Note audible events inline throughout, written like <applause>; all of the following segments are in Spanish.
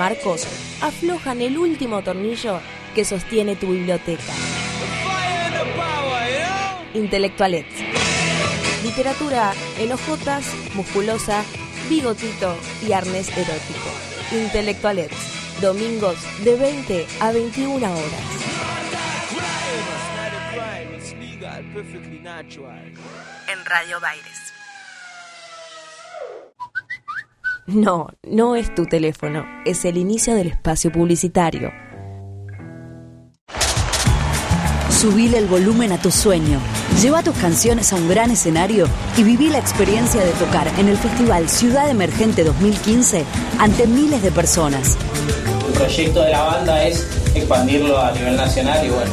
Marcos aflojan el último tornillo que sostiene tu biblioteca. Intelectualets. Literatura en hojotas, musculosa, bigotito y arnés erótico. Intelectualets. Domingos de 20 a 21 horas. En Radio Baires. No, no es tu teléfono, es el inicio del espacio publicitario. Subile el volumen a tu sueño. Lleva tus canciones a un gran escenario y viví la experiencia de tocar en el Festival Ciudad Emergente 2015 ante miles de personas. El proyecto de la banda es expandirlo a nivel nacional y bueno,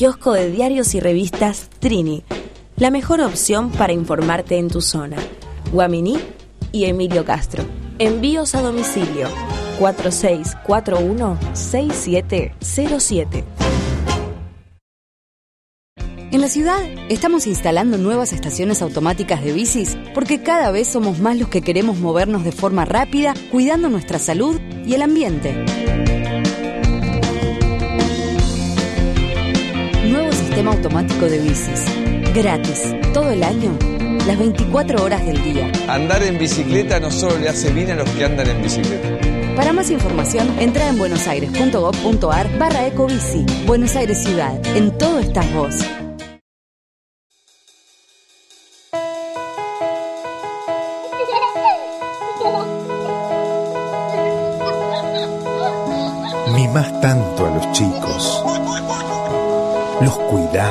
Kiosco de diarios y revistas Trini. La mejor opción para informarte en tu zona. Guaminí y Emilio Castro. Envíos a domicilio 4641-6707. En la ciudad estamos instalando nuevas estaciones automáticas de bicis porque cada vez somos más los que queremos movernos de forma rápida, cuidando nuestra salud y el ambiente. Sistema automático de bicis. Gratis, todo el año, las 24 horas del día. Andar en bicicleta no solo le hace bien a los que andan en bicicleta. Para más información, entra en buenosaires.gov.ar barra ecobici. Buenos Aires Ciudad. En todo estás vos.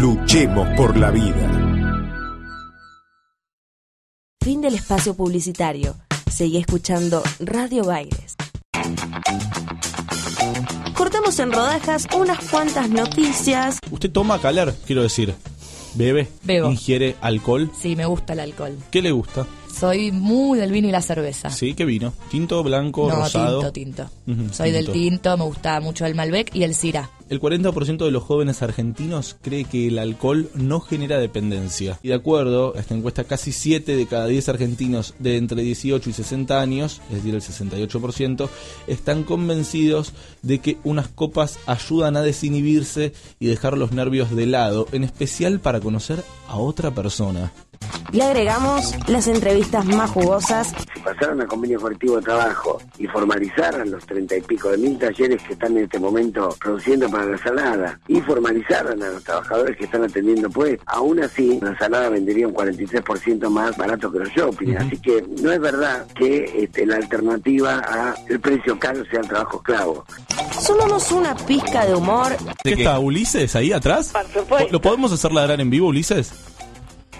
Luchemos por la vida. Fin del espacio publicitario. Seguí escuchando Radio Baires. Cortamos en rodajas unas cuantas noticias. Usted toma calar, quiero decir. Bebe. Bebo. Ingiere alcohol. Sí, me gusta el alcohol. ¿Qué le gusta? Soy muy del vino y la cerveza. Sí, ¿qué vino? ¿Tinto, blanco, no, rosado? tinto, tinto. Soy del tinto, me gusta mucho el Malbec y el Syrah. El 40% de los jóvenes argentinos cree que el alcohol no genera dependencia. Y de acuerdo a esta encuesta, casi 7 de cada 10 argentinos de entre 18 y 60 años, es decir, el 68%, están convencidos de que unas copas ayudan a desinhibirse y dejar los nervios de lado, en especial para conocer a otra persona. Le agregamos las entrevistas más jugosas. Si pasaran a convenio colectivo de trabajo y formalizaran los treinta y pico de mil talleres que están en este momento produciendo para la salada y formalizaran a los trabajadores que están atendiendo pues, aún así la salada vendería un 43% más barato que los shopping. Así que no es verdad que este, la alternativa a el precio caro sea el trabajo esclavo. Sumamos una pizca de humor. ¿Qué está Ulises ahí atrás? ¿Lo podemos hacer ladrar en vivo, Ulises?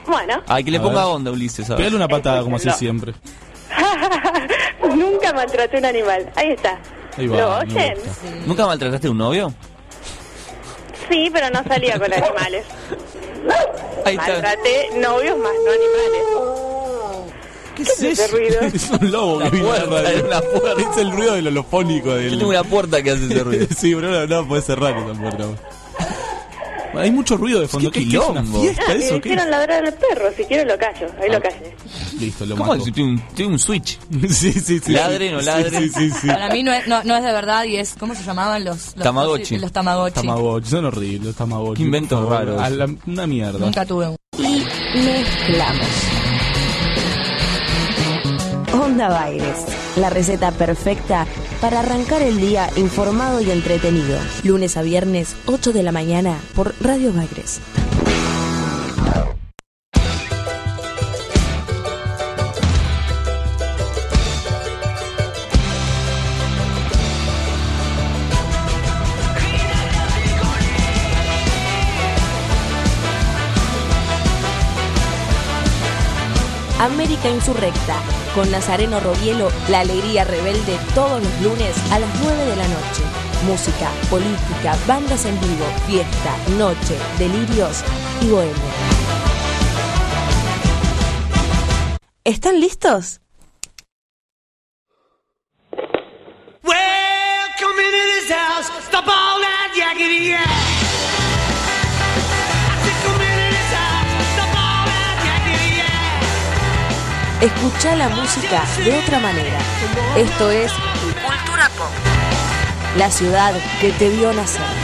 Bueno. Ay, que le A ponga ver. onda, Ulises. a ver. Pégale una patada como hace siempre. <laughs> Nunca maltraté un animal. Ahí está. Ahí va, ¿Lo me oyen? ¿Nunca maltrataste a un novio? Sí, pero no salía con <laughs> animales. Ahí está. Maltraté novios más, no animales. ¿Qué es ese ruido? <laughs> es un lobo que La puerta, a la- es una puerta. Es el ruido del holofónico del... Yo tengo una puerta que hace ese ruido. sí, pero no, no puede cerrar esa puerta. Hay mucho ruido de fondo. Qué ¿Qué, qué es una quilombo. fiesta Ah, eso? ¿Qué hicieron ladrar al perro. Si quiero lo callo. Ahí lo callé. Listo, lo ¿Cómo? mato. Si Tiene un, tiene un switch. <laughs> sí, sí, sí. Ladre, no Sí, ladre. Sí, sí, sí. Para mí no es, no, no es de verdad y es. ¿Cómo se llamaban los. los Tamagotchi. Los Tamagotchi. Tamagotchi, son horribles los Tamagotchi. Inventos raros. A la- una mierda. Nunca tuve un. Y mezclamos. Onda Baires, la receta perfecta para arrancar el día informado y entretenido. Lunes a viernes, 8 de la mañana, por Radio Bagres. América Insurrecta con Nazareno Robielo, La Alegría Rebelde, todos los lunes a las 9 de la noche. Música, política, bandas en vivo, fiesta, noche, delirios y bohemia. ¿Están listos? Escucha la música de otra manera. Esto es Cultura Pop. La ciudad que te vio nacer.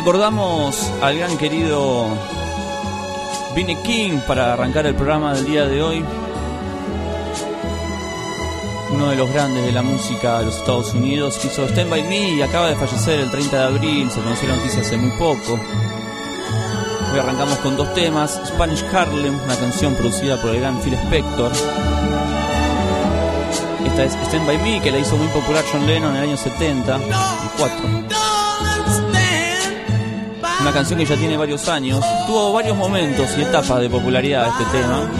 Recordamos al gran querido Vinnie King para arrancar el programa del día de hoy. Uno de los grandes de la música de los Estados Unidos hizo Stand By Me y acaba de fallecer el 30 de abril, se conoció la noticia hace muy poco. Hoy arrancamos con dos temas, Spanish Harlem, una canción producida por el gran Phil Spector. Esta es Stand By Me, que la hizo muy popular John Lennon en el año 74. Una canción que ya tiene varios años. Tuvo varios momentos y etapas de popularidad este tema.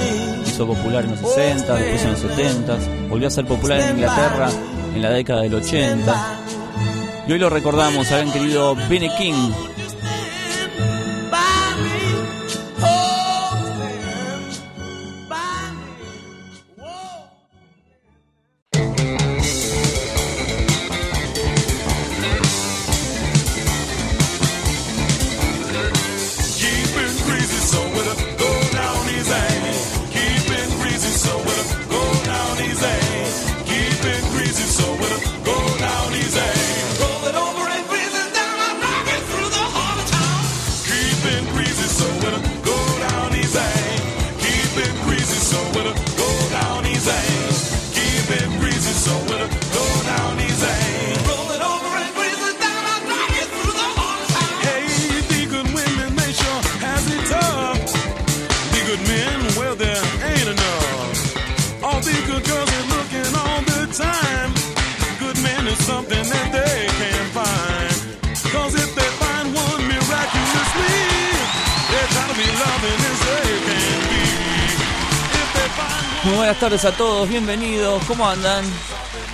Hizo popular en los 60, después en los 70. Volvió a ser popular en Inglaterra en la década del 80. Y hoy lo recordamos, habían querido Benny King. Tardes a todos, bienvenidos, ¿cómo andan?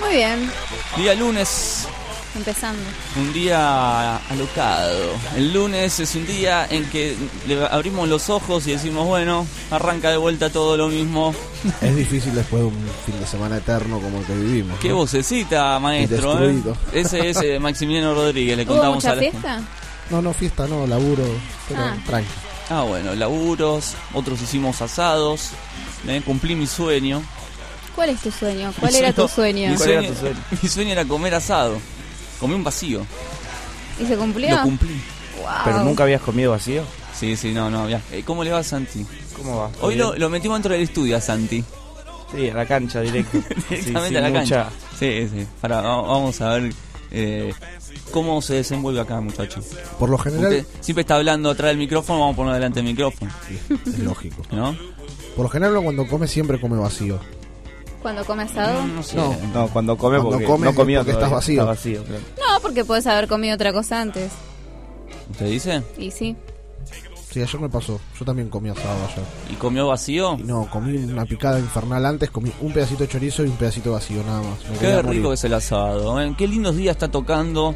Muy bien, Día lunes, empezando. un día alocado. El lunes es un día en que le abrimos los ojos y decimos, bueno, arranca de vuelta todo lo mismo. Es difícil después de un fin de semana eterno como el que vivimos. Qué ¿no? vocecita, maestro. ¿eh? Ese es eh, <laughs> Maximiliano Rodríguez, le ¿Hubo contamos mucha a la fiesta? No, no, fiesta, no, laburo, pero Ah. tranqui. Ah, bueno, laburos, otros hicimos asados, ¿eh? cumplí mi sueño. ¿Cuál es tu sueño? ¿Cuál Mi era tu sueño- sueño? Mi sueño, <laughs> mi sueño era comer asado. Comí un vacío. ¿Y se cumplió? Lo cumplí. Wow. habías comido vacío? Sí, sí, no, no. ya. Eh, ¿Cómo le va, Santi? ¿Cómo va? Hoy lo, lo metimos dentro del estudio a Santi. Sí, a la cancha directo. <laughs> Directamente Sí, a la cancha. Sí, sí. Va- vamos a ver eh, cómo se desenvuelve acá, muchacho. Por lo general, Usted siempre está hablando atrás del micrófono, vamos a poner delante del micrófono. es lógico. ¿No? Por lo general, uno cuando come siempre come vacío. Cuando come asado? No sé. No. No, cuando come Cuando porque come no porque estás vacío. Está vacío, claro. No, porque puedes haber comido otra cosa antes. ¿Usted dice? Y sí. Sí, ayer me pasó. Yo también comí asado ayer. ¿Y comió vacío? Y no, comí una picada infernal antes, comí un pedacito de chorizo y un pedacito vacío nada más. Me Qué rico morir. que es el asado. ¿eh? Qué lindos días está tocando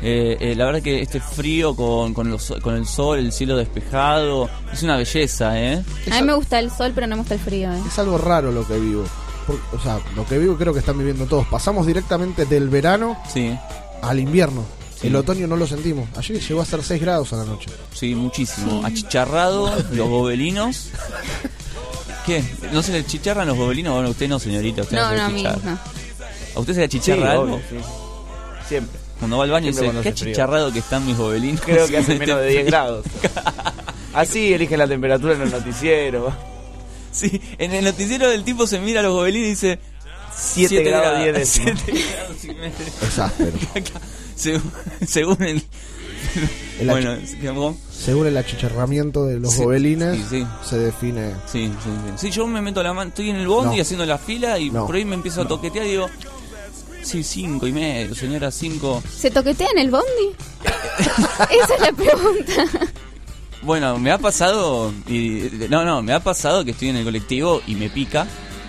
Eh, eh, la verdad que este frío con, con, los- con el sol, el cielo despejado, es una belleza, ¿eh? A mí me gusta el sol, pero no me gusta el frío. ¿eh? Es algo raro lo que vivo. Por- o sea, lo que vivo creo que están viviendo todos. Pasamos directamente del verano Sí, al invierno. Sí. El otoño no lo sentimos. Ayer llegó a ser 6 grados a la noche. sí, muchísimo. Achicharrado, los gobelinos. ¿Qué? ¿No se le chicharran los gobelinos? Bueno, usted no, señorita. Usted no, No, se le no, a mí chicharra. no. ¿A usted se le achicharra Sí, algo? obvio, sí. Siempre. Cuando va al baño dice, qué hace frío". achicharrado que están mis gobelinos. Creo que hace <laughs> menos de 10 frío. grados. <laughs> Así eligen la temperatura en el noticiero. <laughs> Sí, en el noticiero del tipo se mira a los gobelinos y dice... 7 siete grados 10 décimos. siete grados y medio. Es áspero. según, según el... El bueno, Según el achicharramiento de los Sí, gobelines, sí, sí. se define. Sí, sí, sí. Sí, yo me meto la mano, estoy en el bondi No. haciendo la fila y No. por ahí me empiezo a toquetear y digo, sí, cinco y medio, señora, cinco. ¿Se toquetea en el bondi? <laughs> Esa es la pregunta. Bueno, me ha pasado, y, no, no, me ha pasado que estoy en el colectivo y me pica.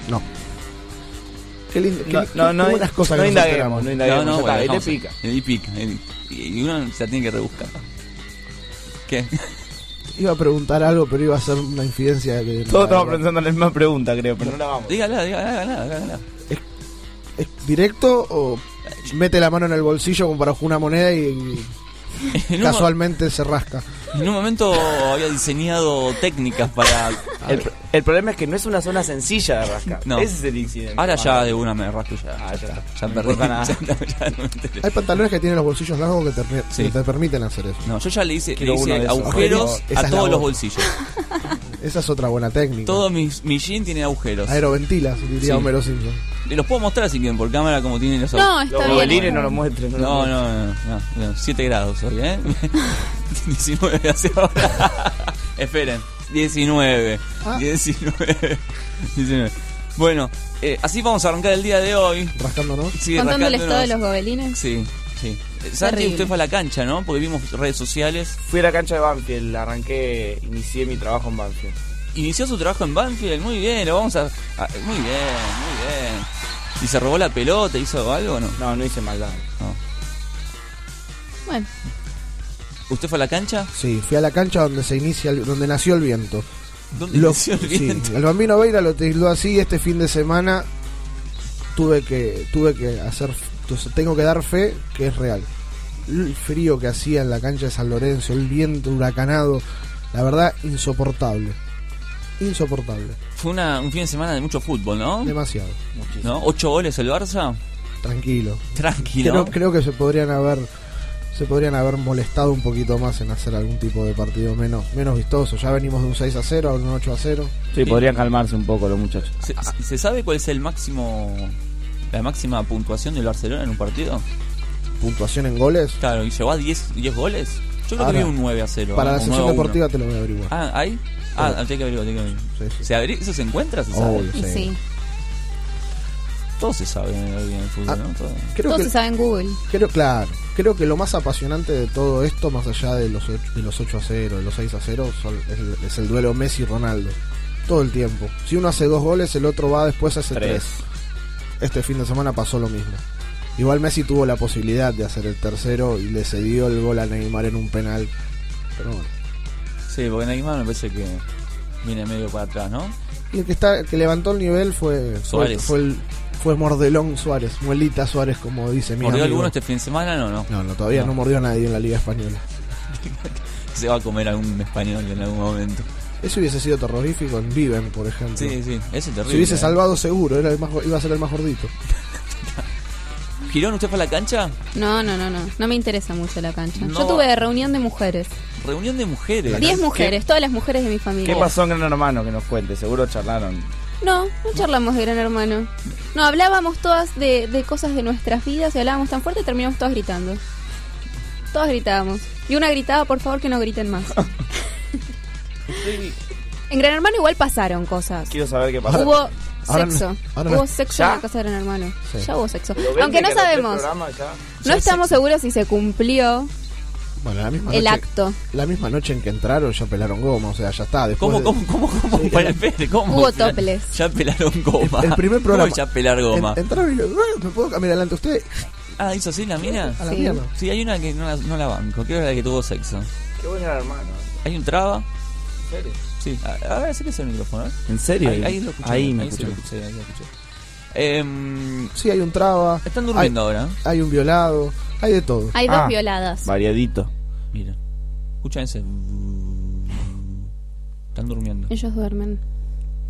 No. Qué lindo. Qué, No, qué- no, no, buenas cosas no que indaguemos, no indaguemos. no, no, bueno, está, pica. Pica. Y y uno se la tiene que rebuscar. ¿Qué? Iba a preguntar algo, pero iba a ser una infidencia. Que Todos estamos pensando en la misma pregunta, creo, pero no la vamos. Dígala, dígala, dígala, dígala. ¿Es directo o mete la mano en el bolsillo como para una moneda y, casualmente se rasca? en un momento había diseñado técnicas para... El, el problema es que no es una zona sencilla de rascar. No. Ese es el incidente. Ahora ya de una me rasco ya. Ah, ya está. Ya No perdí. importa <laughs> nada. Ya, ya no me. Hay pantalones que tienen los bolsillos largos que te, Sí. que te permiten hacer eso. No, yo ya le hice, le Quiero uno hice de esos. agujeros Esa a la todos los bolsillos. <laughs> Esa es otra buena técnica. Todos mis, mis jeans tienen agujeros. Aeroventilas, diría Sí. Homero Simpson. Los puedo mostrar si quieren por cámara como tienen los No, está Los bien. gobelines no lo muestren. No, lo no, no, no, no, 7 grados hoy, ¿eh? <laughs> 19 hacia ahora. <laughs> Esperen, 19. Ah. 19. 19. <laughs> Bueno, eh, así vamos a arrancar el día de hoy. Rascando, ¿no? Sí, Contando el rascándonos. estado de los gobelines. Sí, sí. Santi, usted fue a la cancha, ¿no? Porque vimos redes sociales. Fui a la cancha de Banfield, arranqué, inicié mi trabajo en Banfield. Inició su trabajo en Banfield, muy bien, lo vamos a... a- muy bien, muy bien. ¿Y se robó la pelota, hizo algo o no? No, no hice maldad. No. Bueno, ¿Usted fue a la cancha? Sí, fui a la cancha donde se inicia, el- donde nació el viento. ¿Dónde Lo- inició el sí, viento? el bambino Veira lo tildó así. Este fin de semana tuve que tuve que hacer, entonces tengo que dar fe que es real. El frío que hacía en la cancha de San Lorenzo, el viento huracanado, la verdad insoportable, insoportable, Fue una, un fin de semana de mucho fútbol, ¿no? demasiado. ¿No? ¿Ocho goles el Barça? Tranquilo. Tranquilo. Creo, creo que se podrían haber se podrían haber molestado un poquito más en hacer algún tipo de partido menos menos vistoso. Ya venimos de un 6 a 0 a un 8 a 0. Sí, podrían calmarse un poco los muchachos. ¿Se, se sabe cuál es el máximo la máxima puntuación del Barcelona en un partido? Puntuación en goles. Claro, y llegó a 10, 10 goles. Yo creo Ahora, que vi un 9 a 0. Para ¿no? la Un sesión 9 a 1. deportiva te lo voy a averiguar. Ah, ¿hay? Ah, Sí. hay que averiguar, hay que averiguar. Sí, sí. ¿Se ¿Eso se encuentra? ¿Se sabe? Obvio, sí. sí. Todo se sabe en el, en el fútbol, Ah, ¿no? Todo. Creo Todo que, se sabe en Google. creo, claro, creo que lo más apasionante de todo esto, más allá de los 8, de los 8 a 0, de los 6 a 0, son- es, el, es el duelo Messi-Ronaldo. Todo el tiempo. Si uno hace dos goles, el otro va después hace Tres. tres. Este fin de semana pasó lo mismo. Igual Messi tuvo la posibilidad de hacer el tercero y le cedió el gol a Neymar en un penal. Pero bueno. Sí, porque Neymar me parece que viene medio para atrás, ¿no? Y el que está, el que levantó el nivel fue Suárez. fue, el, fue Mordelón Suárez, Muelita Suárez, como dice mi ¿Mordió amigo. alguno este fin de semana? No, no. No, no, todavía no. No. mordió a nadie en la Liga Española. <laughs> Se va a comer algún español en algún momento. Eso hubiese sido terrorífico en Viven, por ejemplo. Sí, sí, ese es terrible. Se hubiese ¿eh? salvado seguro, era el más, iba a ser el más gordito. <laughs> Girón, ¿usted fue a la cancha? No, no, no, no. No me interesa mucho la cancha. No. Yo tuve reunión de mujeres. Reunión de mujeres. Diez mujeres, todas las mujeres de mi familia. ¿Qué pasó en Gran Hermano que nos cuente? Seguro charlaron. No, no charlamos de Gran Hermano. No, hablábamos todas de, de cosas de nuestras vidas y hablábamos tan fuerte y terminamos todas gritando. Todas gritábamos. Y una gritaba, por favor, que no griten más. <laughs> en Gran Hermano igual pasaron cosas. Quiero saber qué pasó. Hubo Ahora no- sexo. ahora no- hubo sexo ¿Ya? en la casa de Gran Hermano. Sí. Ya hubo sexo. ¿Lo ven Aunque no el sabemos. No estamos seguros si se cumplió Bueno, la misma el noche, acto. La misma noche en que entraron ya pelaron goma, o sea, ya está. Después ¿Cómo, de- cómo, cómo, cómo? Sí, Para el- ¿cómo? Hubo toples. Ya pelaron goma. El primer programa. ¿Cómo ya pelar goma? En- entraron y le- "Ah, ¿me puedo cambiar delante de usted? Ah, ¿hizo así la mina? A la sí. mierda. Sí, hay una que no la, no la banco, creo que es la que tuvo sexo. Qué buen hermano. Hay un traba. ¿En serio? Sí, a, a ver, acérquese el micrófono, ¿eh? ¿En serio? Ahí, ahí lo escuché. Ahí me sí escuché. lo escuché, ahí lo escuché. Em, Sí, hay un traba. están durmiendo hay, ahora. Hay un violado. Hay de todo. Hay dos Ah, violadas. Variadito. Mira. Escuchan ese. Están durmiendo. Ellos duermen.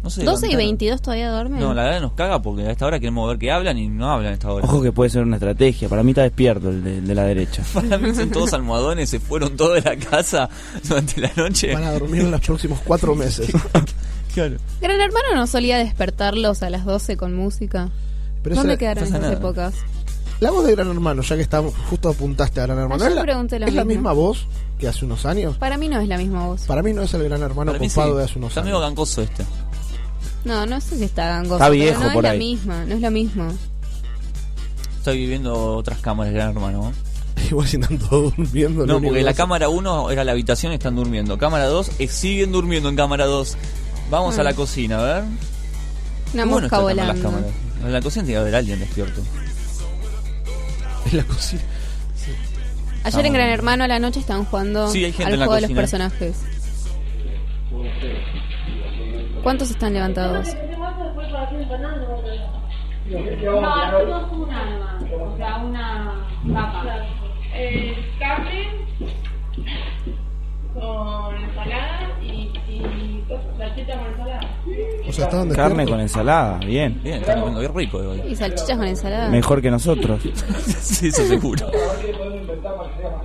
No sé. 12 y levantaron. 22 todavía duermen. No, la verdad nos caga porque a esta hora queremos ver que hablan y no hablan a esta hora. Ojo que puede ser una estrategia. Para mí está despierto el de, la derecha. <laughs> Para mí son todos almohadones, se fueron todos de la casa durante la noche. Van a dormir en los próximos cuatro meses. <laughs> Claro. Gran Hermano no solía despertarlos a las 12 con música. Pero ¿Dónde esa- quedaron esas nada. épocas? La voz de Gran Hermano, ya que estamos, justo apuntaste a Gran Hermano, ¿es, la, pregunté lo es la mismo. misma voz que hace unos años? Para mí no es la misma voz. Para mí no es el Gran Hermano Para mí sí. copado de hace unos Está medio años. gangoso este. No, no sé si está gangoso. Está pero viejo no por es ahí. la misma, no es la misma. Estoy viviendo otras cámaras, gran hermano. <laughs> Igual si están todos durmiendo. lo No, porque que la cámara 1 era la habitación, están durmiendo. Cámara 2 eh, siguen durmiendo en cámara 2. Vamos a Ah. la cocina, a ver. Una Qué bueno mosca está también las volando. cámaras. En la cocina tiene que haber alguien despierto. En la cocina. Ayer en Gran Hermano a la noche estaban jugando Sí, hay gente al en la juego de los cocina. personajes. ¿Cuántos están levantados? No, hacemos una o sea, una. Eh, con ensalada y, y cosas, salchicha con ensalada. O sea, estaban Carne con ensalada. Bien. Bien, están comiendo bien rico hoy. Y salchichas con ensalada. Mejor que nosotros. <laughs> sí, eso seguro.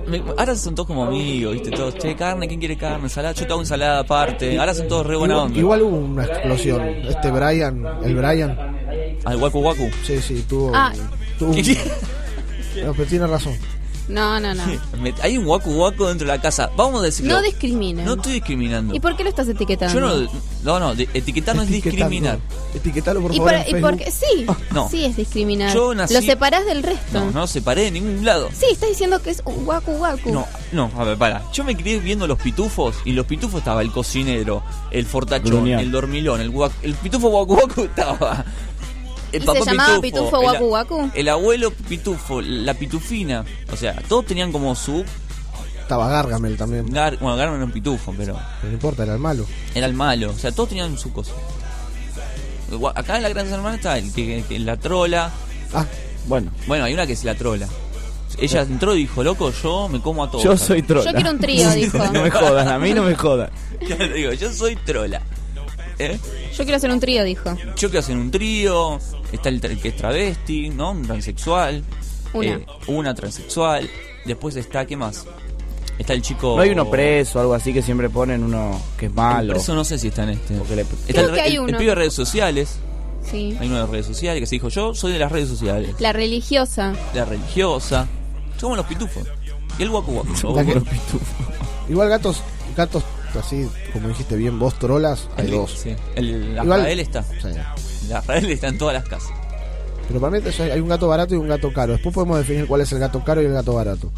Me- ahora son todos como amigos, ¿viste? Todos, che, carne, ¿quién quiere carne? Ensalada, yo te hago ensalada aparte. Ahora son todos re buena Igual, onda. igual hubo una explosión. Este Brian, el Brian, Al Waku Waku. sí, sí, tuvo. Ah. tuvo un- ¿Qué- No, pero tiene razón. No, no, no. <laughs> Hay un Waku Waku dentro de la casa. Vamos a decirlo. No discriminen. No estoy discriminando. ¿Y por qué lo estás etiquetando? Yo no. No, no, de- etiquetar no es discriminar. Etiquetalo por ¿Y, favor. por, en y porque sí, No. sí es discriminar. Yo nací- Lo separás del resto. No, no lo separé de ningún lado. Sí, estás diciendo que es un guacu guacu. No, no, a ver, para. Yo me crié viendo los pitufos y los pitufos estaba el cocinero, el fortachón, el dormilón, el guac- el pitufo guacu guacu estaba. El ¿Y se llamaba pitufo el- guacu guacu? El abuelo pitufo, la pitufina. O sea, todos tenían como su. Estaba Gargamel también. Gar, bueno, Garman era un pitufo, pero Pero no importa, era el malo. era el malo. O sea, todos tenían su cosa. Acá en la Gran Hermana está el que, que- la trola. Ah, Bueno, Bueno, hay una que es la trola. Ella entró y dijo, loco, yo me como a todos. yo soy trola. Yo quiero un trío, <laughs> dijo. No me jodan, a mí no me jodan. <laughs> Claro, digo, yo soy trola. ¿Eh? Yo quiero hacer un trío, dijo. Yo quiero hacer un trío. Está el, el que es travesti, ¿no? Un transexual. Una. eh, una transexual. Después está, ¿qué más? Está el chico. No hay uno preso o algo así que siempre ponen uno que es El malo. preso no sé si está en este. Porque le- Está Creo el, que hay el- el uno. pibe de redes sociales. Sí. Hay uno de redes sociales que se dijo, yo soy de las redes sociales. La religiosa. La religiosa. Somos los pitufos. Y el guacu guacu. Igual gatos, gatos así, como dijiste bien, vos trolas, hay El- dos. sí. El Igual- Rafael está. Sí. La Rafael está en todas las casas. Pero para mí eso hay hay un gato barato y un gato caro. Después podemos definir cuál es el gato caro y el gato barato.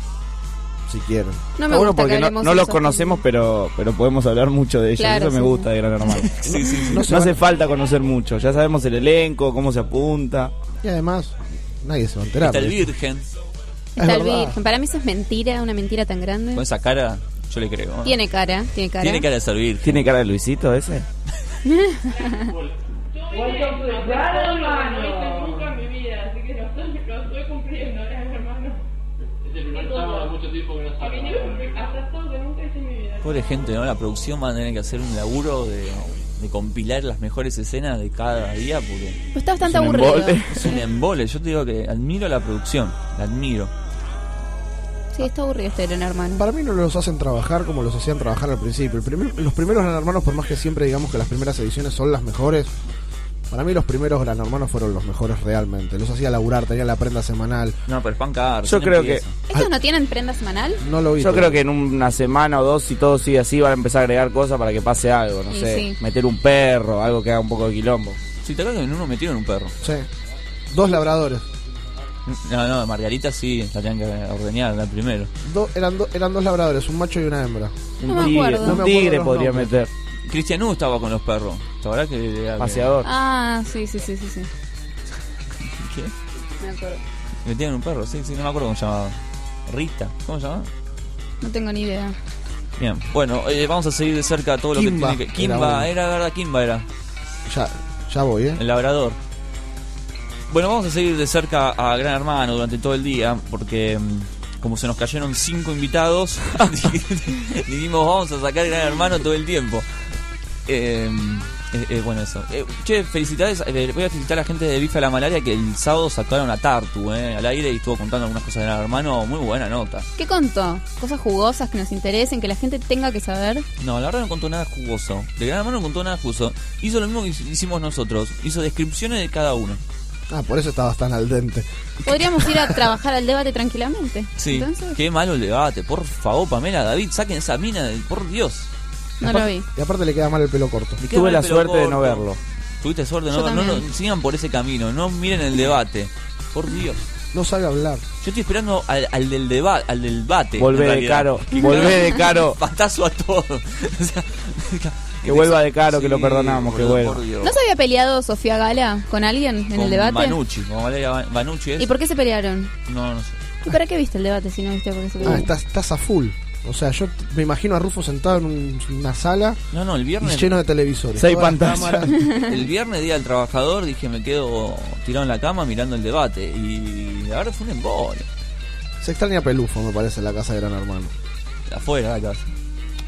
Si quieren. No me bueno gusta que porque no, no los conocemos, pero, pero podemos hablar mucho de ellos. Claro, Eso me gusta de Gran Hermano. <laughs> Sí, sí, sí. No hace falta conocer mucho. Ya sabemos el elenco, cómo se apunta. Y además, nadie se va a enterar. Está el virgen. Está el verdad. virgen. Para mí eso es mentira, una mentira tan grande. Con esa cara, yo le creo. ¿no? Tiene cara, tiene cara. Tiene cara de ser virgen. ¿Tiene cara de Luisito ese? <laughs> Pobre gente, ¿no? La producción va a tener que hacer un laburo de, de compilar las mejores escenas de cada día porque Pues está bastante Es un aburrido. embole. es un embole. Yo te digo que admiro a la producción, la admiro. Sí, está aburrido este gran hermano. Para mí no los hacen trabajar como los hacían trabajar al principio. El primer- los primeros Gran Hermanos, por más que siempre digamos que las primeras ediciones son las mejores, para mí los primeros Gran Hermanos fueron los mejores realmente. Los hacía laburar, tenían la prenda semanal. No, pero es pan caro. Yo creo que-. ¿Estos no tienen prenda semanal? No lo vi. Yo creo que en una semana o dos, si todo sigue así, van a empezar a agregar cosas para que pase algo. No sé, sí. meter un perro, algo que haga un poco de quilombo. Si te acuerdas que en uno metieron un perro. Sí. Dos labradores. No, no, Margarita sí, la tenían que ordeñar la primero. Do- eran, do- eran dos labradores, un macho y una hembra. No Un tigre, me un tigre podría nombres. meter. Cristian U estaba con los perros. ¿La verdad que era que- Paseador. Ah, sí, sí, sí, sí, sí. <laughs> ¿Qué? Me acuerdo. Metían un perro, sí, sí, no me acuerdo cómo se llamaba. Rita, ¿cómo se llamaba? No tengo ni idea. Bien, bueno, eh, vamos a seguir de cerca todo lo que tiene que. era Kimba, era, verdad, Kimba era. Ya, ya voy, ¿eh? El labrador. Bueno, vamos a seguir de cerca a Gran Hermano durante todo el día, porque mm, como se nos cayeron cinco invitados, <laughs> dijimos vamos a sacar Gran Hermano todo el tiempo. Eh, eh, eh, bueno, eso. Eh, che, felicidades. eh, voy a felicitar a la gente de Bife a la Malaria que el sábado sacaron a Tartu eh, al aire y estuvo contando algunas cosas de Gran Hermano. Muy buena nota. ¿Qué contó? Cosas jugosas que nos interesen, que la gente tenga que saber. No, la verdad no contó nada jugoso. De Gran Hermano no contó nada jugoso. Hizo lo mismo que hicimos nosotros. Hizo descripciones de cada uno. Ah, por eso estabas tan al dente. Podríamos ir a trabajar al debate tranquilamente. Sí, Entonces, qué malo el debate. Por favor, Pamela, David, saquen esa mina, de- por Dios. no lo vi. Y aparte le queda mal el pelo corto. Tuve la suerte de no verlo. Tuviste suerte de no verlo. No, no, sigan por ese camino, no miren el debate. Por Dios. No sabe hablar. Yo estoy esperando al, al del debate, al del debate. Volvé de caro, Que <laughs> volvé de caro. Patazo a todo. <laughs> O sea, Que vuelva de caro, que lo sí, perdonamos, que vuelva. ¿No se había peleado Sofía Gala con alguien en Con el debate? Manucci, con Valeria Banucci es. ¿Y por qué se pelearon? No, no sé. ¿Y para qué viste el debate si no viste por qué se Ah, pelearon? estás, estás a full. O sea, yo me imagino a Rufo sentado en un- una sala No, no, el y viernes. lleno de televisores. Seis pantallas. El viernes, día del trabajador, dije me quedo tirado en la cama mirando el debate. Y la verdad fue un embole. Se extraña Pelufo, me parece, en la casa de Gran Hermano. Afuera de la casa.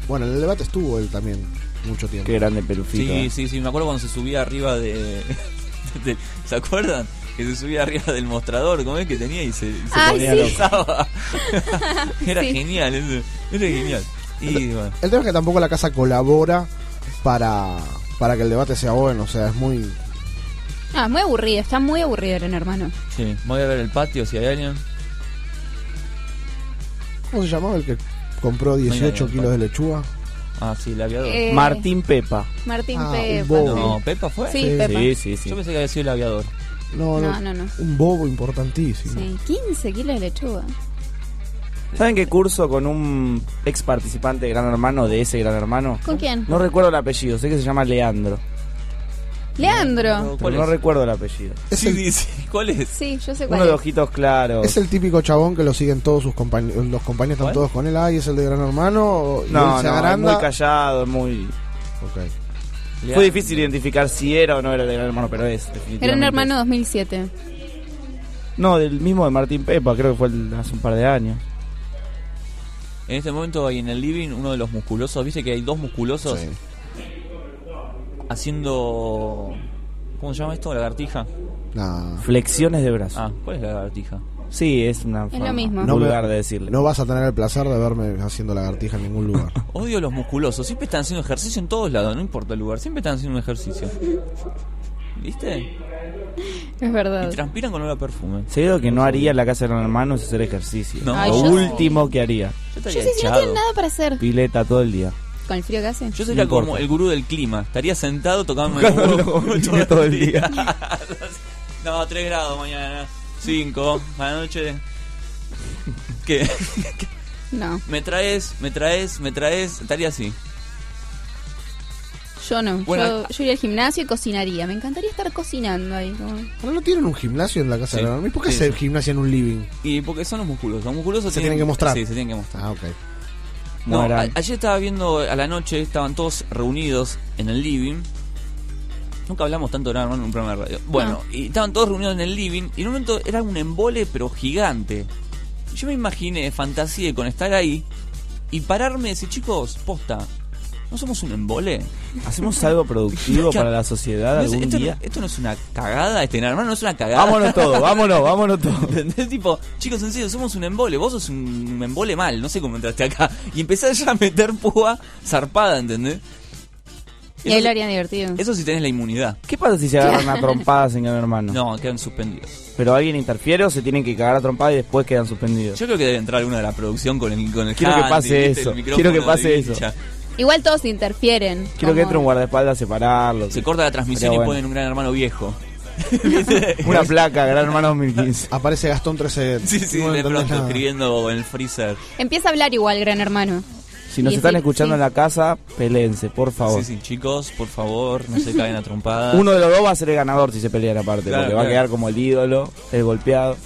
Bueno, en el debate estuvo él también mucho tiempo. Qué grande pelufito. Sí, eh. sí, sí, me acuerdo cuando se subía arriba de, <laughs> de- ¿Se acuerdan? Que se subía arriba del mostrador, ¿cómo es que tenía? Y se, y se Ay, ponía sí. <laughs> Era Sí. genial, eso. Era genial. Y bueno, El tema es que tampoco la casa colabora para, para que el debate sea bueno. O sea, es muy. Ah, muy aburrido, está muy aburrido Gran Hermano. sí, voy a ver el patio si hay alguien. ¿Cómo se llamaba el que compró hay 18 nadie, kilos de lechuga? Ah, sí, el aviador. Eh, Martín Pepa. Martín Ah, un Pepa. bobo. no, ¿Pepa fue? Sí, Sí. Pepa. Sí, sí, sí. Yo pensé que había sido el aviador. No, no, No, no, no. Un bobo importantísimo. Sí, 15 kilos de lechuga. ¿Saben qué curso con un ex participante de Gran Hermano, de ese Gran Hermano? ¿Con quién? No recuerdo el apellido, sé que se llama Leandro. Leandro. ¿Cuál Pero no es? recuerdo el apellido. Es Sí, el, sí, sí. ¿Cuál es? Sí, yo sé Uno cuál de es. ojitos claros. es el típico chabón que lo siguen todos sus compañeros. Los compañeros están ¿Cuál? todos con él. Ay, es el de Gran Hermano. Y No, él no, se es agranda. muy callado, es muy... Ok. Fue difícil identificar si era o no era el de Gran Hermano, pero es, definitivamente. Gran Hermano 2007. No, del mismo de Martín Pepa, creo que fue el- hace un par de años. En este momento hay en el living uno de los musculosos. ¿Viste que hay dos musculosos Sí. Haciendo. ¿Cómo se llama esto? ¿Lagartija? Nah. Flexiones de brazo. Ah, ¿cuál es la lagartija? Sí, es una lo forma mismo. No vulgar me- de decirle. No vas a tener el placer de verme haciendo lagartija en ningún lugar. <laughs> Odio los musculosos. Siempre están haciendo ejercicio en todos lados, no importa el lugar. Siempre están haciendo un ejercicio. ¿Viste? Es Y verdad. transpiran con olor a perfume. Hay algo que no haría en la casa de Gran Hermano es hacer ejercicio. No. Ay, Lo último que haría. Yo Yo sé si no tienen nada para hacer. Pileta todo el día. Con el frío que hace. Yo sería No como importa. el gurú del clima. Estaría sentado tocando <laughs> Tocando <laughs> todo el día. <laughs> no, 3 grados mañana. 5. A la noche. ¿Qué? No, me traes, me traes, me traes. Estaría así. yo no. Bueno, yo, yo iría al gimnasio y cocinaría. Me encantaría estar cocinando ahí. ¿Pero no tienen un gimnasio en la casa Sí. de? ¿Y por qué Sí, hacer gimnasia en un living? Y porque son los musculosos. Los musculosos Se tienen que mostrar. Sí, se tienen que mostrar. Ah, ok. No, ayer estaba viendo a la noche, estaban todos reunidos en el living. Nunca hablamos tanto de Hermano en un programa de radio. Bueno, y estaban todos reunidos en el living y en un momento era un embole pero gigante. Yo me imaginé, fantaseé con estar ahí y pararme y decir, chicos, posta, ¿no somos un embole? ¿Hacemos algo productivo <laughs> para la sociedad No es- algún esto, no- día? esto no es una cagada, este Hermano no es una cagada. Vámonos todos, vámonos, vámonos todos. <laughs> ¿Entendés? Tipo, chicos, en serio, somos un embole. Vos sos un embole mal, no sé cómo entraste acá. Y empezás ya a meter púa zarpada, ¿entendés? Y ahí lo harían divertido. Eso si tenés la inmunidad. ¿Qué pasa si se agarran a trompadas en Gran Hermano? No, quedan suspendidos. Pero alguien interfiere o se tienen que cagar a trompadas y después quedan suspendidos. Yo creo que debe entrar alguna de la producción con el, con el Quiero que pase eso, El quiero que pase eso. Igual todos interfieren. Quiero que entre un guardaespaldas a separarlos. Se corta la transmisión y bueno. ponen un gran hermano viejo. <laughs> Una placa, Gran Hermano 2015. <laughs> Aparece Gastón 13. Sí, sí, no de pronto nada. escribiendo en el freezer. Empieza a hablar igual, gran hermano. Si nos Y están sí, escuchando sí. en la casa, pelense, por favor. Sí, sí, chicos, por favor, no se caen a trompadas. Uno de los dos va a ser el ganador si se pelean aparte, Claro, porque va a quedar como el ídolo, el golpeado.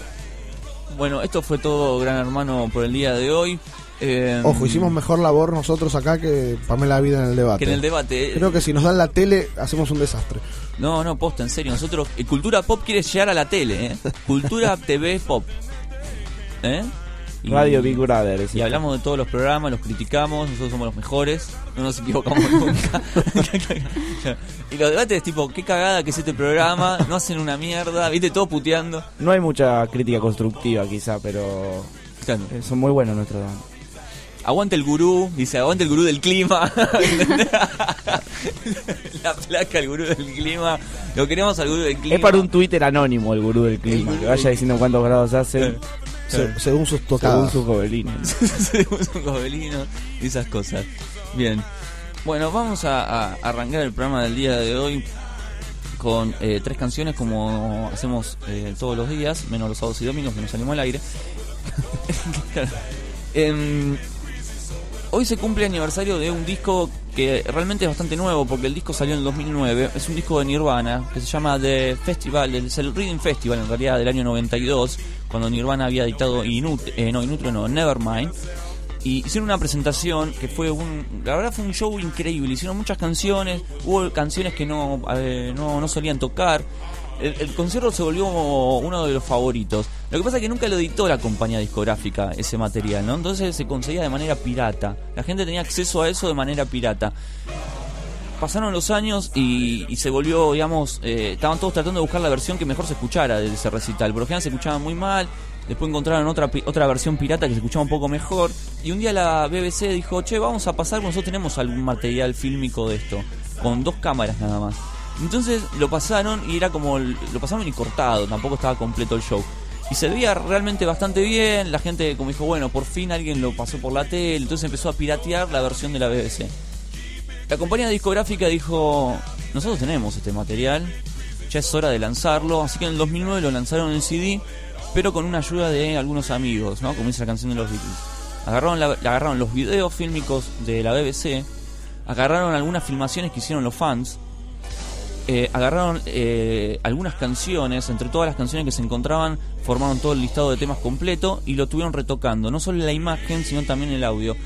Bueno, esto fue todo, Gran Hermano, por el día de hoy. Eh, Ojo, hicimos mejor labor nosotros acá que Pamela Vida en el debate. Que en el debate. Creo que si nos dan la tele, hacemos un desastre. No, no, posta, en serio. Nosotros, eh, Cultura Pop quiere llegar a la tele, ¿eh? Cultura <laughs> TV Pop. ¿Eh? Y- Radio Big Brother. Y esto. hablamos de todos los programas, los criticamos, nosotros somos los mejores, no nos equivocamos nunca. <laughs> y los debates, tipo, qué cagada que es este programa, no hacen una mierda, viste, todos puteando. No hay mucha crítica constructiva, quizá, pero eh, son muy buenos nuestros. Aguante el gurú, dice, aguante el gurú del clima. <laughs> la placa, el gurú del clima. Lo queremos al gurú del clima. Es para un Twitter anónimo el gurú del clima, gurú que vaya diciendo cuántos grados hace. Se- según sus Según tocadas. sus gobelinos. <laughs> Según sus gobelinos y esas cosas. Bien. Bueno, vamos a, a arrancar el programa del día de hoy con eh, tres canciones como hacemos eh, todos los días, menos los sábados y domingos que nos salimos al aire. <laughs> Claro. Hoy se cumple aniversario de un disco que realmente es bastante nuevo porque el disco salió en el 2009. Es un disco de Nirvana que se llama The Festival, es el Reading Festival en realidad del año 92, cuando Nirvana había editado Inut eh, no, Inutro no, Nevermind. Y hicieron una presentación que fue un. La verdad fue un show increíble. Hicieron muchas canciones. Hubo canciones que no, eh, no solían tocar. El, el concierto se volvió uno de los favoritos. Lo que pasa es que nunca lo editó la compañía discográfica ese material, ¿no? Entonces se conseguía de manera pirata. La gente tenía acceso a eso de manera pirata. Pasaron los años y, y se volvió, digamos, eh, estaban todos tratando de buscar la versión que mejor se escuchara de ese recital. Por lo general se escuchaba muy mal, después encontraron otra, otra versión pirata que se escuchaba un poco mejor. Y un día la BBC dijo, che, vamos a pasar, nosotros tenemos algún material fílmico de esto, con dos cámaras nada más. Entonces lo pasaron y era como, lo pasaron y cortado, tampoco estaba completo el show. Y se veía realmente bastante bien, la gente como dijo, bueno, por fin alguien lo pasó por la tele, entonces empezó a piratear la versión de la BBC. La compañía discográfica dijo, nosotros tenemos este material, ya es hora de lanzarlo, así que en el 2009 lo lanzaron en CD, pero con una ayuda de algunos amigos, ¿no? Como dice la canción de los Beatles. Agarraron, la- agarraron los videos fílmicos de la BBC, agarraron algunas filmaciones que hicieron los fans, eh, agarraron eh, algunas canciones, entre todas las canciones que se encontraban, formaron todo el listado de temas completo y lo tuvieron retocando, no solo la imagen, sino también el audio.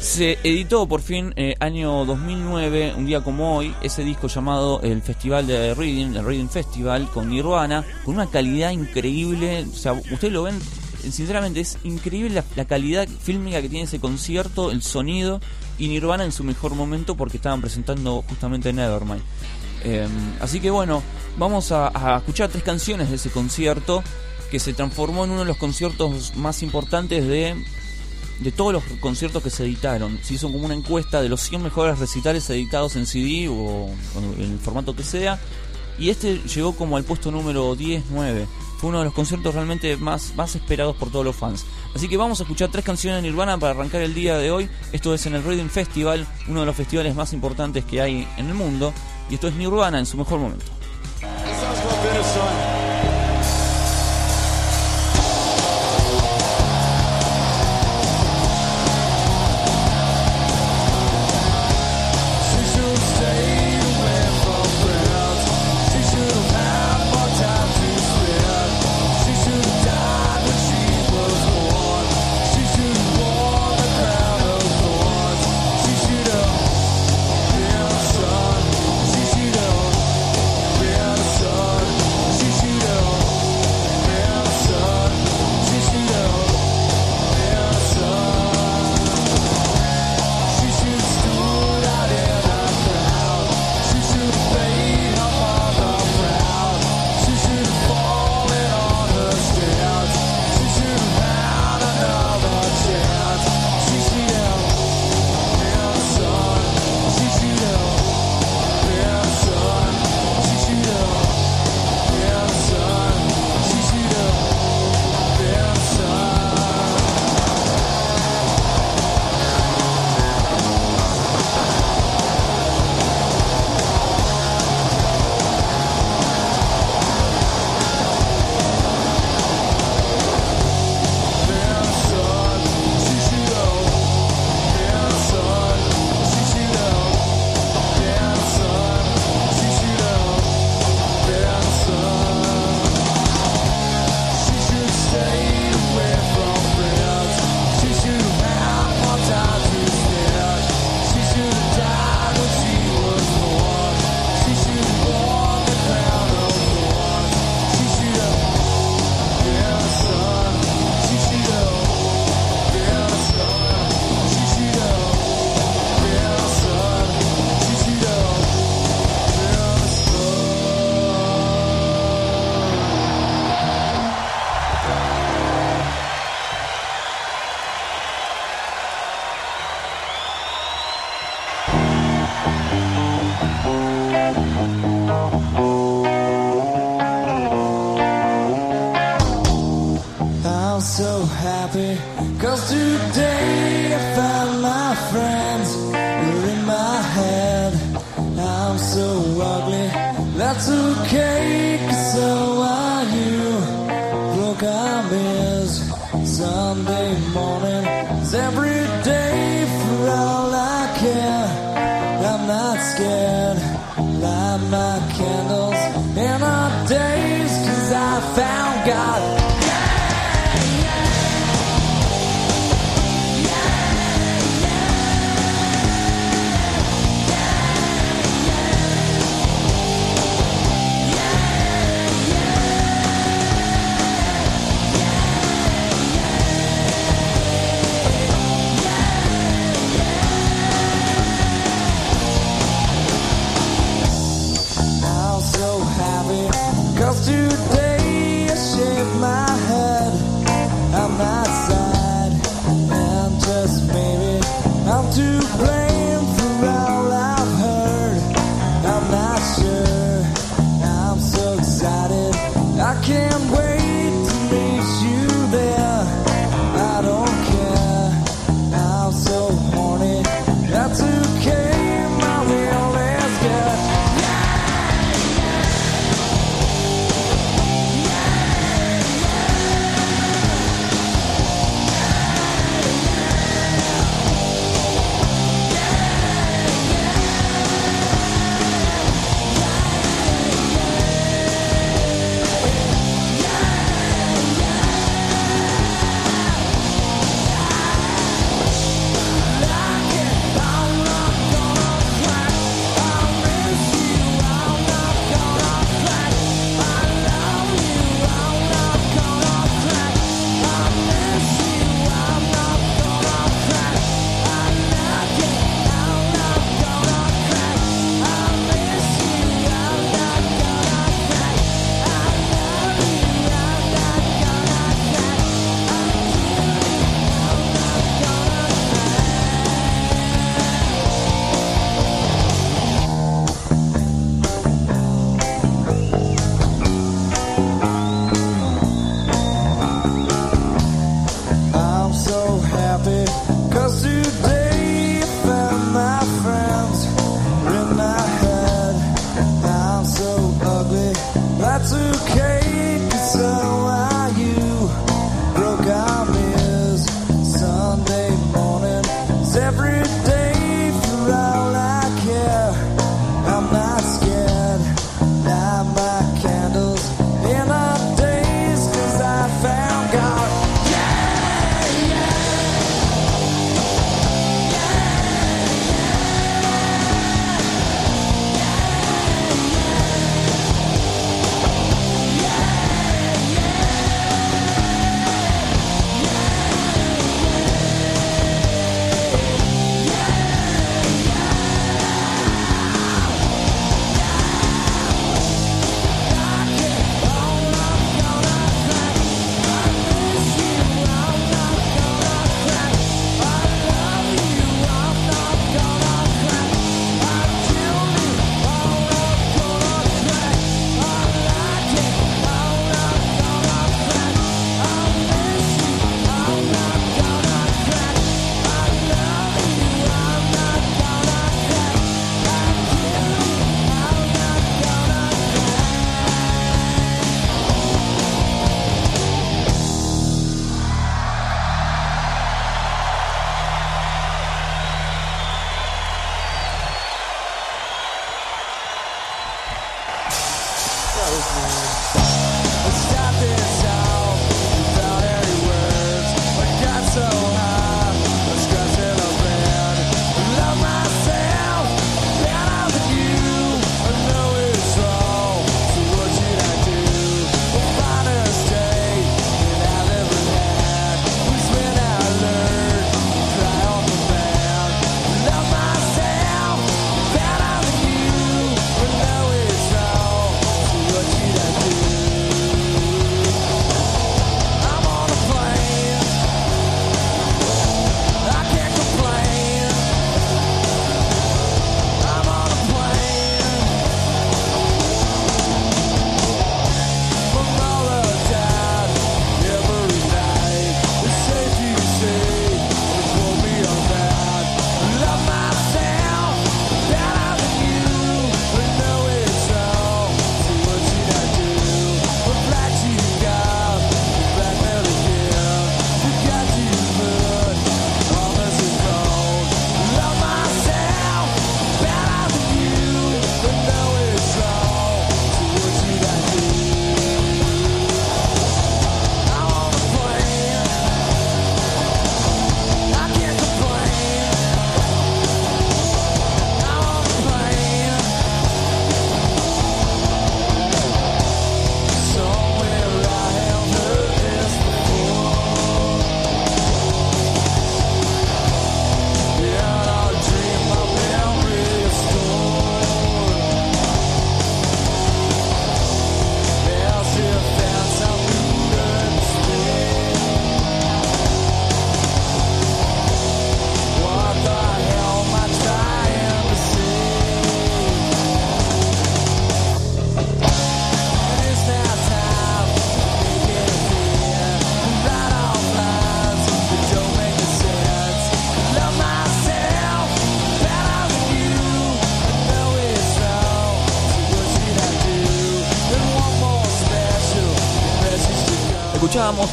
Se editó por fin eh, año 2009, un día como hoy, ese disco llamado el Festival de Reading, el Reading Festival, con Nirvana, con una calidad increíble. O sea, ustedes lo ven, sinceramente es increíble la, la calidad fílmica que tiene ese concierto, el sonido, y Nirvana en su mejor momento porque estaban presentando justamente Nevermind. Eh, así que bueno, vamos a, escuchar tres canciones de ese concierto que se transformó en uno de los conciertos más importantes de, de todos los conciertos que se editaron. Se hizo como una encuesta de los 100 mejores recitales editados en CD o, o en el formato que sea. Y este llegó como al puesto número 10, 9. Fue uno de los conciertos realmente más, más esperados por todos los fans. Así que vamos a escuchar tres canciones de Nirvana para arrancar el día de hoy. Esto es en el Reading Festival, uno de los festivales más importantes que hay en el mundo. Y esto es Nirvana en su mejor momento.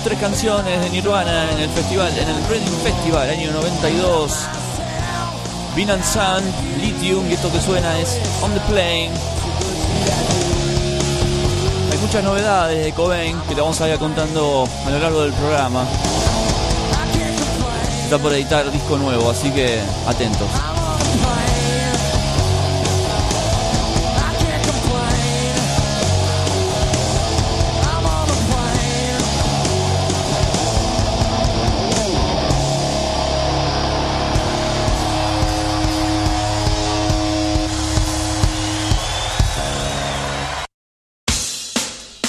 Tres canciones de Nirvana en el festival, en el Reading Festival, año 92. Vin and Sun, Lithium, y esto que suena es On the Plane. Hay muchas novedades de Cobain que te vamos a ir contando a lo largo del programa. Está por editar disco nuevo, así que atentos.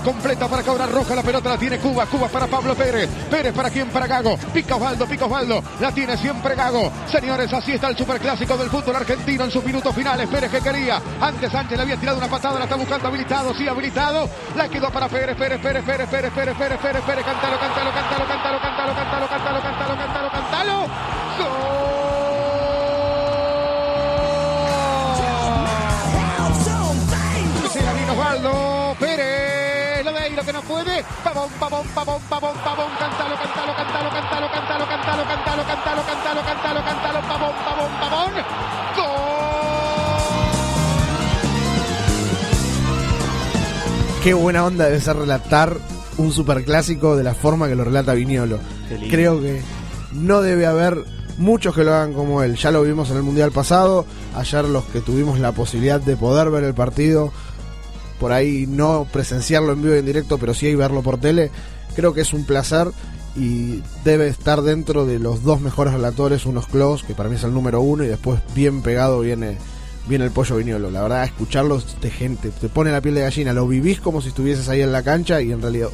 Completa para cobrar roja, la pelota la tiene Cuba, Cuba para Pablo Pérez, Pérez para quién, para Gago, pica Osvaldo, pica Osvaldo, la tiene siempre Gago, señores, así está el superclásico del fútbol argentino en sus minutos finales, Pérez que quería, antes Sánchez le había tirado una patada, la está buscando habilitado, sí habilitado, la quedó para Pérez, Pérez, Pérez, Pérez, Pérez, Pérez, Pérez, Pérez, Pérez, cántalo, cántalo, cántalo, cántalo, cántalo, cántalo, cántalo, cántalo, cántalo, cántalo, puede, pavón, pavón, pavón, pavón, pavón, cántalo, cántalo, cántalo, cántalo, cántalo, cántalo, cántalo, cántalo, cántalo, cántalo, cántalo, pavón, pavón, pavón, Qué buena onda debe ser relatar un superclásico de la forma que lo relata Viñolo. Creo que no debe haber muchos que lo hagan como él. Ya lo vimos en el Mundial pasado, ayer los que tuvimos la posibilidad de poder ver el partido, por ahí no presenciarlo en vivo y en directo, pero sí verlo por tele, creo que es un placer y debe estar dentro de los dos mejores relatores, unos Klaus, que para mí es el número uno, y después bien pegado viene, viene el pollo viñolo. La verdad, escucharlos de gente, te pone la piel de gallina, lo vivís como si estuvieses ahí en la cancha y en realidad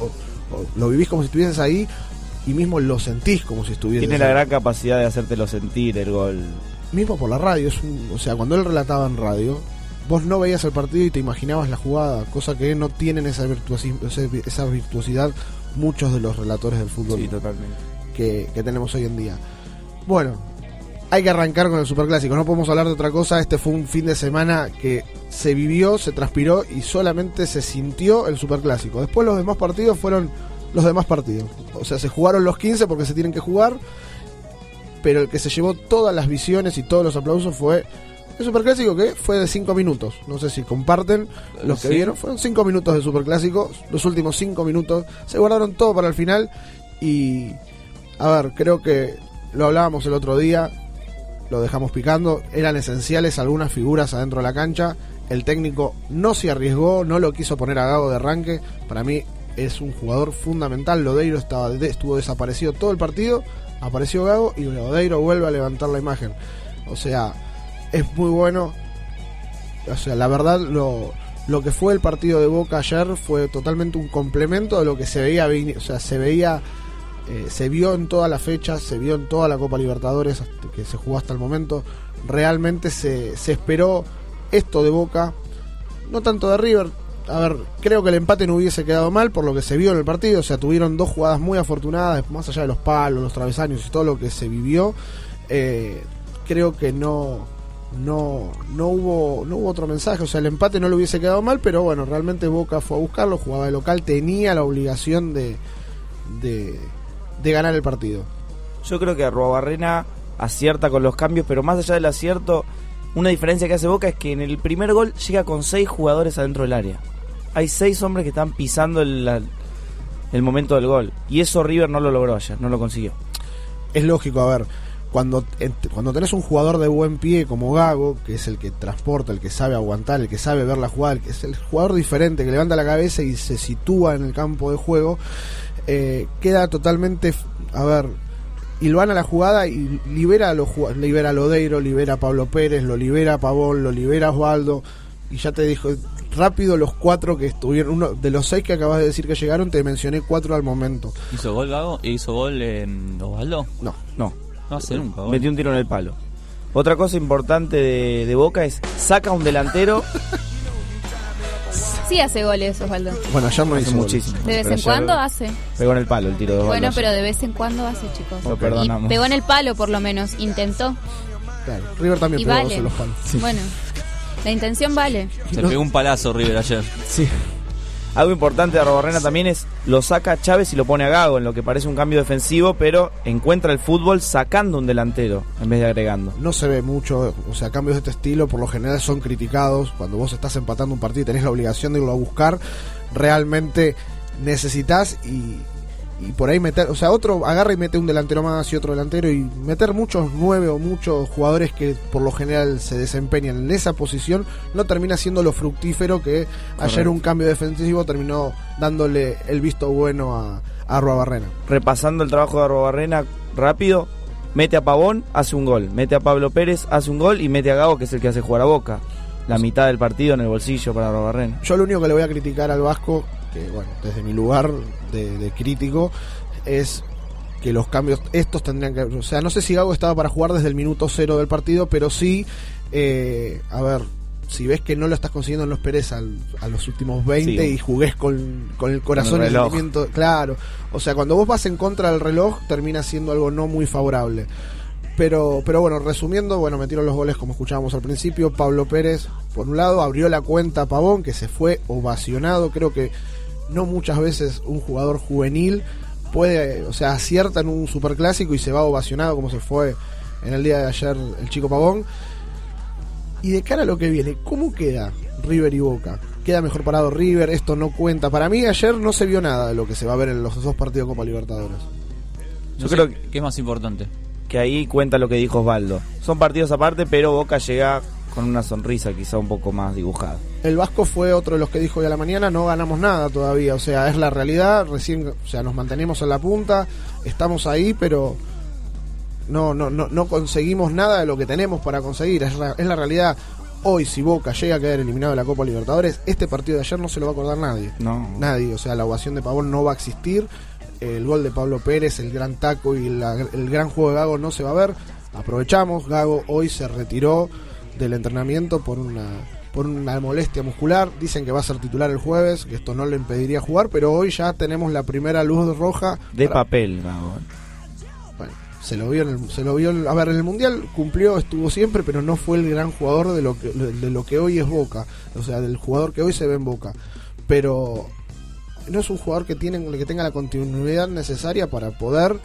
lo vivís como si estuvieses ahí y mismo lo sentís como si estuvieses Tiene la gran capacidad de hacértelo sentir el gol. mismo por la radio, es un- o sea, cuando él relataba en radio, vos no veías el partido y te imaginabas la jugada, cosa que no tienen esa, virtuosi- esa vi- esa virtuosidad muchos de los relatores del fútbol que, que tenemos hoy en día. Bueno, hay que arrancar con el superclásico, no podemos hablar de otra cosa, este fue un fin de semana que se vivió, se transpiró y solamente se sintió el superclásico. Después los demás partidos fueron los demás partidos. O sea, se jugaron los 15 porque se tienen que jugar, pero el que se llevó todas las visiones y todos los aplausos fue el superclásico que fue de 5 minutos. No sé si comparten los que Sí. vieron. Fueron 5 minutos de superclásico. Los últimos 5 minutos se guardaron todo para el final. Y a ver, creo que lo hablábamos el otro día. Lo dejamos picando. Eran esenciales algunas figuras adentro de la cancha. El técnico no se arriesgó, no lo quiso poner a Gago de arranque. Para mí es un jugador fundamental. Lodeiro estaba, estuvo desaparecido todo el partido. Apareció Gago y Lodeiro vuelve a levantar la imagen. O sea, es muy bueno. O sea, la verdad, lo, lo que fue el partido de Boca ayer fue totalmente un complemento de lo que se veía. O sea, se veía. eh, se vio en toda la fecha, se vio en toda la Copa Libertadores que se jugó hasta el momento. Realmente se, se esperó esto de Boca. No tanto de River. a ver, creo que el empate no hubiese quedado mal por lo que se vio en el partido. O sea, tuvieron dos jugadas muy afortunadas, más allá de los palos, los travesaños y todo lo que se vivió. eh, creo que no, no, no hubo, no hubo otro mensaje. O sea, el empate no le hubiese quedado mal, pero bueno, realmente Boca fue a buscarlo, jugaba de local, tenía la obligación de, de, de ganar el partido. Yo creo que Arruabarrena acierta con los cambios, pero más allá del acierto, una diferencia que hace Boca es que en el primer gol llega con seis jugadores adentro del área. Hay seis hombres que están pisando el, la- el momento del gol. Y eso River no lo logró ayer, no lo consiguió. es lógico, a ver, cuando, cuando tenés un jugador de buen pie como Gago, que es el que transporta, el que sabe aguantar, el que sabe ver la jugada, el que es el jugador diferente, que levanta la cabeza y se sitúa en el campo de juego, eh, queda totalmente, a ver, y lo van a la jugada y libera a, los, libera a Lodeiro, libera a Pablo Pérez, lo libera a Pavón, lo libera a Osvaldo, y ya te dijo, rápido los cuatro que estuvieron, uno de los seis que acabas de decir que llegaron, te mencioné cuatro al momento. ¿Hizo gol Gago? ¿Hizo gol eh, Osvaldo? No. No. No hace nunca gol. Metió un tiro en el palo. Otra cosa importante de, de Boca es saca un delantero. Sí hace goles, Osvaldo. Bueno, ayer no hizo muchísimo. De vez en cuando hace. Pegó en el palo el tiro de Osvaldo Bueno, pero de vez en cuando hace, chicos. Lo perdonamos. Y pegó en el palo, por lo menos. Intentó. Claro, River también Y pegó vale. los palos. Bueno, la intención vale. Se pegó un palazo River ayer. Sí. Algo importante de Arrobarrena también es lo saca a Chávez y lo pone a Gago en lo que parece un cambio defensivo, pero encuentra el fútbol sacando un delantero en vez de agregando. no se ve mucho, o sea, cambios de este estilo por lo general son criticados. Cuando vos estás empatando un partido y tenés la obligación de irlo a buscar, realmente necesitas y, y por ahí meter, o sea, otro agarra y mete un delantero más y otro delantero y meter muchos nueve o muchos jugadores que por lo general se desempeñan en esa posición no termina siendo lo fructífero que ayer un cambio defensivo terminó dándole el visto bueno a, a Arruabarrena. Repasando el trabajo de Arrobarrena rápido, mete a Pavón, hace un gol. Mete a Pablo Pérez, hace un gol y mete a Gago, que es el que hace jugar a Boca. La mitad del partido en el bolsillo para Arrobarrena. Yo lo único que le voy a criticar al Vasco, que bueno, desde mi lugar de, de crítico, es que los cambios estos tendrían que... O sea, no sé si Gago estaba para jugar desde el minuto cero del partido, pero sí, eh, a ver, si ves que no lo estás consiguiendo en los Pérez al- a los últimos 20 Sí. y jugués con, con el corazón Con y el el sentimiento, claro. O sea, cuando vos vas en contra del reloj, termina siendo algo no muy favorable. Pero, pero bueno, resumiendo, bueno, metieron los goles como escuchábamos al principio. Pablo Pérez, por un lado, abrió la cuenta a Pavón, que se fue ovacionado. Creo que no muchas veces un jugador juvenil puede, o sea, acierta en un superclásico y se va ovacionado como se fue en el día de ayer el chico Pavón. Y de cara a lo que viene, ¿cómo queda River y Boca? ¿Queda mejor parado River? Esto no cuenta. Para mí ayer no se vio nada de lo que se va a ver en los dos partidos Copa Libertadores. Yo Yo creo creo que ¿Qué es más importante? que ahí cuenta lo que dijo Osvaldo. Son partidos aparte, pero Boca llega con una sonrisa quizá un poco más dibujada. El Vasco fue otro de los que dijo hoy a la mañana, no ganamos nada todavía, o sea, es la realidad, recién, o sea, nos mantenemos en la punta, estamos ahí, pero no, no, no, no conseguimos nada de lo que tenemos para conseguir, es la, es la realidad. Hoy, si Boca llega a quedar eliminado de la Copa Libertadores, este partido de ayer no se lo va a acordar nadie. No. Nadie, o sea, la ovación de Pavón no va a existir, el gol de Pablo Pérez, el gran taco y la- el gran juego de Gago no se va a ver. Aprovechamos, Gago hoy se retiró del entrenamiento por una por una molestia muscular. Dicen que va a ser titular el jueves, que esto no le impediría jugar, pero hoy ya tenemos la primera luz roja. De para- papel, Gago. Bueno, se lo vio en el, se lo vio en- a ver en el mundial cumplió estuvo siempre pero no fue el gran jugador de lo que de lo que hoy es Boca o sea del jugador que hoy se ve en Boca pero no es un jugador que tiene que tenga la continuidad necesaria para poder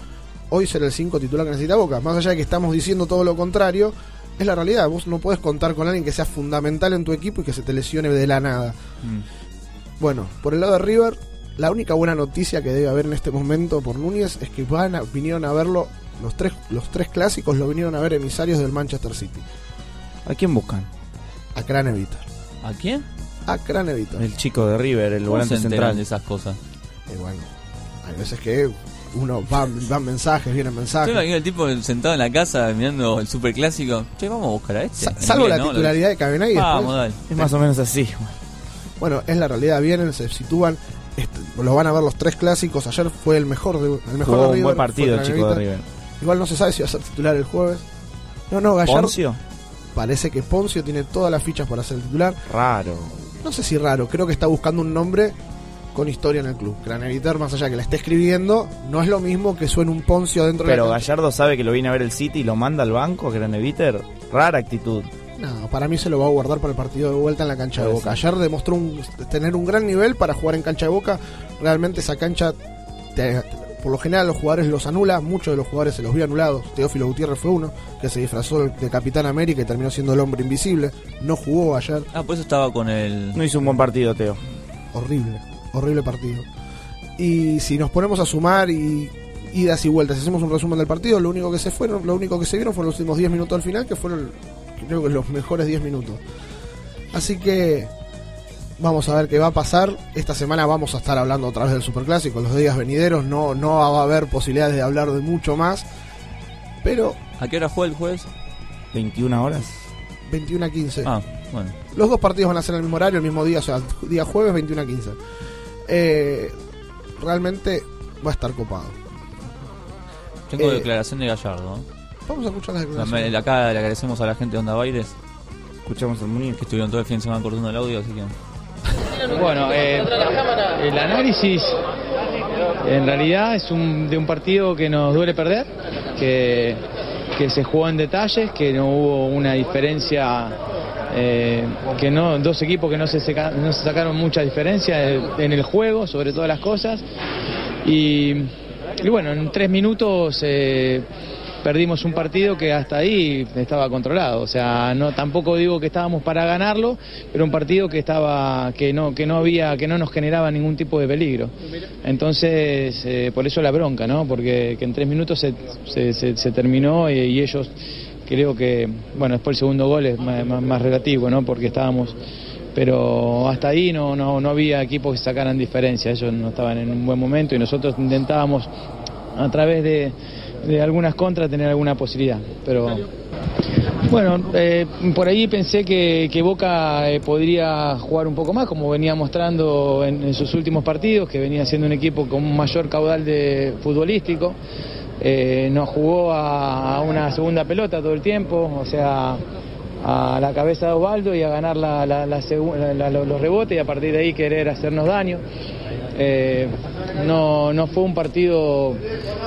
hoy ser el 5 titular que necesita Boca más allá de que estamos diciendo todo lo contrario es la realidad vos no puedes contar con alguien que sea fundamental en tu equipo y que se te lesione de la nada bueno, por el lado de River, la única buena noticia que debe haber en este momento por Núñez es que van a- vinieron a verlo, los tres, los tres clásicos lo vinieron a ver emisarios del Manchester City. ¿A quién buscan? A Craneviter. ¿A quién? A Craneviter. El chico de River, el ¿Cómo volante central. de esas cosas? Y bueno, hay veces que uno va, van mensajes, vienen Yo mensajes. me imagino el tipo sentado en la casa mirando el superclásico. Che, vamos a buscar a este. Sa- salvo la titularidad de Cabenay y Vamos, dale. Es más o menos así. Bueno, es la realidad, vienen, se sitúan, este, lo van a ver los tres clásicos. Ayer fue el mejor de, el mejor Jugó de un River, buen fue partido el chico de. River. Igual no se sabe si va a ser titular el jueves. No, no, Gallardo. ¿Poncio? Parece que Poncio tiene todas las fichas para ser titular. Raro. no sé si raro, creo que está buscando un nombre con historia en el club. Craneviter, más allá que la esté escribiendo, no es lo mismo que suene un Poncio dentro Pero de la cancha. Gallardo sabe que lo viene a ver el City y lo manda al banco, Graneviter. Rara actitud. No, para mí se lo va a guardar para el partido de vuelta en la cancha de Boca. Ayer demostró un- tener un gran nivel para jugar en cancha de Boca. Realmente esa cancha, te- por lo general los jugadores los anula. Muchos de los jugadores se los vio anulados. Teófilo Gutiérrez fue uno que se disfrazó de Capitán América y terminó siendo el hombre invisible. No jugó ayer. Ah, por eso estaba con el. No hizo un buen partido, Teo. Horrible, horrible partido. Y si nos ponemos a sumar y idas y vueltas, hacemos un resumen del partido, lo único que se fueron, lo único que se vieron fueron los últimos 10 minutos al final, que fueron creo que los mejores 10 minutos. Así que vamos a ver qué va a pasar. Esta semana vamos a estar hablando otra vez del Superclásico, los días venideros, no, no va a haber posibilidades de hablar de mucho más. Pero ¿A qué hora fue el jueves? 21 horas. 21 a 15. Ah, bueno. Los dos partidos van a ser en el mismo horario, el mismo día, o sea, día jueves 21 a 15. Eh, realmente va a estar copado. Tengo Eh, declaración de Gallardo. ¿no? Vamos a escuchar las La- declaraciones. me- Acá le agradecemos a la gente de Onda Baires. Escuchamos el Munir. Que estuvieron todo el fin de semana cortando el audio, así que. Bueno, eh, el análisis en realidad es un, de un partido que nos duele perder, que, que se jugó en detalles, que no hubo una diferencia, eh, que no dos equipos que no se, seca- no se sacaron mucha diferencia eh, en el juego, sobre todas las cosas. Y, y bueno, en tres minutos eh, perdimos un partido que hasta ahí estaba controlado. O sea, no tampoco digo que estábamos para ganarlo, pero un partido que estaba que no que no había que no nos generaba ningún tipo de peligro. Entonces, eh, por eso la bronca, ¿no? Porque que en tres minutos se, se, se- terminó y ellos creo que bueno después el segundo gol es más, relativo, ¿no? Porque estábamos pero hasta ahí no, no, no había equipos que sacaran diferencia, ellos no estaban en un buen momento y nosotros intentábamos a través de, de algunas contras tener alguna posibilidad, pero bueno, eh, por ahí pensé que, que Boca eh, podría jugar un poco más, como venía mostrando en, en sus últimos partidos, que venía siendo un equipo con un mayor caudal de futbolístico. Eh, nos jugó a, a una segunda pelota todo el tiempo, o sea, a la cabeza de Osvaldo y a ganar la- la- la segu- la- la- los rebotes y a partir de ahí querer hacernos daño. Eh, no, no fue un partido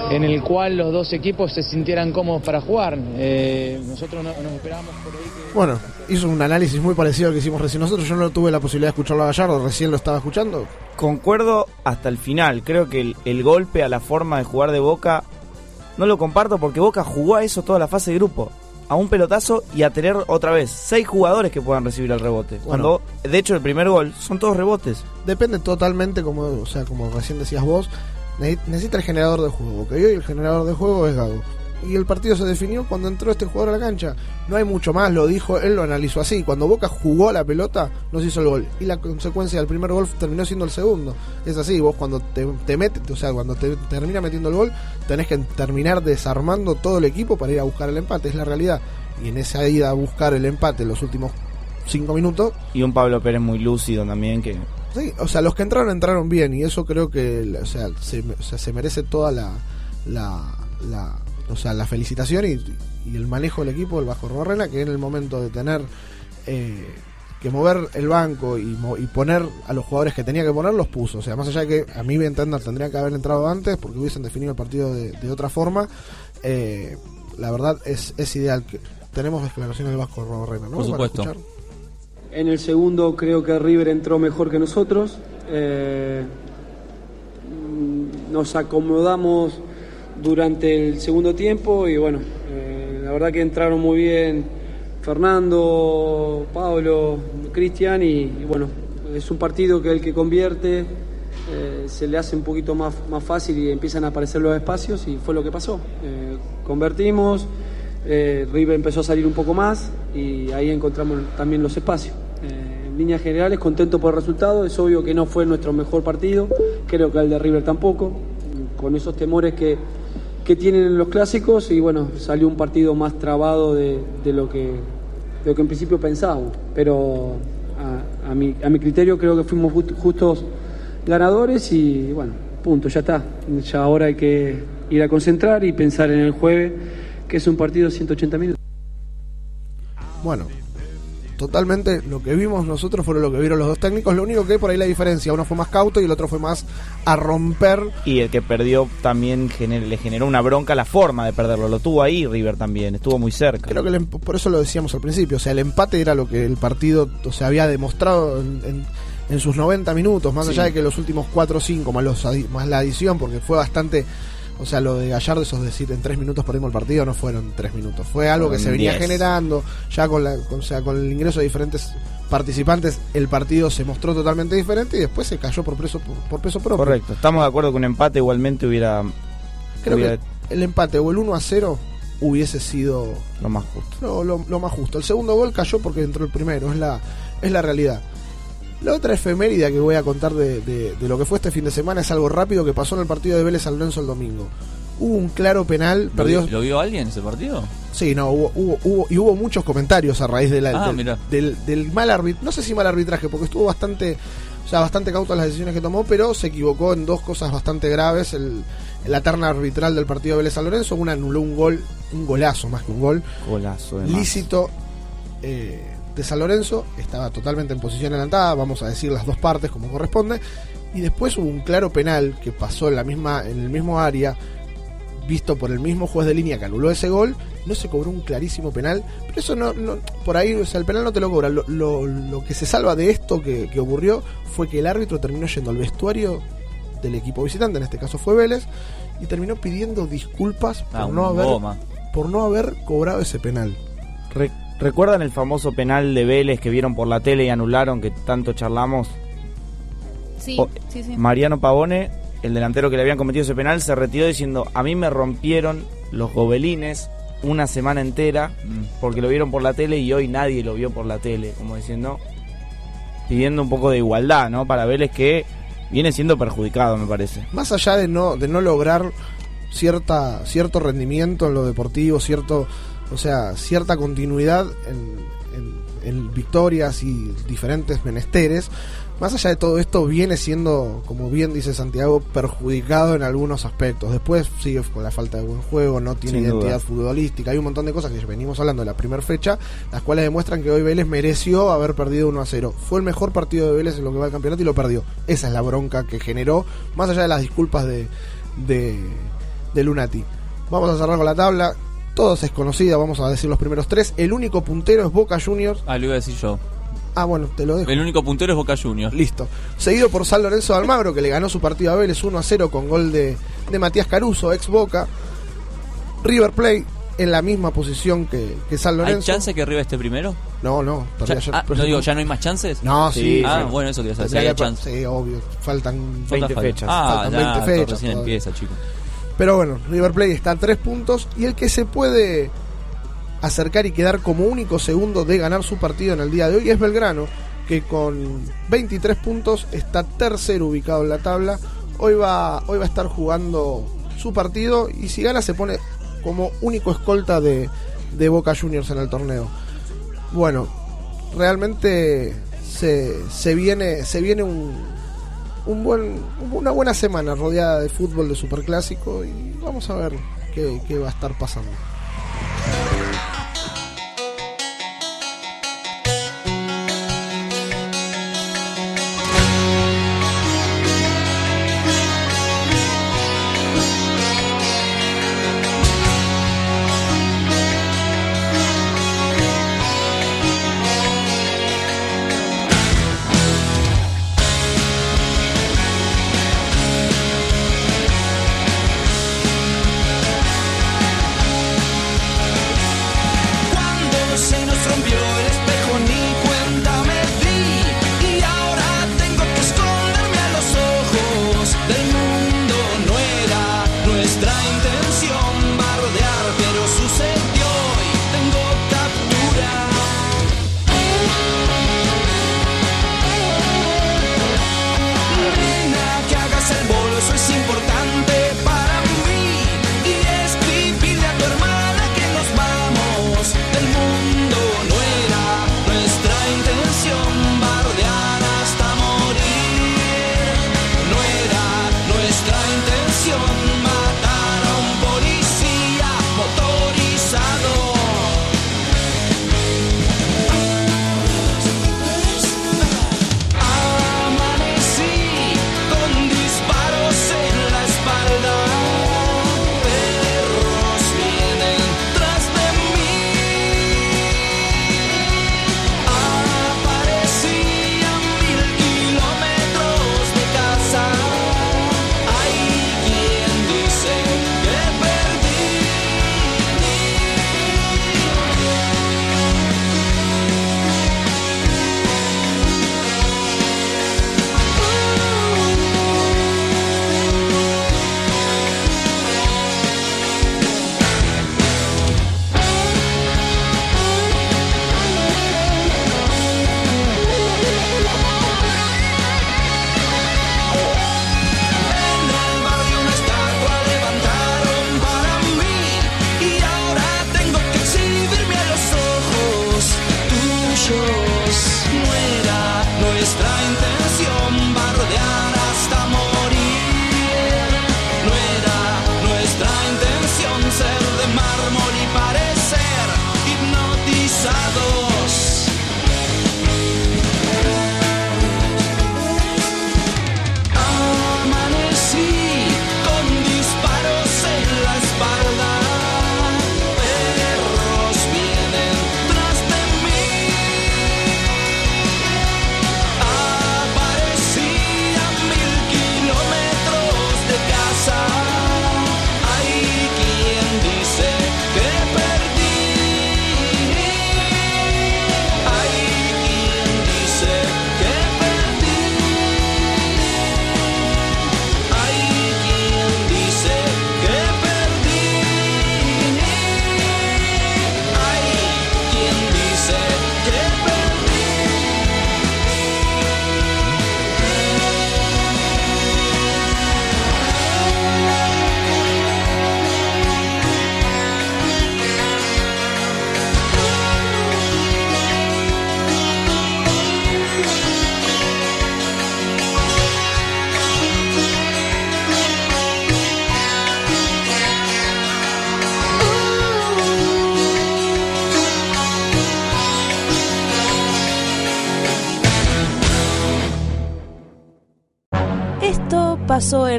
en el cual los dos equipos se sintieran cómodos para jugar. Eh, nosotros no- nos esperábamos por ahí que... Bueno, hizo un análisis muy parecido al que hicimos recién nosotros. Yo no tuve la posibilidad de escucharlo a Gallardo, recién lo estaba escuchando. Concuerdo hasta el final. Creo que el, el golpe a la forma de jugar de Boca no lo comparto porque Boca jugó a eso toda la fase de grupo. A un pelotazo y a tener otra vez seis jugadores que puedan recibir el rebote. Cuando, de hecho, el primer gol son todos rebotes. Depende totalmente, como, o sea, como recién decías vos, ne- necesita el generador de juego. Que hoy el generador de juego es Gago. Y el partido se definió cuando entró este jugador a la cancha. No hay mucho más, lo dijo, él lo analizó así. Cuando Boca jugó la pelota, no se hizo el gol. Y la consecuencia del primer gol terminó siendo el segundo. Es así, vos cuando te, te metes, o sea, cuando te termina metiendo el gol, tenés que terminar desarmando todo el equipo para ir a buscar el empate, es la realidad. Y en esa ida a buscar el empate en los últimos cinco minutos, Y un Pablo Pérez muy lúcido también que... Sí, o sea, los que entraron entraron bien y eso creo que o sea, se, o sea, se merece toda la, la, la- o sea, la felicitación y, y el manejo del equipo del Bajo Barrena que en el momento de tener eh, que mover el banco y, poner a los jugadores que tenía que poner los puso. O sea, más allá de que a mí me entender tendría que haber entrado antes porque hubiesen definido el partido de, de otra forma, eh, la verdad es, es ideal. que Tenemos declaraciones del Vasco Barrena, ¿no? Por supuesto. En el segundo creo que River entró mejor que nosotros. Eh, nos acomodamos durante el segundo tiempo y bueno, eh, la verdad que entraron muy bien Fernando, Pablo, Cristian y, bueno, es un partido que el que convierte eh, se le hace un poquito más, más fácil y empiezan a aparecer los espacios y fue lo que pasó. Eh, convertimos, River empezó a salir un poco más y ahí encontramos también los espacios. En líneas generales, contento por el resultado, es obvio que no fue nuestro mejor partido, creo que el de River tampoco, con esos temores que, que tienen en los clásicos y bueno, salió un partido más trabado de, de lo, que, de lo que en principio pensábamos, pero a, a mi, a mi criterio creo que fuimos just- justos ganadores y bueno, punto, ya está. Ya ahora hay que ir a concentrar y pensar en el jueves, que es un partido de 180 minutos. Bueno, totalmente lo que vimos nosotros fue lo que vieron los dos técnicos. Lo único que por ahí la diferencia, uno fue más cauto y el otro fue más a romper. Y el que perdió también gener- le generó una bronca la forma de perderlo. Lo tuvo ahí River también, estuvo muy cerca. Creo que el por eso lo decíamos al principio, o sea, el empate era lo que el partido o sea, había demostrado en, en- en sus 90 minutos, más Sí. allá de que los últimos 4 o 5, más, los más la adición, porque fue bastante, o sea, lo de Gallardo, esos decir en 3 minutos perdimos el partido, no fueron 3 minutos, fue algo que se venía 10. generando, ya con, la, con- o sea, con el ingreso de diferentes participantes, el partido se mostró totalmente diferente y después se cayó por peso, por, por peso propio. Correcto, estamos de acuerdo que un empate igualmente hubiera, Creo hubiera que el empate o el 1 a 0 hubiese sido lo más justo. lo, lo- lo más justo. El segundo gol cayó porque entró el primero, es la, es la realidad. La otra efeméride que voy a contar de, de- de lo que fue este fin de semana es algo rápido que pasó en el partido de Vélez San Lorenzo el domingo. Hubo un claro penal, ¿Lo, perdió. vio, lo vio alguien ese partido? Sí, no, hubo, hubo, hubo- y hubo muchos comentarios a raíz de la- Ah, del, del, del mal arbitraje. No sé si mal arbitraje, porque estuvo bastante, o sea, bastante cauto en las decisiones que tomó, pero se equivocó en dos cosas bastante graves. El, en la terna arbitral del partido de Vélez San Lorenzo, una anuló un gol, un golazo más que un gol, Golazo de más. lícito eh, de San Lorenzo, estaba totalmente en posición adelantada, vamos a decir las dos partes como corresponde, y después hubo un claro penal que pasó en la misma en el mismo área, visto por el mismo juez de línea que anuló ese gol, no se cobró un clarísimo penal, pero eso no, no por ahí, o sea, el penal no te lo cobra, lo, lo- lo que se salva de esto que, que ocurrió fue que el árbitro terminó yendo al vestuario del equipo visitante, en este caso fue Vélez, y terminó pidiendo disculpas por Ah, no un haber por no haber cobrado ese penal. Re- ¿Recuerdan el famoso penal de Vélez que vieron por la tele y anularon que tanto charlamos? Sí, O- sí, sí. Mariano Pavone, el delantero que le habían cometido ese penal, se retiró diciendo, a mí me rompieron los gobelines una semana entera porque lo vieron por la tele y hoy nadie lo vio por la tele, como diciendo, pidiendo un poco de igualdad, ¿no? Para Vélez que viene siendo perjudicado, me parece. más allá de no de no lograr cierta cierto rendimiento en lo deportivo cierto o sea cierta continuidad en, en- en victorias y diferentes menesteres más allá de todo esto viene siendo como bien dice Santiago perjudicado en algunos aspectos después sigue con la falta de buen juego no tiene Sin duda. identidad futbolística hay un montón de cosas que venimos hablando de la primera fecha las cuales demuestran que hoy Vélez mereció haber perdido 1 a 0 fue el mejor partido de Vélez en lo que va al campeonato y lo perdió esa es la bronca que generó más allá de las disculpas de, de, de Lunati. Vamos a cerrar con la tabla. Todos es conocida, vamos a decir los primeros tres. El único puntero es Boca Juniors. Ah, lo iba a decir yo. Ah, bueno, te lo dejo. El único puntero es Boca Juniors. Listo. Seguido por San Lorenzo de Almagro, que le ganó su partido a Vélez 1 a 0 con gol de, de Matías Caruso, ex Boca. River Plate en la misma posición que, que San ¿Hay Lorenzo. chance que River esté primero? No, no. Ya- ayer. ah, no digo, ¿ya no hay más chances? No, sí. Ah, sí. bueno, eso quería saber. si Tendría había que- chance. Sí, obvio. Faltan ¿Cuántas 20 faltan? fechas. Ah, Faltan ya, 20 esto fechas. recién todavía. empieza, chicos. Pero bueno, River Plate está a tres puntos y el que se puede acercar y quedar como único segundo de ganar su partido en el día de hoy es Belgrano, que con 23 puntos está tercero ubicado en la tabla. Hoy va, hoy va a estar jugando su partido y si gana se pone como único escolta de, de Boca Juniors en el torneo. Bueno, realmente se, se viene, se viene un, un buen, una buena semana rodeada de fútbol de superclásico y vamos a ver qué, qué va a estar pasando.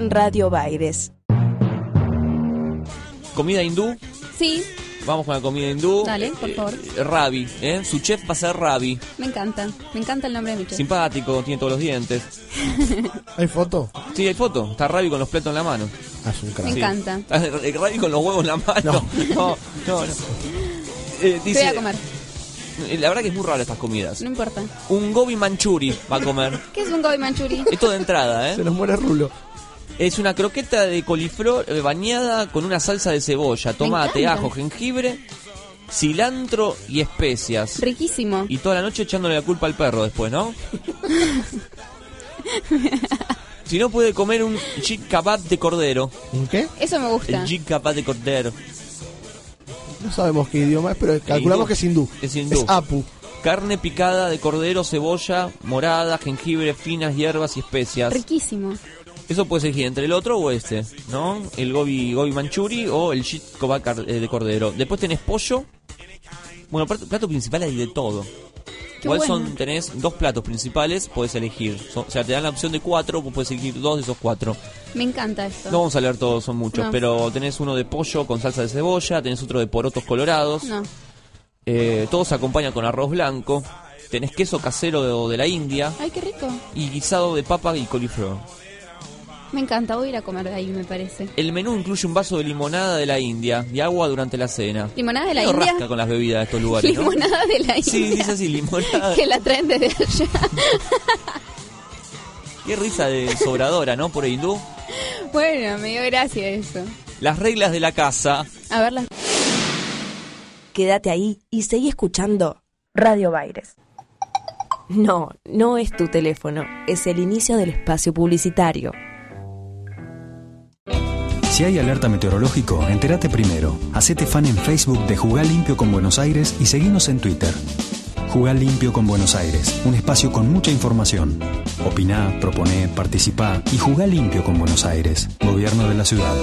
En Radio Baires. Comida hindú. Sí, Vamos con la comida hindú. dale, por favor. Eh, Ravi, ¿eh? Su chef va a ser Ravi. Me encanta. Me encanta el nombre de mi chef. Simpático, tiene todos los dientes. <laughs> ¿Hay foto? Sí, hay foto. Está Ravi con los platos en la mano. Ah, es un crack. Me encanta. <laughs> Está Ravi con los huevos en la mano. No, <laughs> no, no. Eh, Voy dice, a comer. eh, la verdad que es muy raro estas comidas. No importa. Un gobi manchuri va a comer. ¿Qué es un gobi manchuri? Esto de entrada, ¿eh? Se nos muere Rulo. Es una croqueta de coliflor eh, bañada con una salsa de cebolla, tomate, encanta. ajo, jengibre, cilantro y especias. Riquísimo. Y toda la noche echándole la culpa al perro después, ¿no? <laughs> si no puede comer un kebab de cordero. ¿Un qué? Eso me gusta. El kebab de cordero. No sabemos qué idioma es, pero calculamos hindú. que es hindú. Es hindú. Es Apu. Carne picada de cordero, cebolla, morada, jengibre, finas hierbas y especias. Riquísimo. Eso puedes elegir entre el otro o este, ¿no? El gobi, gobi manchuri o el shit kebab eh, de cordero. Después tenés pollo. Bueno, plato, plato principal hay de todo. Qué Igual bueno. son, tenés dos platos principales, puedes elegir. Son- o sea, te dan la opción de cuatro, vos puedes elegir dos de esos cuatro. Me encanta esto. No vamos a leer todos, son muchos, No. pero tenés uno de pollo con salsa de cebolla, tenés otro de porotos colorados. No. Eh, todo se acompaña con arroz blanco. Tenés queso casero de, de la India Ay, qué rico. y guisado de papa y coliflor. Me encanta. Voy a ir a comer de ahí, me parece. El menú incluye un vaso de limonada de la India y agua durante la cena. ¿Limonada de la India? rasca con las bebidas de estos lugares, ¿no? Limonada de la India. Sí, dice así, limonada. Que la traen desde allá. <laughs> Qué risa de sobradora, ¿no? Por hindú. bueno, me dio gracia eso. Las reglas de la casa. A ver las... Quédate ahí y seguí escuchando Radio Baires. No, no es tu teléfono, es el inicio del espacio publicitario. Si hay alerta meteorológico, entérate primero. Hacete fan en Facebook de Jugar Limpio con Buenos Aires y seguinos en Twitter. Jugar Limpio con Buenos Aires, un espacio con mucha información. Opiná, proponé, participá y jugá limpio con Buenos Aires, Gobierno de la Ciudad.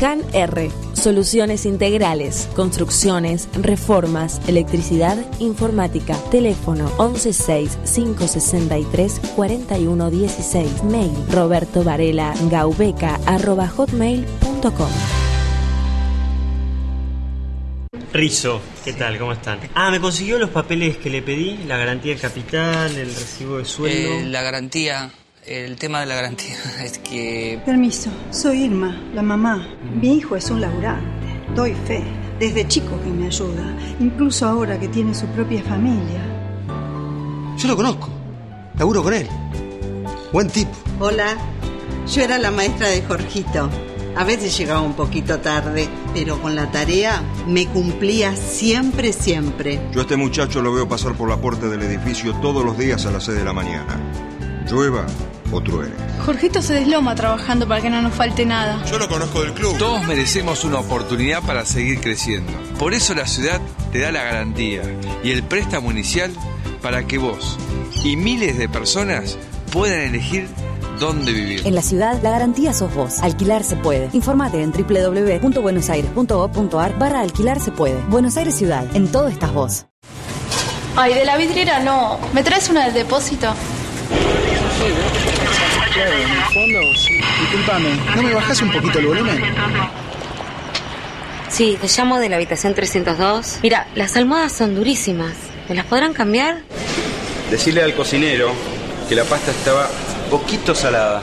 Han R. Soluciones integrales, construcciones, reformas, electricidad, informática. Teléfono 116-563-4116. Mail roberto varela gaubeca arroba hotmail.com. Rizo, ¿qué tal? ¿Cómo están? Ah, me consiguió los papeles que le pedí, la garantía del capital, el recibo de sueldo. Eh, la garantía, el tema de la garantía <laughs> es que Permiso, soy Irma, la mamá. Mi hijo es un laburante. Doy fe. Desde chico que me ayuda. Incluso ahora que tiene su propia familia. Yo lo conozco. Laburo con él. Buen tipo. Hola, yo era la maestra de Jorgito. A veces llegaba un poquito tarde, pero con la tarea me cumplía siempre, siempre. Yo a este muchacho lo veo pasar por la puerta del edificio todos los días a las 6 de la mañana. Llueva o truene. Jorgito se desloma trabajando para que no nos falte nada. Yo lo conozco del club. Todos merecemos una oportunidad para seguir creciendo. Por eso la ciudad te da la garantía y el préstamo inicial para que vos y miles de personas puedan elegir dónde vivir. En la ciudad, la garantía sos vos. Alquilar se puede. Informate en www.buenosaires.gov.ar barra alquilar se puede. Buenos Aires Ciudad. En todo estás vos. Ay, de la vidriera no. ¿Me traes una del depósito? En el fondo, sí. Disculpame, ¿no me bajas un poquito el volumen? Sí, te llamo de la habitación 302. Mira, las almohadas son durísimas. ¿Me las podrán cambiar? Decirle al cocinero que la pasta estaba poquito salada.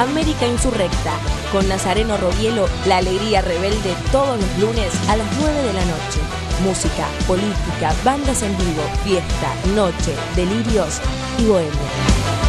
América Insurrecta, con Nazareno Robielo, la alegría rebelde todos los lunes a las 9 de la noche. Música, política, bandas en vivo, fiesta, noche, delirios y bohemia.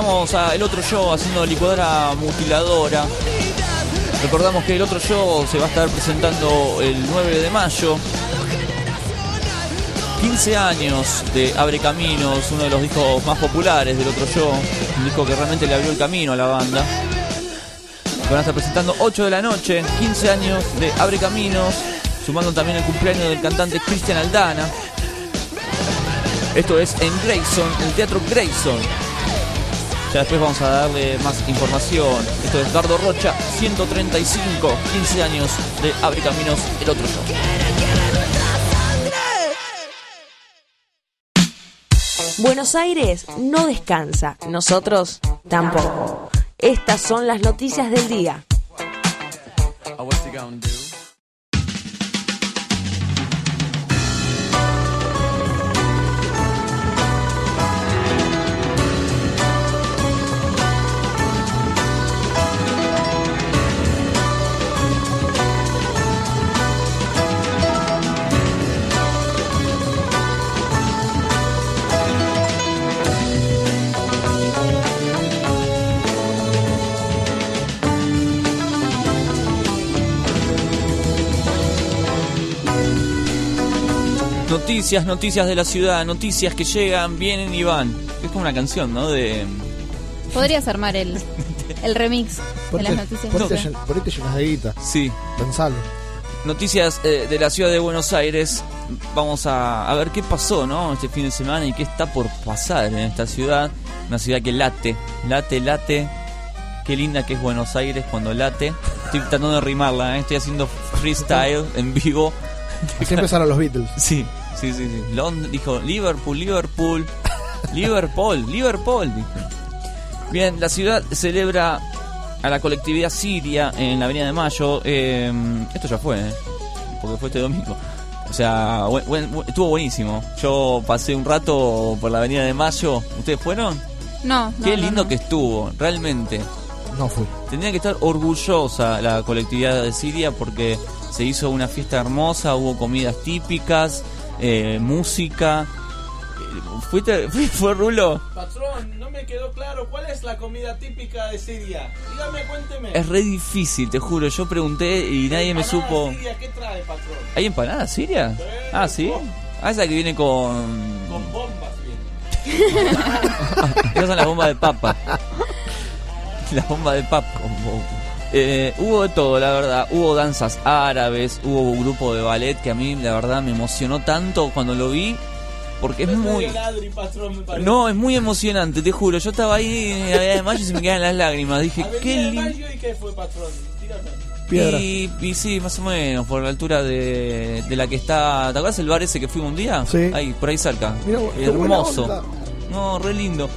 Escuchamos a el otro show haciendo licuadora mutiladora. Recordamos que el otro show se va a estar presentando el 9 de mayo. 15 años de Abre Caminos, uno de los discos más populares del otro show. Un disco que realmente le abrió el camino a la banda. Van a estar presentando 8 de la noche, 15 años de Abre Caminos, sumando también el cumpleaños del cantante Cristian Aldana. Esto es en Grayson, el Teatro Grayson. Ya después vamos a darle más información. Esto es Dardo Rocha, 135, 15 años de Abre Caminos, el otro show. Buenos Aires no descansa, nosotros tampoco. Estas son las noticias del día. Noticias, noticias de la ciudad, noticias que llegan, vienen y van. Es como una canción, ¿no? De. Podrías armar el, <laughs> el remix de las noticias. Por, por este llenas de guita. Sí. Pensalo. Noticias eh, de la ciudad de Buenos Aires. Vamos a, a, ver qué pasó, ¿no? Este fin de semana y qué está por pasar en esta ciudad. Una ciudad que late, late, late. Qué linda que es Buenos Aires cuando late. Estoy tratando de rimarla, ¿eh? estoy haciendo freestyle en vivo. Así empezaron los Beatles. Sí, sí, sí. sí. Lond dijo Liverpool, Liverpool, Liverpool, <laughs> Liverpool. Dijo. Bien, la ciudad celebra a la colectividad siria en la Avenida de Mayo. Eh, esto ya fue, ¿eh? porque fue este domingo. O sea, buen, buen, estuvo buenísimo. Yo pasé un rato por la Avenida de Mayo. ¿Ustedes fueron? No. Qué no, lindo no. que estuvo, realmente. No fui. Tendría que estar orgullosa la colectividad de Siria porque se hizo una fiesta hermosa, hubo comidas típicas, eh, música. ¿Fuiste, <laughs> fue, fue Rulo? Patrón, no me quedó claro cuál es la comida típica de Siria. Dígame, cuénteme. Es re difícil, te juro. Yo pregunté y nadie me supo. Siria, ¿Qué trae, patrón? ¿Hay empanada siria? Ah, sí. Ah, esa que viene con. Con bombas, bien. Esas <laughs> son las bombas de papa. <laughs> Las bombas de papa. Eh, hubo de todo, la verdad. Hubo danzas árabes, hubo un grupo de ballet que a mí, la verdad, me emocionó tanto cuando lo vi. Porque es muy. Ladri, patrón, me parece. No, es muy emocionante, te juro. Yo estaba ahí en la Avenida de Mayo y se me quedan las lágrimas. Dije, Avenida qué lindo. Mayo y qué fue, patrón? Y, y sí, más o menos, por la altura de, de la que está. ¿Te acuerdas el bar ese que fuimos un día? Sí. Ahí, por ahí cerca. Mirá, Hermoso. No, re lindo.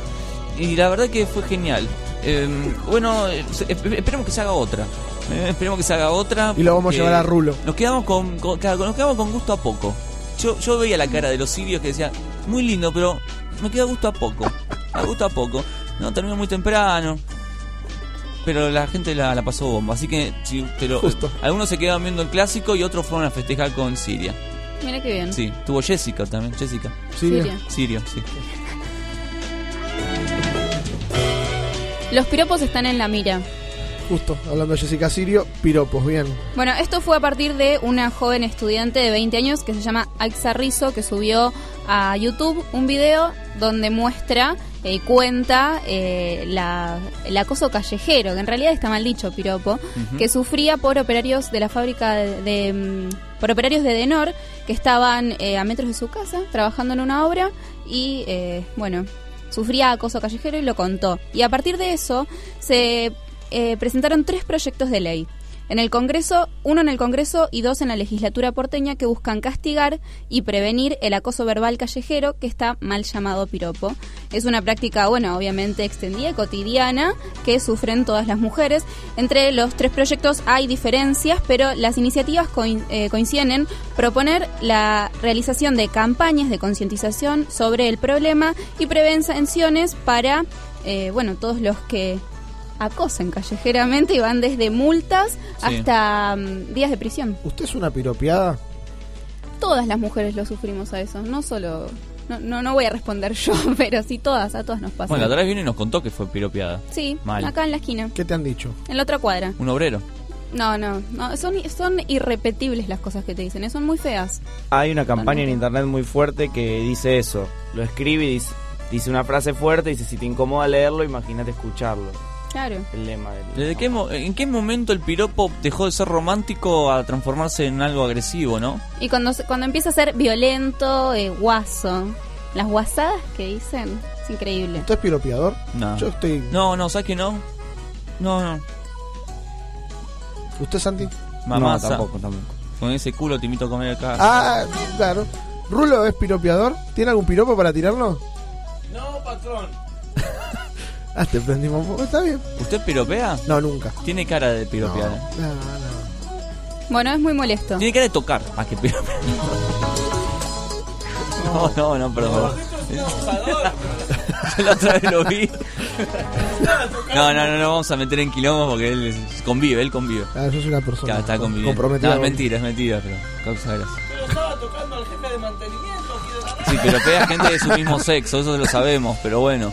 Y la verdad que fue genial. Eh, bueno, eh, esperemos que se haga otra. Eh, esperemos que se haga otra. Y lo vamos a llevar a Rulo. Nos quedamos con, con- claro, nos quedamos con gusto a poco. Yo, yo veía la cara de los sirios que decía, muy lindo, pero me queda gusto a poco. A gusto a poco. No, terminó muy temprano. Pero la gente la, la pasó bomba. Así que, si, pero, Justo. algunos se quedaron viendo el clásico y otros fueron a festejar con Siria. Mira qué bien. Sí, tuvo Jessica también. Jessica. Siria. Siria. Sirio, sí. Los piropos están en la mira. Justo, hablando de Jessica Sirio, piropos, bien. Bueno, esto fue a partir de una joven estudiante de 20 años que se llama Aixa Rizzo, que subió a YouTube un video donde muestra y cuenta eh, la, el acoso callejero, que en realidad está mal dicho, piropo, que sufría por operarios de la fábrica de, de, mm, por operarios de Denor que estaban eh, a metros de su casa trabajando en una obra y eh, bueno sufría acoso callejero y lo contó. Y a partir de eso se eh, presentaron tres proyectos de ley en el Congreso, uno en el Congreso y dos en la legislatura porteña que buscan castigar y prevenir el acoso verbal callejero que está mal llamado piropo. Es una práctica, bueno, obviamente extendida y cotidiana que sufren todas las mujeres. Entre los tres proyectos hay diferencias, pero las iniciativas eh, coinciden en proponer la realización de campañas de concientización sobre el problema y prevenciones para, eh, bueno, todos los que acosen callejeramente y van desde multas Sí. hasta mm, días de prisión. ¿Usted es una piropeada? Todas las mujeres lo sufrimos a eso, no solo No, no, no voy a responder <laughs> yo, pero sí todas, a todas nos pasa. Bueno, la otra vez vino y nos contó que fue piropeada. Sí, Mal. acá en la esquina, ¿Qué te han dicho? en la otra cuadra. Un obrero. No, no, no son, son irrepetibles las cosas que te dicen, eh, son muy feas. Hay una campaña en internet muy fuerte que dice eso. Lo escribe y dice, dice una frase fuerte y dice, si te incomoda leerlo, imagínate escucharlo. Claro. El lema del... ¿Desde qué mo- ¿En qué momento el piropo dejó de ser romántico a transformarse en algo agresivo, no? Y cuando, se- cuando empieza a ser violento, eh, guaso, las guasadas que dicen, es increíble. ¿Usted es piropeador? No. Yo estoy. No, no, ¿sabes que no? No, no. ¿Usted, Santi? Mamá, No, tampoco, tampoco. Con ese culo te invito a comer acá. Ah, claro. ¿Rulo es piropeador? ¿Tiene algún piropo para tirarlo? No, patrón. <laughs> Ah, te prendimos un poco. Está bien. ¿Usted piropea? No, nunca. Tiene cara de piropear. No, no. Bueno, es muy molesto. Tiene cara de tocar más que piropear. No, no, no, perdón. Yo <laughs> la otra vez lo vi. No, no, no, no vamos a meter en quilombo porque él convive, él convive. Ah, yo soy una persona Claro, está conviviendo. comprometida No, es mentira, es mentira, pero causa gracia. Pero estaba tocando al jefe de mantenimiento aquí de la Sí, piropea gente de su mismo sexo, eso lo sabemos, pero bueno.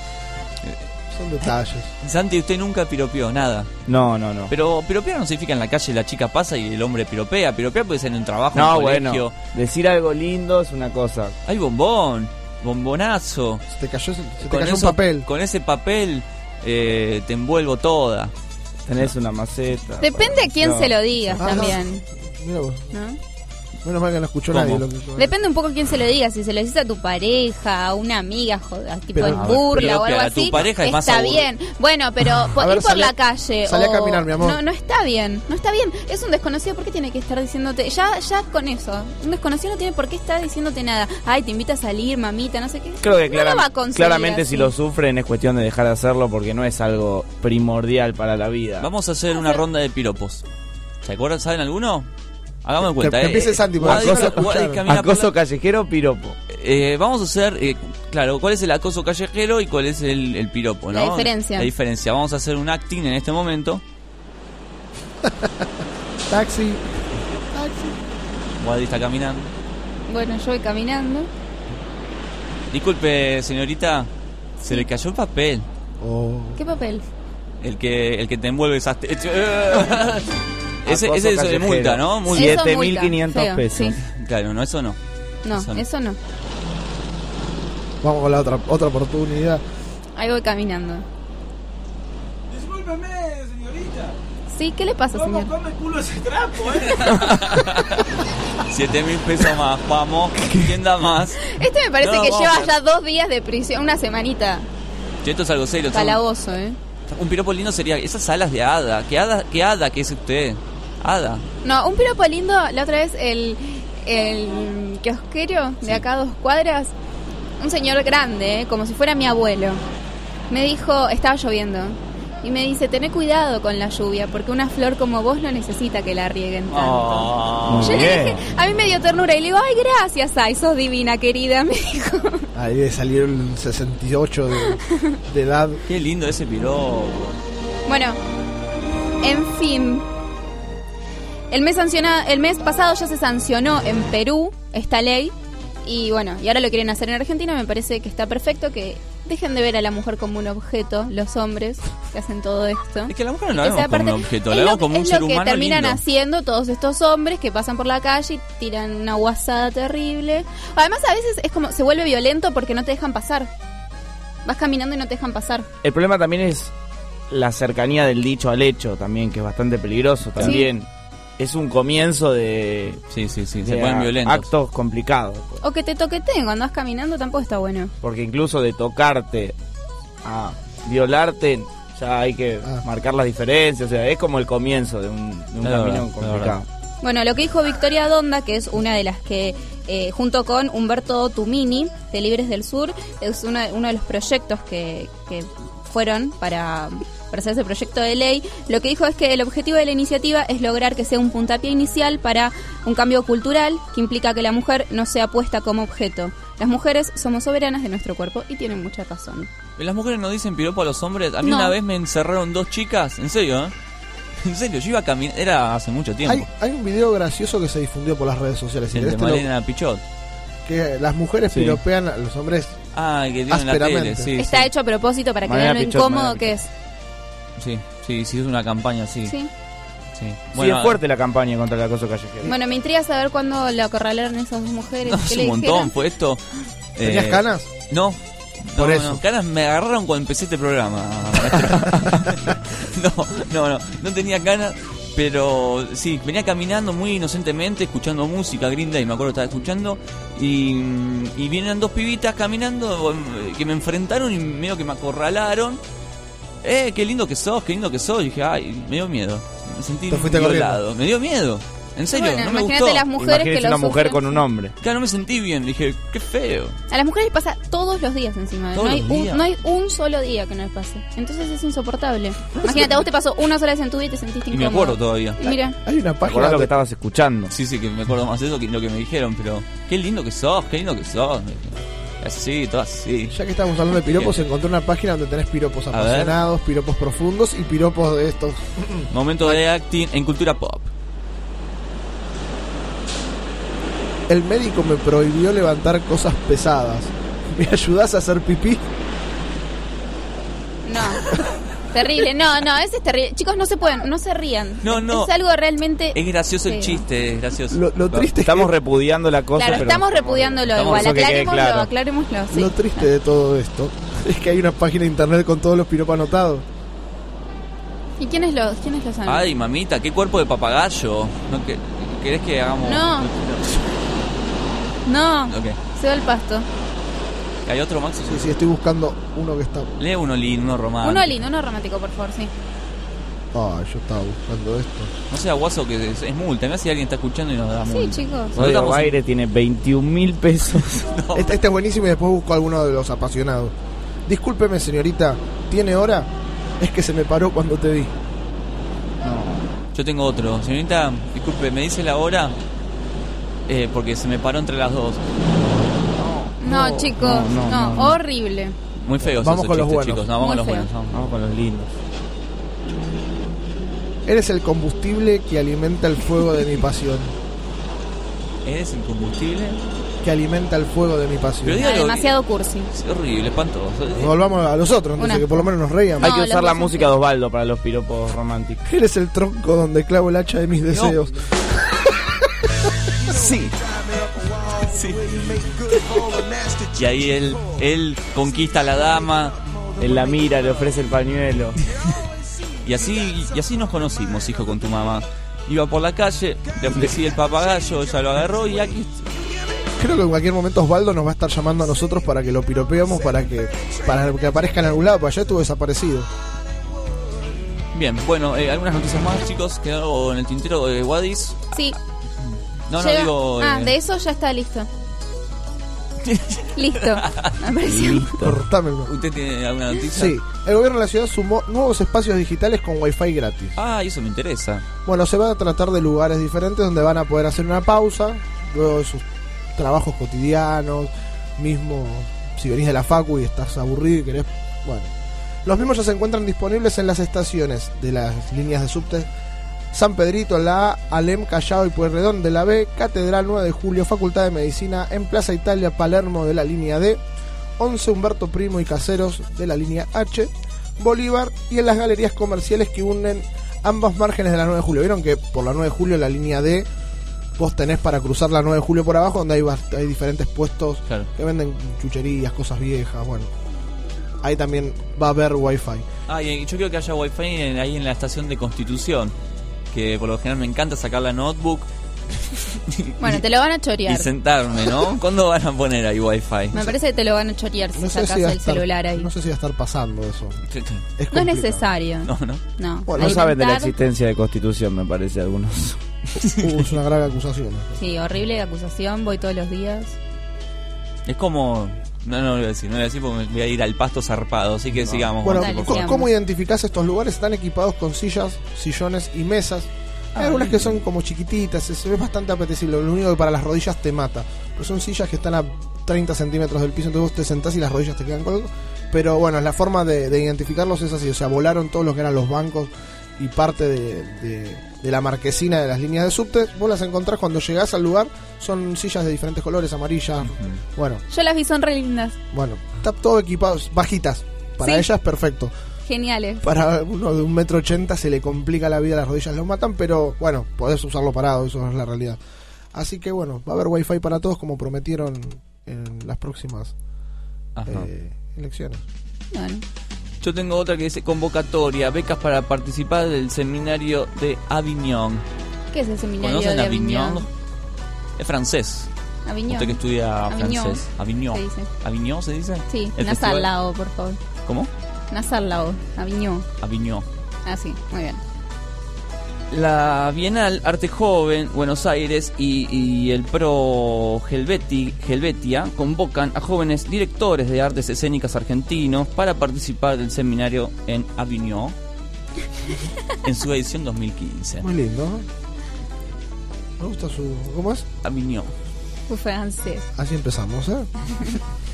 Son detalles. <laughs> Santi, usted nunca piropeó, nada. No, no, no. Pero piropear no significa en la calle la chica pasa y el hombre piropea. Piropear puede ser en un trabajo, en No, un bueno. colegio. Decir algo lindo es una cosa. Hay bombón, bombonazo. Se te cayó, se te Con cayó eso- un papel. Con ese papel eh, te envuelvo toda. Tenés una maceta. Depende a quién No. se lo digas Ah, también. Mira vos. ¿no? Menos mal que no escuchó ¿Cómo? nadie. Lo que, Depende un poco a quién se lo digas. Si se lo dices a tu pareja, a una amiga, joda, tipo Pero, en a burla pero o algo a tu así, pareja es más está aburrido. bien. Bueno, pero por, ver, ir por a- la calle salí a o- caminar, mi amor. No, no está bien. No está bien. Es un desconocido. ¿Por qué tiene que estar diciéndote? Ya, ya con eso. Un desconocido no tiene por qué estar diciéndote nada. Ay, te invita a salir, mamita, no sé qué. Creo que no va a conseguir claramente así. si lo sufren es cuestión de dejar de hacerlo porque no es algo primordial para la vida. Vamos a hacer una ronda de piropos. ¿Se acuerdan? ¿Saben alguno? Hagamos de cuenta. Que- que eh. empiece Santi, Guadi- acoso- claro. por Acoso callejero, piropo. Eh, vamos a hacer, eh, claro, cuál es el acoso callejero y cuál es el, el piropo, ¿no? La diferencia. La diferencia. Vamos a hacer un acting en este momento. <laughs> Taxi. Guadi está caminando. Bueno, yo voy caminando. Disculpe, señorita, se le cayó el papel. Oh. ¿Qué papel? El que, el que te envuelve esas... <laughs> <laughs> ese, ese es de multa, ¿no? Multa. Eso 7.500 multa, feo, pesos. sí. Claro, no, eso no. No, Eso eso no. Vamos con la otra, otra oportunidad. Ahí voy caminando. Discúlpeme, señorita. Sí, ¿qué le pasa, ¿Cómo señor? come culo ese trapo, eh? <laughs> Siete mil pesos más, vamos. ¿Quién da más? Este me parece No, que vamos lleva a- ya dos días de prisión, una semanita. Che, Esto es algo serio. Calabozo, ¿eh? Un piropo lindo sería esas alas de hada. ¿Qué hada, qué hada que es usted? Hada. No, un piropo lindo, la otra vez el, el kiosquero de acá a dos cuadras, un señor grande, ¿eh? como si fuera mi abuelo, me dijo, estaba lloviendo, y me dice, tené cuidado con la lluvia, porque una flor como vos no necesita que la rieguen tanto. Oh. Yo le dije, a mí me dio ternura y le digo, ay, gracias, ay, sos divina, querida, <laughs> me dijo. Ahí de salir el 68 de, de edad. Qué lindo ese piropo. Bueno, en fin. El mes, sanciona- el mes pasado ya se sancionó en Perú esta ley. Y bueno, y ahora lo quieren hacer en Argentina. Me parece que está perfecto que dejen de ver a la mujer como un objeto, los hombres que hacen todo esto. Es que la mujer no la vemos como un objeto, es la lo vemos que- como un es ser lo que humano terminan lindo. haciendo todos estos hombres que pasan por la calle y tiran una guasada terrible. Además, a veces es como se vuelve violento porque no te dejan pasar. Vas caminando y no te dejan pasar. El problema también es la cercanía del dicho al hecho también, que es bastante peligroso también. Es un comienzo de, Sí, sí, sí, se ponen a- violentos. actos complicados. O que te toqueteen cuando vas caminando tampoco está bueno. Porque incluso de tocarte a violarte, ya hay que Ah. marcar las diferencias. O sea, es como el comienzo de un, de un Es camino complicado. Bueno, lo que dijo Victoria Donda, que es una de las que, eh, junto con Humberto Tumini, de Libres del Sur, es una- uno de los proyectos que, que fueron para, para hacer ese proyecto de ley, lo que dijo es que el objetivo de la iniciativa es lograr que sea un puntapié inicial para un cambio cultural que implica que la mujer no sea puesta como objeto. Las mujeres somos soberanas de nuestro cuerpo y tienen mucha razón. Las mujeres no dicen piropo a los hombres. A mí No. una vez me encerraron dos chicas. En serio, ¿eh? <laughs> En serio, yo iba a caminar. Era hace mucho tiempo. Hay, hay un video gracioso que se difundió por las redes sociales. El de querés te lo- Pichot. que las mujeres Sí. piropean a los hombres Ah, que dio en la tele, sí, Está sí. hecho a propósito para que vean lo incómodo que es. Sí, sí, sí, es una campaña, sí. Sí. Sí, Sí, es fuerte la campaña contra el acoso callejero. Bueno, me intriga saber cuándo le acorralaron esas dos mujeres. No, <laughs> ¿Qué hace le un montón dijeron? fue esto. ¿Tenías Eh, canas? No. Por no, eso. no, canas me agarraron cuando empecé este programa, <laughs> no, no, no, no tenía canas, pero sí, venía caminando muy inocentemente, escuchando música, Green Day, me acuerdo estaba escuchando, y, y vienen dos pibitas caminando eh, que me enfrentaron y medio que me acorralaron. Eh, qué lindo que sos, qué lindo que sos. Y dije, ay, me dio miedo. Me sentí Te fuiste violado. Me dio miedo. En serio, Bueno, no me imagínate gustó. las mujeres que una mujer sufren. con un hombre. Claro, no me sentí bien. Dije, qué feo. A las mujeres les pasa todos los días encima. Todos no, hay los un, no hay un solo día que no les pase. Entonces es insoportable. <laughs> Imagínate, a vos te pasó una sola vez en tu vida y te sentiste Y incómodo. me acuerdo todavía. Y mira, Hay una ¿Te página acordás lo que estabas escuchando? Sí, sí, que me acuerdo más de eso que lo que me dijeron, pero qué lindo que sos, qué lindo que sos. Así, todo así. Ya que estamos hablando de piropos, encontré una página donde tenés piropos A ver. apasionados, piropos profundos y piropos de estos. Momento de acting en cultura pop. El médico me prohibió levantar cosas pesadas. ¿Me ayudás a hacer pipí? no. <laughs> terrible. No, no, ese es terrible. Chicos, no se pueden, no se rían. No, no. Es algo realmente. Es gracioso el chiste, es gracioso. Lo, lo triste es Estamos que- repudiando la cosa, Claro, pero... estamos repudiándolo Estamos- igual. Aclarémoslo, claro. aclarémoslo. Sí. Lo triste de todo esto es que hay una página de internet con todos los piropos anotados. ¿Y quiénes los, quiénes los han? Ay, mamita, qué cuerpo de papagayo. ¿No que, ¿Querés que hagamos.? No. <laughs> No, se va el pasto. ¿Hay otro, Max? Sí, sí, estoy buscando uno que está. Lee uno lindo, uno romántico. Uno lindo, uno romántico, por favor, sí. Ah, yo estaba buscando esto. No sea guaso que es, es multa. Me si alguien está escuchando y nos da Sí, multa. chicos. Rodrigo en- Baire tiene 21 mil pesos. <laughs> Este, este es buenísimo y después busco alguno de los apasionados. Discúlpeme, señorita, ¿tiene hora? Es que se me paró cuando te vi. Yo tengo otro. Señorita, disculpe, ¿me dice la hora? Eh, porque se me paró entre las dos. No, chicos, no, no, no, no. horrible. Muy feos Vamos esos con los buenos. chicos. No, vamos Muy con los feo. buenos. vamos. Vamos con los lindos. Eres el combustible que alimenta el fuego de mi pasión. ¿Eres el combustible? Que alimenta el fuego de mi pasión. Pero dígalo. demasiado cursi. Es horrible, espantoso. Volvamos a los otros, entonces Una. que por lo menos nos reíamos. Hay No, que los usar la música de Osvaldo para los piropos románticos. Eres el tronco donde clavo el hacha de mis deseos. <laughs> Sí. Sí. <laughs> Y ahí él, él conquista a la dama. Él la mira, le ofrece el pañuelo. Y así, y así nos conocimos, hijo, con tu mamá. Iba por la calle, le ofrecí el papagayo, ella lo agarró y aquí. Creo que en cualquier momento Osvaldo nos va a estar llamando a nosotros para que lo piropeemos, para que para que aparezca en algún lado, porque ya estuvo desaparecido. Bien, bueno, eh, algunas noticias más, chicos. Quedó en el tintero de Wadis. Sí. No, no, digo. Ah, eh, de eso ya está listo. <laughs> listo. Me pareció. Cortámelo. ¿Usted tiene alguna noticia? Sí, el gobierno de la ciudad sumó nuevos espacios digitales con wifi gratis. Ah, eso me interesa. Bueno, se va a tratar de lugares diferentes donde van a poder hacer una pausa, luego de sus trabajos cotidianos, mismo si venís de la facu y estás aburrido y querés... Bueno, los mismos ya se encuentran disponibles en las estaciones de las líneas de subte San Pedrito, la A, Alem, Callao y Pueyrredón de la B, Catedral 9 de Julio, Facultad de Medicina, en Plaza Italia, Palermo de la línea D, 11 Humberto Primo y Caseros de la línea H, Bolívar y en las galerías comerciales que unen ambos márgenes de la 9 de Julio. Vieron que por la 9 de Julio la línea D vos tenés para cruzar la 9 de Julio por abajo donde hay, hay diferentes puestos Claro. que venden chucherías, cosas viejas, bueno. Ahí también va a haber wifi. Ah, y yo quiero que haya wifi en- ahí en la estación de Constitución. Que por lo general me encanta sacar la notebook <laughs> Bueno, te lo van a y chorear. sentarme, ¿no? ¿Cuándo van a poner ahí wifi? Me parece que te lo van a chorear si No sacas si el estar- celular ahí. No sé si va a estar pasando eso. <laughs> Es No es necesario. No, no. No. Bueno, no saben de la existencia de Constitución, me parece, algunos. Uh, es una grave acusación. Sí, horrible acusación. Voy todos los días. Es como. No, no lo voy a decir, no lo voy a decir porque me voy a ir al pasto zarpado. Así que sigamos. Bueno, co- favor. ¿cómo identificás estos lugares? Están equipados con sillas, sillones y mesas. Hay Ah, algunas que son como chiquititas, se, se ve bastante apetecible. Lo único que para las rodillas te mata. Pero son sillas que están a 30 centímetros del piso, entonces vos te sentás y las rodillas te quedan colgadas. Pero bueno, la forma de, de identificarlos es así. O sea, volaron todos los que eran los bancos y parte de, de- de la marquesina de las líneas de subte, vos las encontrás cuando llegás al lugar, son sillas de diferentes colores, amarillas, bueno, Yo las vi, son re lindas. bueno, está todo equipado, bajitas, para Sí. ellas perfecto. Geniales. Para uno de un metro ochenta se le complica la vida, las rodillas lo matan, pero bueno, podés usarlo parado, eso es la realidad. Así que bueno, va a haber wifi para todos como prometieron en las próximas eh, elecciones. Bueno. Yo tengo otra que dice convocatoria, becas para participar del seminario de Avignon. ¿Qué es el seminario ¿Conocen de Avignon? Avignon? Es francés. Avignon. Usted que estudia Avignon. francés. Avignon. Se dice. ¿Avignon se dice? Sí, festival- Lao, por favor. ¿Cómo? Nasar Lao, Avignon. Avignon. Ah, sí, muy bien. La Bienal Arte Joven Buenos Aires y, y el Pro Helveti, Helvetia convocan a jóvenes directores de artes escénicas argentinos para participar del seminario en Avignon <laughs> en su edición 2015. Muy lindo. ¿no? Me gusta su... ¿Cómo es? Avignon. Francés. Así empezamos, ¿eh? <laughs>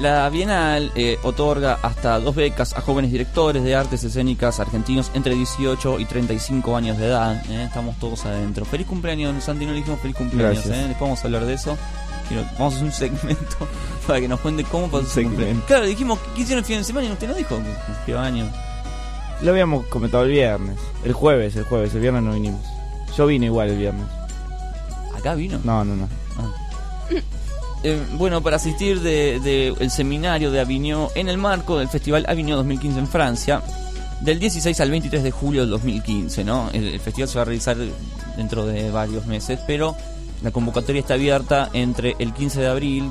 La Bienal eh, otorga hasta dos becas a jóvenes directores de artes escénicas argentinos entre 18 y 35 años de edad. ¿eh? Estamos todos adentro. Feliz cumpleaños, Santi, no le dijimos feliz cumpleaños. ¿eh? Después vamos a hablar de eso. Quiero- vamos a hacer un segmento <laughs> para que nos cuente cómo pasó su cumpleaños. Claro, dijimos que hicieron el fin de semana y usted no dijo cumplió años. Lo habíamos comentado el viernes. El jueves, el jueves. El viernes no vinimos. Yo vine igual el viernes. ¿Acá vino? No, no, no. Eh, bueno, para asistir del de, el seminario de Avignon en el marco del Festival Avignon 2015 en Francia, del 16 al 23 de julio del 2015, ¿no? El, festival se va a realizar dentro de varios meses, pero la convocatoria está abierta entre el 15 de abril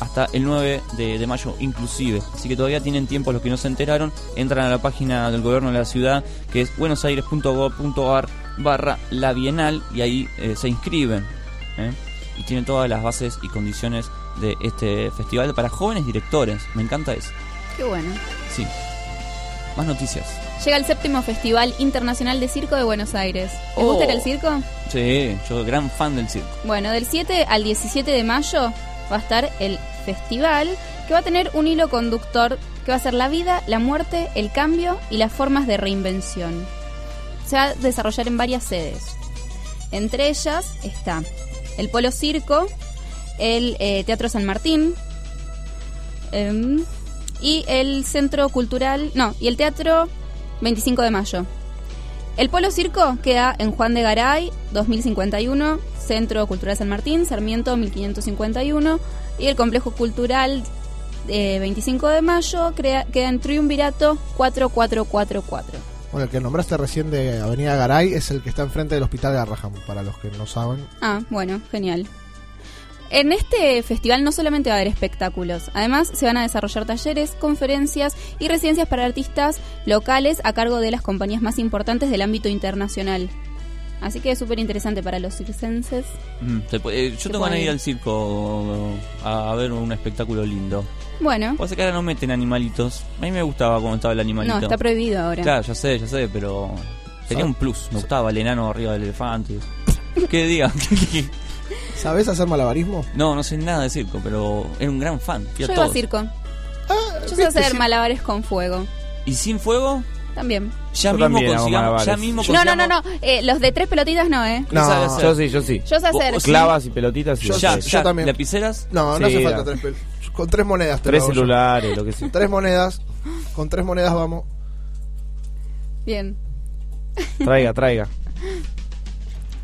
hasta el 9 de, de mayo inclusive. Así que todavía tienen tiempo los que no se enteraron. Entran a la página del gobierno de la ciudad, que es buenosaires.gov.ar barra la bienal, y ahí eh, se inscriben. ¿eh? Y tienen todas las bases y condiciones de este festival para jóvenes directores. Me encanta eso. Qué bueno. Sí. Más noticias. Llega el séptimo Festival Internacional de Circo de Buenos Aires. ¿Les Oh. gusta ir al circo? Sí, yo gran fan del circo. Bueno, del 7 al 17 de mayo va a estar el festival que va a tener un hilo conductor que va a ser la vida, la muerte, el cambio y las formas de reinvención. Se va a desarrollar en varias sedes. Entre ellas está el Polo Circo, el eh, Teatro San Martín em, y el Centro Cultural, no, y el Teatro 25 de Mayo. El Polo Circo queda en Juan de Garay, 2051, Centro Cultural San Martín, Sarmiento, 1551, y el Complejo Cultural eh, 25 de Mayo queda en Triunvirato 4444. Bueno, el que nombraste recién de Avenida Garay es el que está enfrente del Hospital Garraham, para los que no saben. Ah, bueno, genial. En este festival no solamente va a haber espectáculos, además se van a desarrollar talleres, conferencias y residencias para artistas locales a cargo de las compañías más importantes del ámbito internacional. Así que es súper interesante para los circenses. Mm, eh, yo tengo ganas de ir al circo a, a ver un espectáculo lindo. Bueno, Pasa que ahora no meten animalitos. A mí me gustaba cómo estaba el animalito. no, está prohibido ahora. Claro, ya sé, ya sé, pero tenía un plus. Me gustaba el enano arriba del elefante. <laughs> ¿Qué diga? ¿Sabes hacer malabarismo? no, no sé nada de circo, pero era un gran fan. Fui Yo a iba a circo. Ah, Yo sé hacer malabares con fuego. ¿Y sin fuego? También. Ya Yo mismo también hago consigamos. Ya mismo No, no, no, no. eh, los de tres pelotitas no, ¿eh? No, sabe hacer? Yo sí, yo sí. Yo sé hacer. Vos- Clavas y pelotitas. sí. Yo Ya, sé, ya, yo también. ¿Lapiceras? No, no Sí, hace falta tres pel- Con tres monedas te Tres lo celulares, lo que sea. Tres monedas. Con tres monedas vamos. Bien. Traiga, traiga.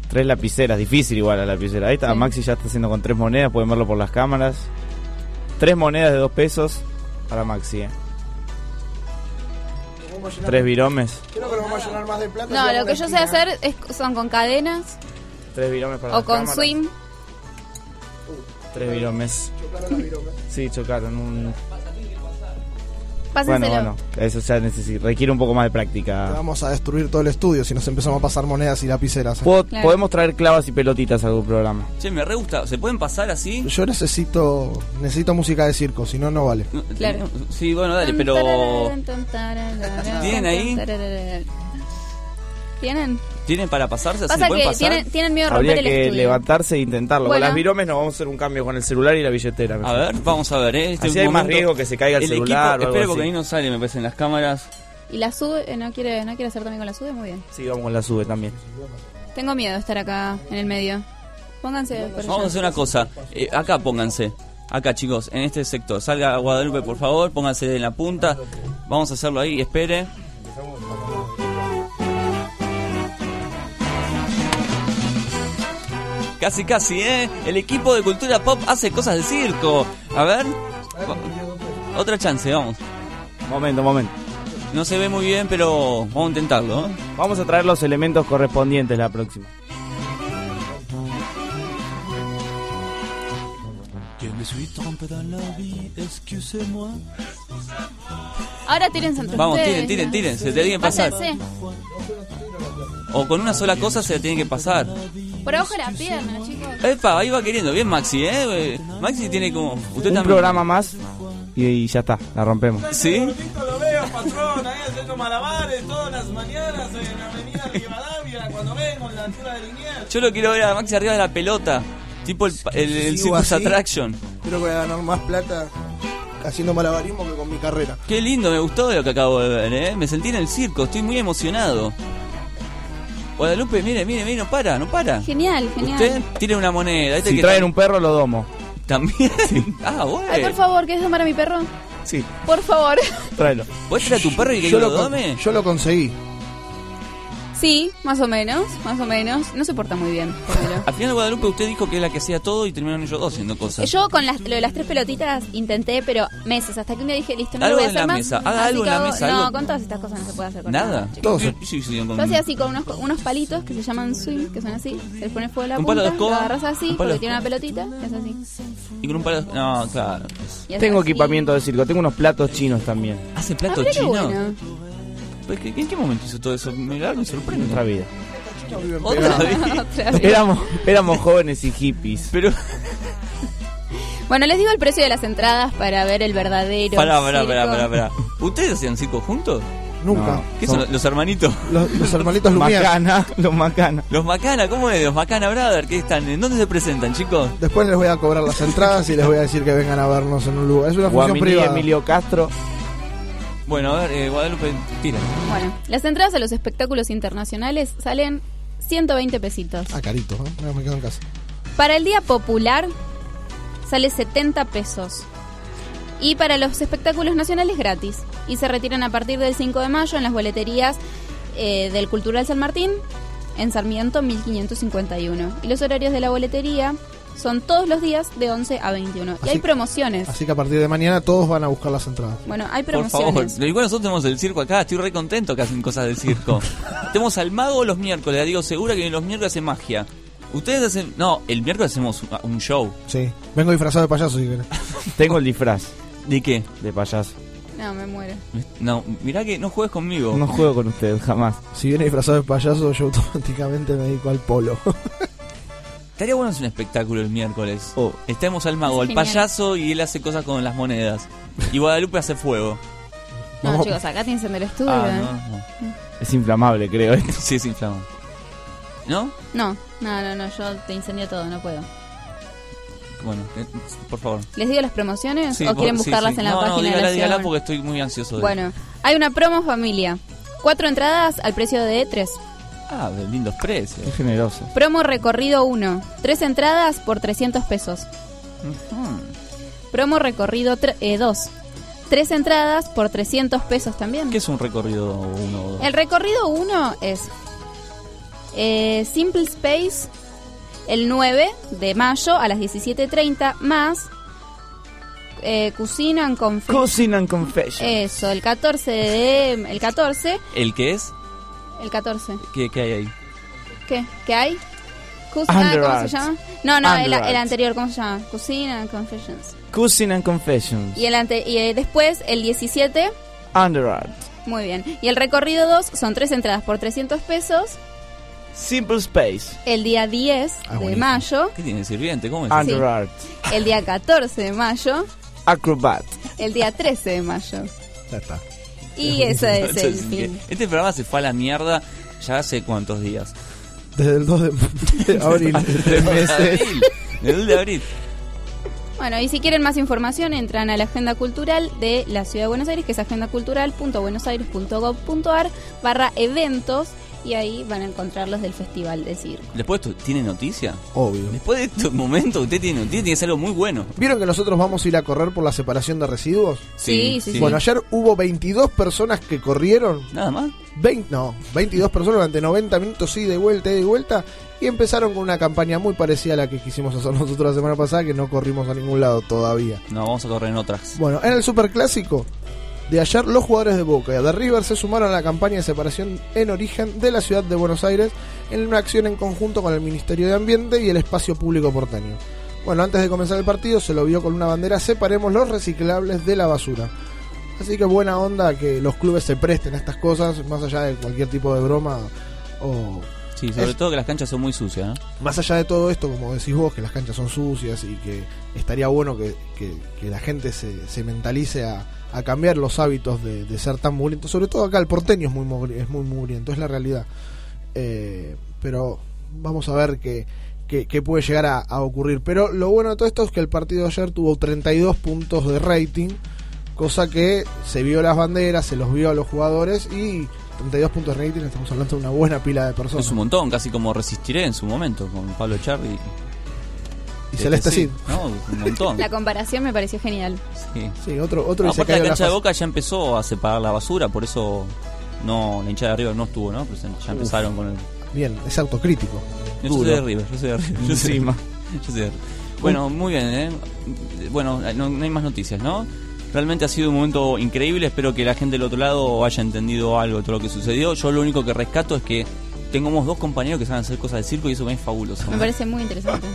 Tres lapiceras, difícil igual la lapicera. Ahí está, Sí. Maxi ya está haciendo con tres monedas, pueden verlo por las cámaras. Tres monedas de dos pesos para Maxi, eh. Tres viromes. Creo que lo vamos a llenar más de plata. No, lo que yo sé hacer es, son con cadenas Tres viromes para o las con cámaras. swing. Tres viromes. Sí, chocaron un... Pásenselo. Bueno, bueno, eso ya necesita, requiere un poco más de práctica. Vamos a destruir todo el estudio si nos empezamos a pasar monedas y lapiceras. ¿eh? Claro. Podemos traer clavas y pelotitas a algún programa. Che, me re gusta. ¿Se pueden pasar así? Yo necesito necesito música de circo, si no, no vale. Claro. Sí, bueno, dale, pero. ¿Tienen ahí? ¿Tienen? ¿Tienen para pasarse? ¿Así Pasa pueden que pasar? tienen, tienen miedo de Habría el que estudio. levantarse e intentarlo. Bueno. Con las viromes nos vamos a hacer un cambio con el celular y la billetera. A ver, vamos a ver, ¿eh? Este Así hay más riesgo que se caiga el celular o Equipo, algo espero porque así. ahí no sale, me parece, en las cámaras. Y la sube, eh, no quiere, no quiere hacer también con la sube, muy bien. Sí, vamos con la sube también. Tengo miedo de estar acá en el medio. Pónganse por Vamos a hacer una cosa. Eh, acá pónganse. Acá, chicos, en este sector. Salga Guadalupe, por favor. Pónganse en la punta. Vamos a hacerlo ahí. Espere. Casi, casi, ¿eh? El equipo de cultura pop hace cosas de circo. A ver. Otra chance, vamos. Momento, momento. No se ve muy bien, pero vamos a intentarlo. ¿eh? Vamos a traer los elementos correspondientes la próxima. Ahora tírense entre Vamos, ustedes. tiren, tiren, tiren. Se te que pasar. Pásense. O con una sola cosa se la tiene que pasar. Por abajo de la pierna, chicos. Epa, ahí va queriendo. Bien, Maxi, ¿eh? Maxi tiene como. Usted Un también. programa más y, y ya está, la rompemos. ¿Sí? Lo veo, patrón, ahí haciendo malabares todas las mañanas en la avenida Rivadavia, cuando vengo en la altura de Liniers. Yo lo quiero ver a Maxi arriba de la pelota. Tipo el, el, el Circus. Attraction. Creo que voy a ganar más plata haciendo malabarismo que con mi carrera. Qué lindo, me gustó lo que acabo de ver, ¿eh? Me sentí en el circo, estoy muy emocionado. Guadalupe, mire, mire, mire, no para, no para. Genial, genial. Usted tire una moneda. este Si que traen un perro, lo domo. También. <laughs> ah, bueno. Ay, por favor, ¿querés domar a mi perro? Sí, Por favor. tráelo. ¿Puedes traer a tu perro y que Yo lo, lo, dome? yo lo conseguí. Sí, más o menos, más o menos. No se porta muy bien, pero... Al final Guadalupe usted dijo que es la que hacía todo y terminaron ellos dos haciendo cosas. Yo con las, lo de las tres pelotitas intenté, pero meses, hasta que un día dije, listo, no Algo lo voy a en hacer la más. mesa, haga Así algo en la hago- mesa, No, algo. con todas estas cosas no se puede hacer con Nada. Todos. Yo- con- hacía así con unos, unos palitos que se llaman swing, que son así, se les pone fuego a la Un palo punta, de escoba, lo agarras así, un palo de porque tiene una pelotita, es así. Y con un palo. No, claro. Y Tengo así. equipamiento de circo, tengo unos platos chinos también. ¿Hace Ah, plato mirá qué chino? bueno. Pues, ¿qué- ¿En qué momento hizo todo eso? Me, me sorprende. Otra vida. Otra vez. Otra vez. Éramos, éramos jóvenes y hippies. Pero. Bueno, les digo el precio de las entradas para ver el verdadero Pará, pará, circo. pará, pará, pará. ¿Ustedes hacían circo juntos? Nunca. ¿Qué son los hermanitos? Los, los hermanitos Lumière. Macana, los macana. Los Macana, ¿cómo es? Los Macana Brother, ¿qué están? ¿En dónde se presentan, chicos? Después les voy a cobrar las entradas y les voy a decir que vengan a vernos en un lugar. Es una función Guamini, privada. Emilio Castro. Bueno, a ver, eh, Guadalupe, tira. Bueno, las entradas a los espectáculos internacionales salen 120 pesitos. Ah, carito, ¿no? No, me quedo en casa. Para el día popular sale 70 pesos. Y para los espectáculos nacionales gratis. Y se retiran a partir del 5 de mayo en las boleterías eh, del Cultural San Martín, en Sarmiento 1551. Y los horarios de la boletería son todos los días de 11 a 21. y hay promociones. Así que a partir de mañana todos van a buscar las entradas. Bueno, hay Por favor. promociones. Igual nosotros tenemos el circo acá, estoy re contento que hacen cosas del circo. <laughs> tenemos al mago los miércoles, la digo segura que los miércoles hace magia. Ustedes hacen. No, el miércoles hacemos un- un show. Sí. Vengo disfrazado de payaso si querés. <laughs> Tengo el disfraz ¿De qué? de payaso. No, me muero. No, mirá que no juegues conmigo. No juego con ustedes, jamás. Si viene disfrazado de payaso, yo automáticamente me dedico al polo. <laughs> Estaría bueno hacer un espectáculo el miércoles. Oh. Estemos al mago, al Genial. payaso y él hace cosas con las monedas. Y Guadalupe hace fuego. No, Vamos. chicos, acá tienen el estudio. Ah, ¿eh? no, no. Es inflamable, creo. esto. <laughs> Sí, es inflamable. ¿No? No, no, no, no, yo te incendio todo, no puedo. Bueno, eh, por favor. ¿Les digo las promociones Sí, o quieren sí, buscarlas sí. en la no, página no, dígala, la dígala ciudad? porque estoy muy ansioso de Bueno, hay una promo familia. Cuatro entradas al precio de tres. Ah, de lindos precios. Es generoso. Promo recorrido 1. Tres entradas por 300 pesos. Promo recorrido 2. Tres entradas por 300 pesos también. ¿Qué es un recorrido uno o dos? El recorrido 1 es eh, Simple Space el 9 de mayo a las 17.30 más eh, Cucina and Confession. Cousin and Confession. Eso, el 14 de... El 14. ¿El qué es? El 14. ¿Qué, qué hay ahí? ¿Qué? ¿Qué hay? Cus- Under ¿Cómo se llama? No, no, el, el anterior, ¿cómo se llama? Cucina and Confessions. Cousin and Confessions. Y, el ante y eh, después, el 17, Under Art. muy bien. Y el recorrido 2 son tres entradas por 300 pesos. Simple Space. El día 10 Ah, de buenísimo. mayo, ¿Qué tiene sirviente? ¿Cómo es? Under Sí. Art. el día 14 de mayo, Acrobat. el día 13 de mayo. Ya está. Y <laughs> ese es el fin. Este programa se fue a la mierda ya hace cuántos días. Desde el 2 de, de <laughs> abril, tres meses. Abril, el 2 de abril. Bueno, y si quieren más información, entran a la agenda cultural de la Ciudad de Buenos Aires, que es agendacultural.buenosaires.gov.ar barra eventos, y ahí van a encontrar los del Festival de Circo. Después, ¿tú- ¿tiene noticia? Obvio. Después de estos momentos, usted tiene noticia, tiene que ser algo muy bueno. ¿Vieron que nosotros vamos a ir a correr por la separación de residuos? Sí, sí, sí. Bueno, ayer hubo 22 personas que corrieron. Nada más. 20, no, 22 personas durante 90 minutos, ida y vuelta, ida y vuelta. Y empezaron con una campaña muy parecida a la que quisimos hacer nosotros la semana pasada, que no corrimos a ningún lado todavía. No, vamos a correr en otras. Bueno, en el Superclásico de ayer, los jugadores de Boca y de River se sumaron a la campaña de separación en origen de la ciudad de Buenos Aires en una acción en conjunto con el Ministerio de Ambiente y el Espacio Público Porteño. Bueno, antes de comenzar el partido se lo vio con una bandera Separemos los reciclables de la basura. Así que buena onda que los clubes se presten a estas cosas, más allá de cualquier tipo de broma o... Sí, sobre Es- todo que las canchas son muy sucias, ¿no? Más allá de todo esto, como decís vos, que las canchas son sucias y que estaría bueno que, que- que la gente se, se mentalice a, a cambiar los hábitos de, de ser tan mugriento. Sobre todo acá el porteño es muy, es muy mugriento, es la realidad. Eh, pero vamos a ver qué, qué- qué puede llegar a, a ocurrir. Pero lo bueno de todo esto es que el partido de ayer tuvo 32 puntos de rating, cosa que se vio las banderas, se los vio a los jugadores y 32 puntos de rating, estamos hablando de una buena pila de personas. Es un montón, casi como resistiré en su momento con Pablo Charri. Y Celeste Cid. No, un montón. La comparación me pareció genial. Sí. Sí, otro, otro Aparte la cancha de. Boca ya empezó a separar la basura, por eso no la hinchada de River no estuvo, ¿no? Pero ya empezaron con el... Bien, es autocrítico. Yo Duro. soy de River, yo soy de River. Yo <laughs> soy, Encima. <laughs> yo soy de River. Bueno, muy bien, ¿eh? Bueno, no, no hay más noticias, ¿no? Realmente ha sido un momento increíble, espero que la gente del otro lado haya entendido algo de todo lo que sucedió. Yo lo único que rescato es que tengamos dos compañeros que saben hacer cosas de circo y eso me es fabuloso. Me parece muy interesante.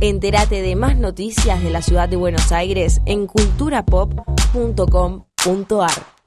Entérate de más noticias de la ciudad de Buenos Aires en culturapop.com.ar.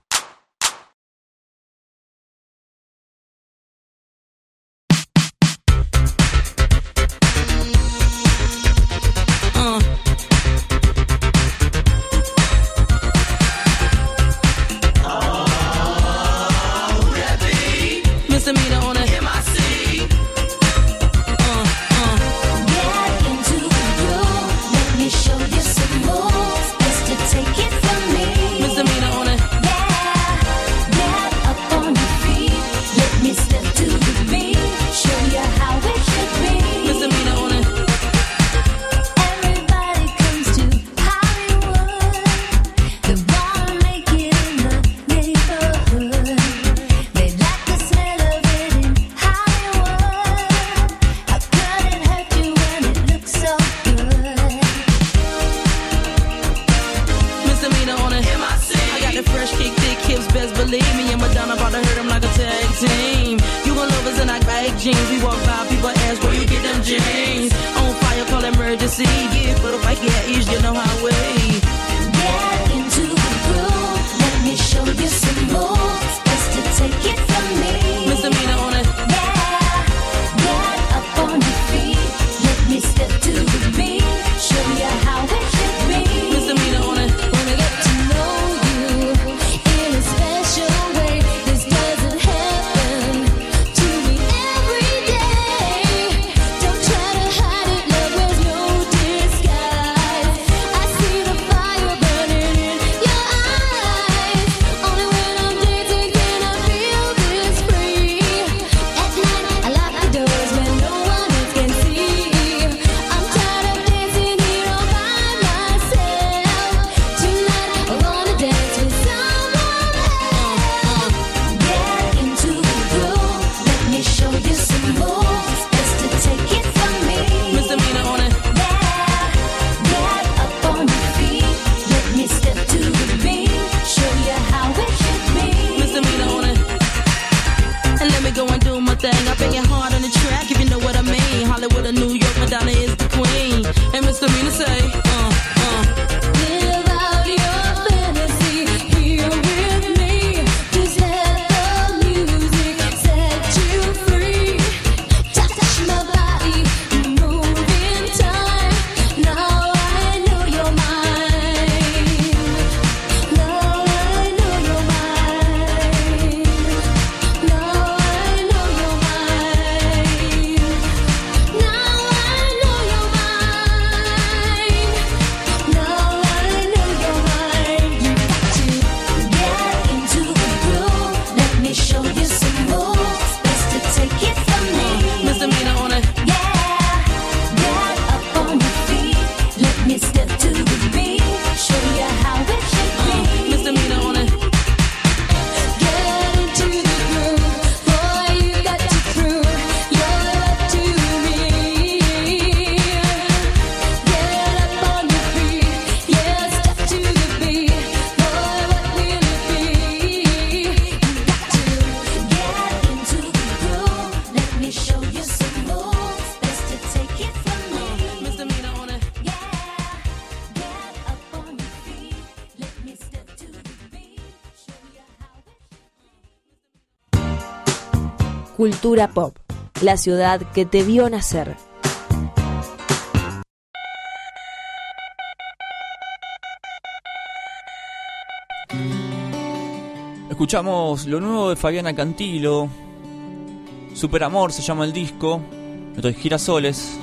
Pop, la ciudad que te vio nacer. Escuchamos lo nuevo de Fabiana Cantilo. Super Amor se llama el disco. Esto es Girasoles.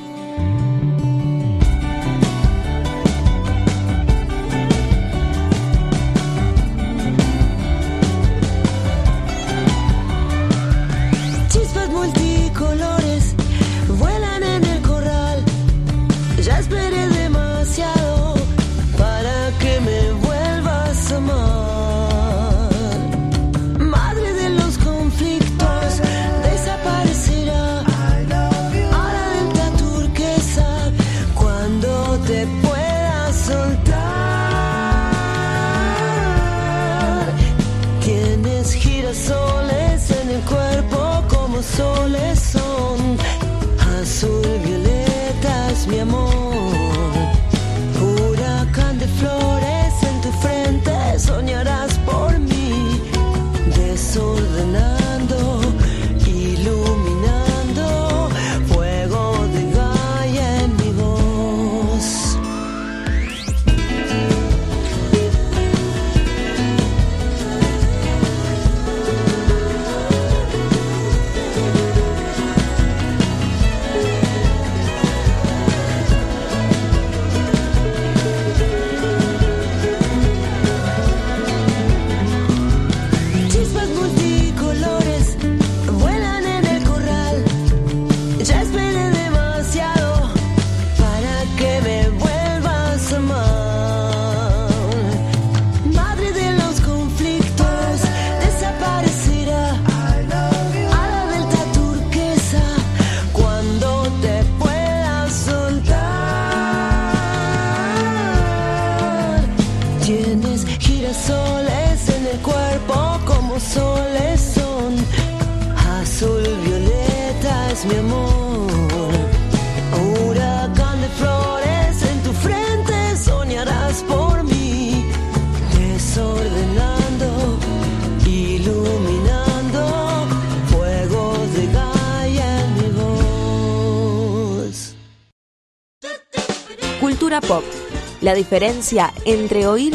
Diferencia entre oír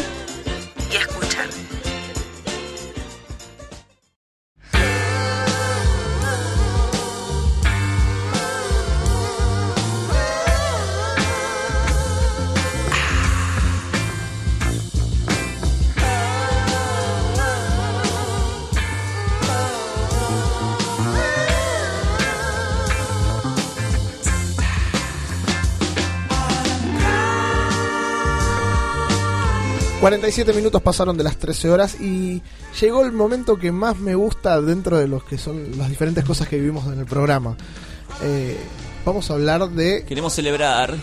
47 minutos pasaron de las 13 horas y llegó el momento que más me gusta dentro de los que son las diferentes cosas que vivimos en el programa. Eh, vamos a hablar de Queremos celebrar.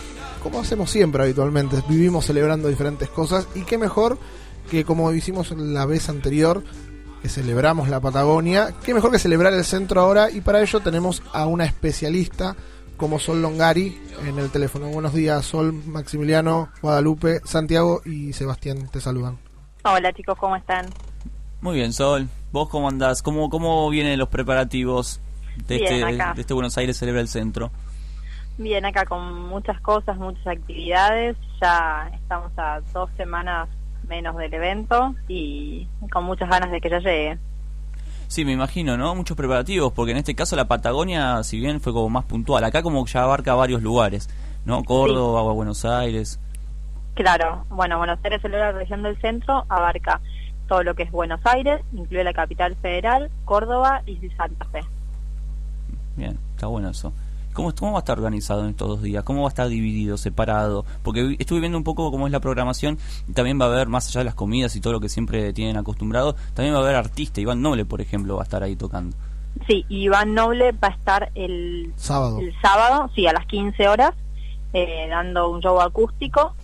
como hacemos siempre habitualmente, vivimos celebrando diferentes cosas y qué mejor que como hicimos la vez anterior, que celebramos la Patagonia, qué mejor que celebrar el centro ahora y para ello tenemos a una especialista como Sol Longari en el teléfono. Buenos días, Sol, Maximiliano, Guadalupe, Santiago y Sebastián, te saludan. Hola chicos, ¿cómo están? Muy bien, Sol. ¿Vos cómo andás? ¿Cómo, cómo vienen los preparativos de, Bien, este, de este Buenos Aires Celebra el Centro? Bien, acá con muchas cosas, muchas actividades. Ya estamos a dos semanas menos del evento y con muchas ganas de que ya llegue. Sí, me imagino, ¿no? Muchos preparativos, porque en este caso la Patagonia, si bien fue como más puntual, acá como ya abarca varios lugares, ¿no? Córdoba, Buenos Aires. Claro, bueno, Buenos Aires celebra la región del centro, abarca todo lo que es Buenos Aires, incluye la capital federal, Córdoba y Santa Fe. Bien, está bueno eso. ¿Cómo, ¿Cómo va a estar organizado en estos dos días? ¿Cómo va a estar dividido, separado? Porque vi- estuve viendo un poco cómo es la programación y también va a haber, más allá de las comidas y todo lo que siempre tienen acostumbrado, también va a haber artista. Iván Noble, por ejemplo, va a estar ahí tocando. Sí, Iván Noble va a estar el Sábado. el sábado, sí, a las 15 horas, eh, dando un show acústico.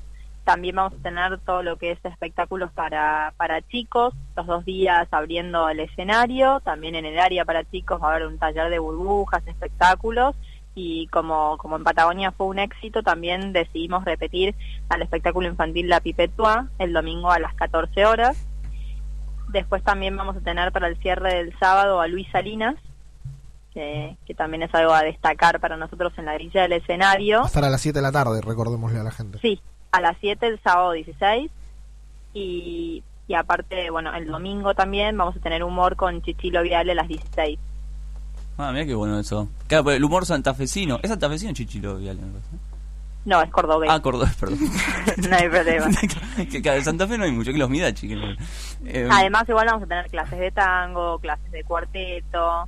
También vamos a tener todo lo que es espectáculos para, para chicos, los dos días abriendo el escenario. También en el área para chicos va a haber un taller de burbujas, espectáculos. Y como, como en Patagonia fue un éxito, también decidimos repetir al espectáculo infantil La Pipetua el domingo a las 14 horas. Después también vamos a tener para el cierre del sábado a Luis Salinas, que, que también es algo a destacar para nosotros en la grilla del escenario. Va a estar a las 7 de la tarde, recordémosle a la gente. Sí, a las 7 el sábado 16 y, y aparte, bueno, el domingo también vamos a tener humor con Chichilo Viale a las 16. Ah, mira qué bueno eso. Claro, pero el humor santafesino. ¿Es santafesino Chichilo Viale? No, es cordobés. Ah, cordobés, perdón. <laughs> no hay problema. <laughs> que claro, de Santa Fe no hay mucho, que los no- Eh, Además, igual vamos a tener clases de tango, clases de cuarteto,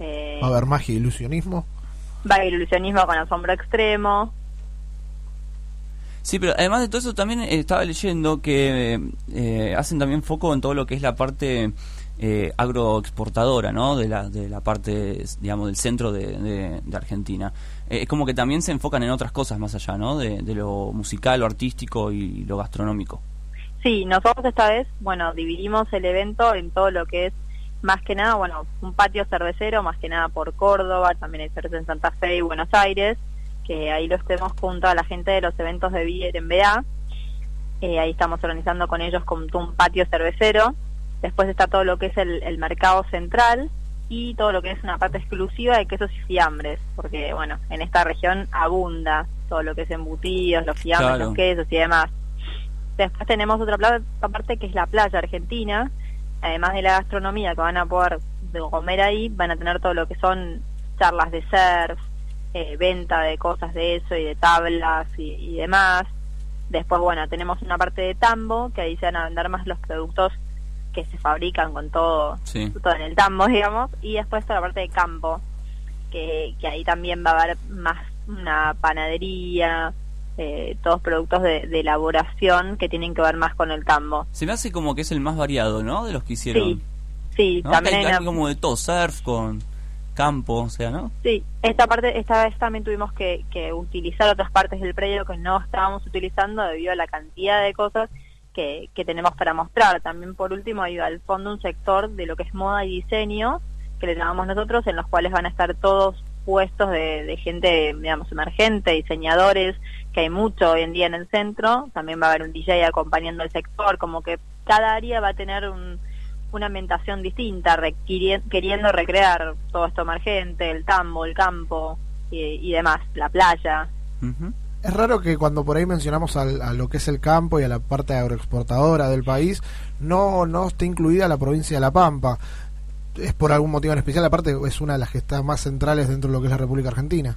eh, Va a haber magia e ilusionismo. va a haber ilusionismo con asombro extremo. Sí, pero además de todo eso también estaba leyendo que eh, hacen también foco en todo lo que es la parte eh, agroexportadora, ¿no? De la, de la parte, digamos, del centro de, Argentina. Eh, es como que también se enfocan en otras cosas más allá, ¿no? De, lo musical, lo artístico y lo gastronómico. Sí, nosotros esta vez, bueno, dividimos el evento en todo lo que es, más que nada, bueno, un patio cervecero, más que nada por Córdoba, también hay cerveza en Santa Fe y Buenos Aires, que ahí lo estemos junto a la gente de los eventos de Beer en BA. Eh, ahí estamos organizando con ellos como un patio cervecero. Después está todo lo que es el, el mercado central y todo lo que es una parte exclusiva de quesos y fiambres, porque, bueno, en esta región abunda todo lo que es embutidos, los fiambres, Claro. los quesos y demás. Después tenemos otra parte que es la playa argentina. Además de la gastronomía que van a poder de comer ahí, van a tener todo lo que son charlas de surf, eh, venta de cosas de eso y de tablas y, y demás. Después, bueno, tenemos una parte de tambo, que ahí se van a vender más los productos que se fabrican con todo, Sí. todo en el tambo, digamos. Y después toda la parte de campo, que, que ahí también va a haber más una panadería, eh, todos productos de, de elaboración que tienen que ver más con el tambo. Se me hace como que es el más variado, ¿no? De los que hicieron. Sí, sí, ¿No? también hay hay una- algo como de todo, surf con campo, o sea, ¿no? Sí, esta parte, esta vez también tuvimos que, que utilizar otras partes del predio que no estábamos utilizando debido a la cantidad de cosas que, tenemos para mostrar. También por último hay al fondo un sector de lo que es moda y diseño, que le llamamos nosotros, en los cuales van a estar todos puestos de, de gente, digamos, emergente, diseñadores, que hay mucho hoy en día en el centro. También va a haber un DJ acompañando el sector, como que cada área va a tener un, una ambientación distinta, queriendo recrear todo esto emergente, el tambo, el campo y, y demás, la playa. Es raro que cuando por ahí mencionamos al- a lo que es el campo y a la parte agroexportadora del país, no, no esté incluida la provincia de La Pampa. ¿Es por algún motivo en especial? Aparte, es una de las que está más centrales dentro de lo que es la República Argentina.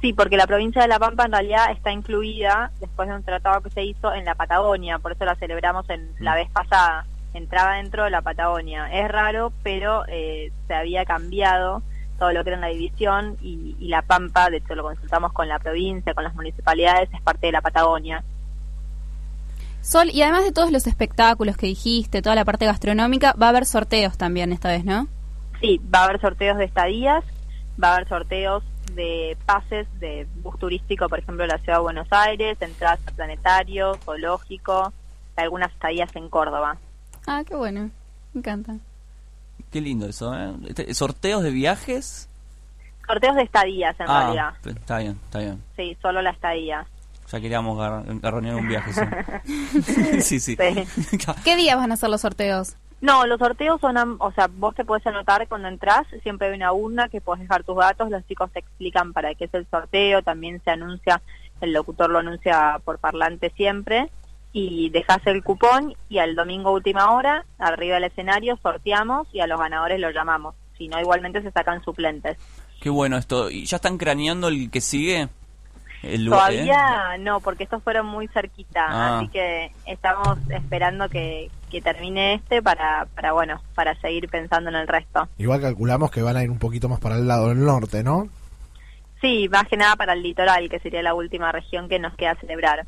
Sí, porque la provincia de La Pampa en realidad está incluida, después de un tratado que se hizo, en la Patagonia, por eso la celebramos en la vez pasada. Entraba dentro de la Patagonia. Es raro, pero eh, se había cambiado todo lo que era en la división y, y La Pampa, de hecho lo consultamos con la provincia, con las municipalidades, es parte de la Patagonia. Sol, y además de todos los espectáculos que dijiste, toda la parte gastronómica, va a haber sorteos también esta vez, ¿no? Sí, va a haber sorteos de estadías, va a haber sorteos de pases de bus turístico, por ejemplo, de la ciudad de Buenos Aires, entradas a planetario, zoológico, algunas estadías en Córdoba. Ah, qué bueno. Me encanta. Qué lindo eso, ¿eh? Este- ¿Sorteos de viajes? Sorteos de estadías, en ah, realidad. está bien, está bien. Sí, solo la estadía. Ya queríamos gar- garronear un viaje. sí, <laughs> sí. sí. <laughs> ¿Qué días van a ser los sorteos? No, los sorteos son, am- o sea, vos te puedes anotar cuando entras, siempre hay una urna que puedes dejar tus datos, los chicos te explican para qué es el sorteo, también se anuncia, el locutor lo anuncia por parlante siempre, y dejas el cupón y al domingo última hora, arriba del escenario, sorteamos y a los ganadores los llamamos. Si no, igualmente se sacan suplentes. Qué bueno esto. ¿Y ya están craneando el que sigue? El ¿eh? Todavía no, porque estos fueron muy cerquita, Ah. así que estamos esperando que, que termine este para, para, bueno, para seguir pensando en el resto. Igual calculamos que van a ir un poquito más para el lado del norte, ¿no? Sí, más que nada para el litoral, que sería la última región que nos queda celebrar.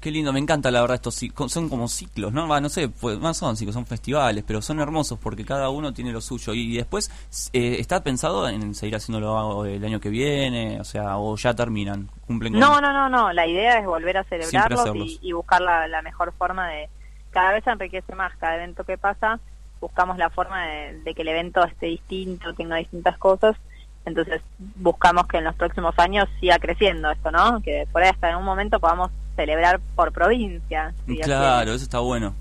Qué lindo, me encanta la verdad estos ci- co- son como ciclos, ¿no? No sé, pues, más son ciclos, son festivales, pero son hermosos porque cada uno tiene lo suyo. Y después, eh, ¿está pensado en seguir haciéndolo el año que viene? O sea, o ya terminan, cumplen con... No, no, no, no, la idea es volver a celebrarlos y, y buscar la, la mejor forma de... Cada vez se enriquece más, cada evento que pasa, buscamos la forma de, de que el evento esté distinto, tenga distintas cosas, entonces buscamos que en los próximos años siga creciendo esto, ¿no? Que por ahí hasta en un momento podamos celebrar por provincia. si Claro, eso está bueno.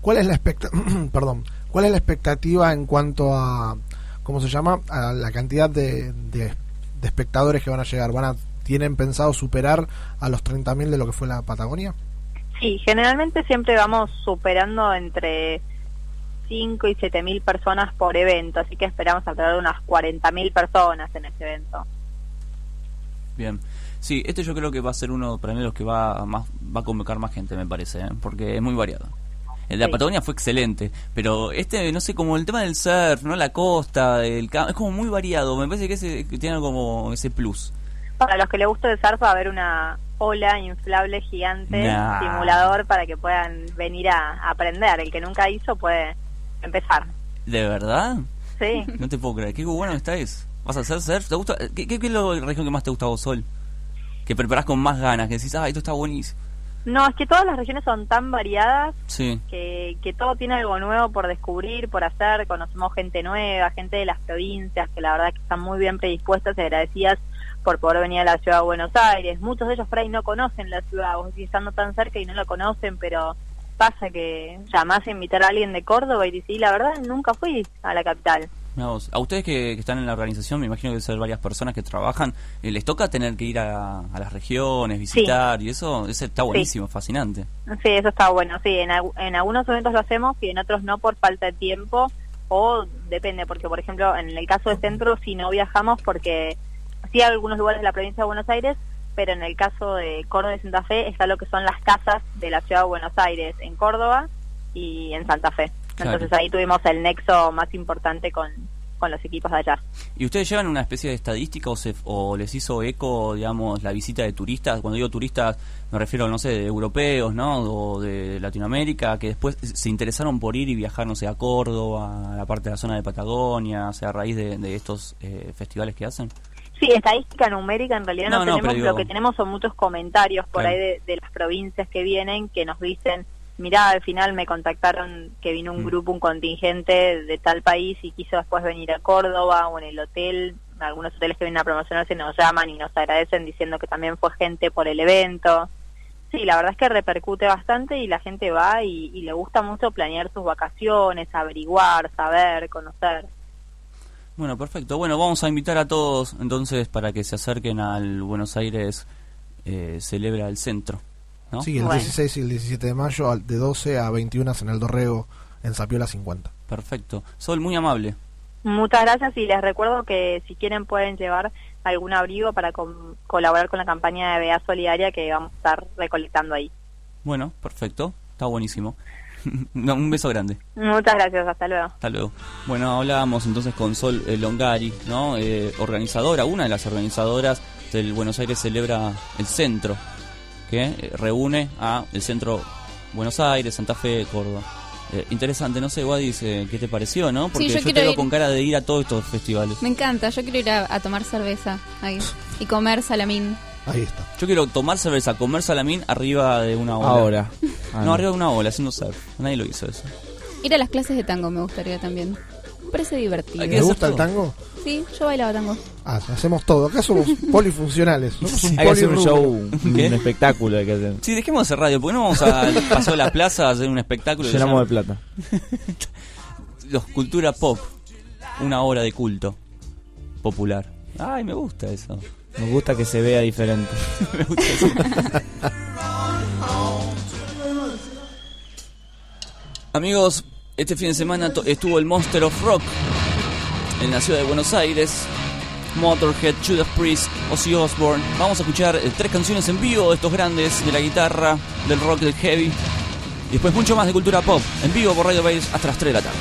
¿Cuál es la <clears throat> perdón, cuál es la expectativa en cuanto a ¿cómo se llama? A la cantidad de, de, de espectadores que van a llegar. ¿Van a, ¿Tienen pensado superar a los 30.000 de lo que fue la Patagonia? Sí, generalmente siempre vamos superando entre 5 y 7 mil personas por evento, así que esperamos alrededor de unas 40 mil personas en este evento. Bien. Sí, este yo creo que va a ser uno para mí de los que va a más va a convocar más gente, me parece, ¿eh? porque es muy variado. El de la. Patagonia fue excelente, pero este, no sé, como el tema del surf, ¿no? La costa, el es como muy variado, me parece que, ese, que tiene como ese plus. Para los que les gusta el surf va a haber una ola inflable gigante, Nah. simulador, para que puedan venir a, a aprender. El que nunca hizo puede empezar. ¿De verdad? Sí. No te puedo creer, qué bueno estáis. ¿Vas a hacer surf? ¿Te gusta? ¿Qué, qué, qué es la región que más te gusta a vos, Sol? Que preparás con más ganas, que decís, ah, esto está buenísimo. No, es que todas las regiones son tan variadas Sí. que, que todo tiene algo nuevo por descubrir, por hacer. Conocemos gente nueva, gente de las provincias que la verdad que están muy bien predispuestas y agradecidas por poder venir a la ciudad de Buenos Aires. Muchos de ellos por ahí no conocen la ciudad, vos decís, estando tan cerca y no la conocen, pero pasa que llamás a invitar a alguien de Córdoba y decís, la verdad nunca fui a la capital. A ustedes que, que están en la organización, me imagino que deben ser varias personas que trabajan, eh, les toca tener que ir a, a las regiones, visitar, y eso, eso está buenísimo, fascinante. Sí, eso está bueno. Sí, en, en algunos eventos lo hacemos y en otros no por falta de tiempo o depende, porque por ejemplo en el caso de centro si no viajamos porque sí hay algunos lugares de la provincia de Buenos Aires, pero en el caso de Córdoba y Santa Fe está lo que son las casas de la ciudad de Buenos Aires en Córdoba y en Santa Fe. Claro. Entonces ahí tuvimos el nexo más importante con, con los equipos de allá. ¿Y ustedes llevan una especie de estadística o, se, o les hizo eco, digamos, la visita de turistas? Cuando digo turistas me refiero, no sé, de europeos, ¿no? O de Latinoamérica, que después se interesaron por ir y viajar, no sé, a Córdoba, a la parte de la zona de Patagonia, o sea, a raíz de, de estos eh, festivales que hacen. Sí, estadística numérica en realidad no, tenemos, digo- lo que tenemos son muchos comentarios por Claro. ahí de, de las provincias que vienen que nos dicen, mirá, al final me contactaron que vino un Mm. grupo, un contingente de tal país y quiso después venir a Córdoba o en el hotel, algunos hoteles que vienen a promocionarse nos llaman y nos agradecen diciendo que también fue gente por el evento. Sí, la verdad es que repercute bastante y la gente va y, y le gusta mucho planear sus vacaciones, averiguar, saber, conocer. Bueno, perfecto. Bueno, vamos a invitar a todos entonces para que se acerquen al Buenos Aires eh, Celebra el Centro. ¿No? Sí, el 16 y el 17 de mayo, al- de 12 a 21 en el Dorrego, en Sapiola 50. Perfecto. Sol, muy amable. Muchas gracias y les recuerdo que si quieren pueden llevar algún abrigo para com- colaborar con la campaña de BA Solidaria que vamos a estar recolectando ahí. Bueno, perfecto. Está buenísimo. <laughs> No, un beso grande. Muchas gracias, hasta luego. Hasta luego. Bueno, hablábamos entonces con Sol eh, Longari, ¿no? Eh, organizadora, una de las organizadoras del Buenos Aires Celebra el Centro, que eh, reúne a el Centro Buenos Aires, Santa Fe, Córdoba. Eh, interesante, no sé, Wadis, eh, ¿qué te pareció, no? Porque yo yo, te veo ir. con cara de ir a todos estos festivales. Me encanta, yo quiero ir a, a tomar cerveza ahí y comer salamín. Ahí está. Yo quiero tomar cerveza, comer salamín arriba de una ola. Ahora. Ah, no, no. arriba de una ola, haciendo surf. Nadie lo hizo eso. Ir a las clases de tango me gustaría también. Me parece divertido. ¿Te gusta el tango? Sí, yo bailaba tango. Ah, hacemos todo. Acá somos <laughs> polifuncionales. Somos un Hay que hacer un show, un <laughs> espectáculo. Hay que hacer. Sí, dejemos de hacer radio, porque no vamos al <laughs> Paseo de la Plaza a hacer un espectáculo. Llenamos de plata. Los Cultura Pop, una obra de culto popular. Ay, me gusta eso. Nos gusta que se vea diferente. Me gusta eso. Amigos, este fin de semana estuvo el Monster of Rock en la ciudad de Buenos Aires. Motorhead, Judas Priest, Ozzy Osbourne. Vamos a escuchar eh, tres canciones en vivo de estos grandes de la guitarra, del rock, del heavy. Y después mucho más de cultura pop en vivo por Radio Base hasta las 3 de la tarde.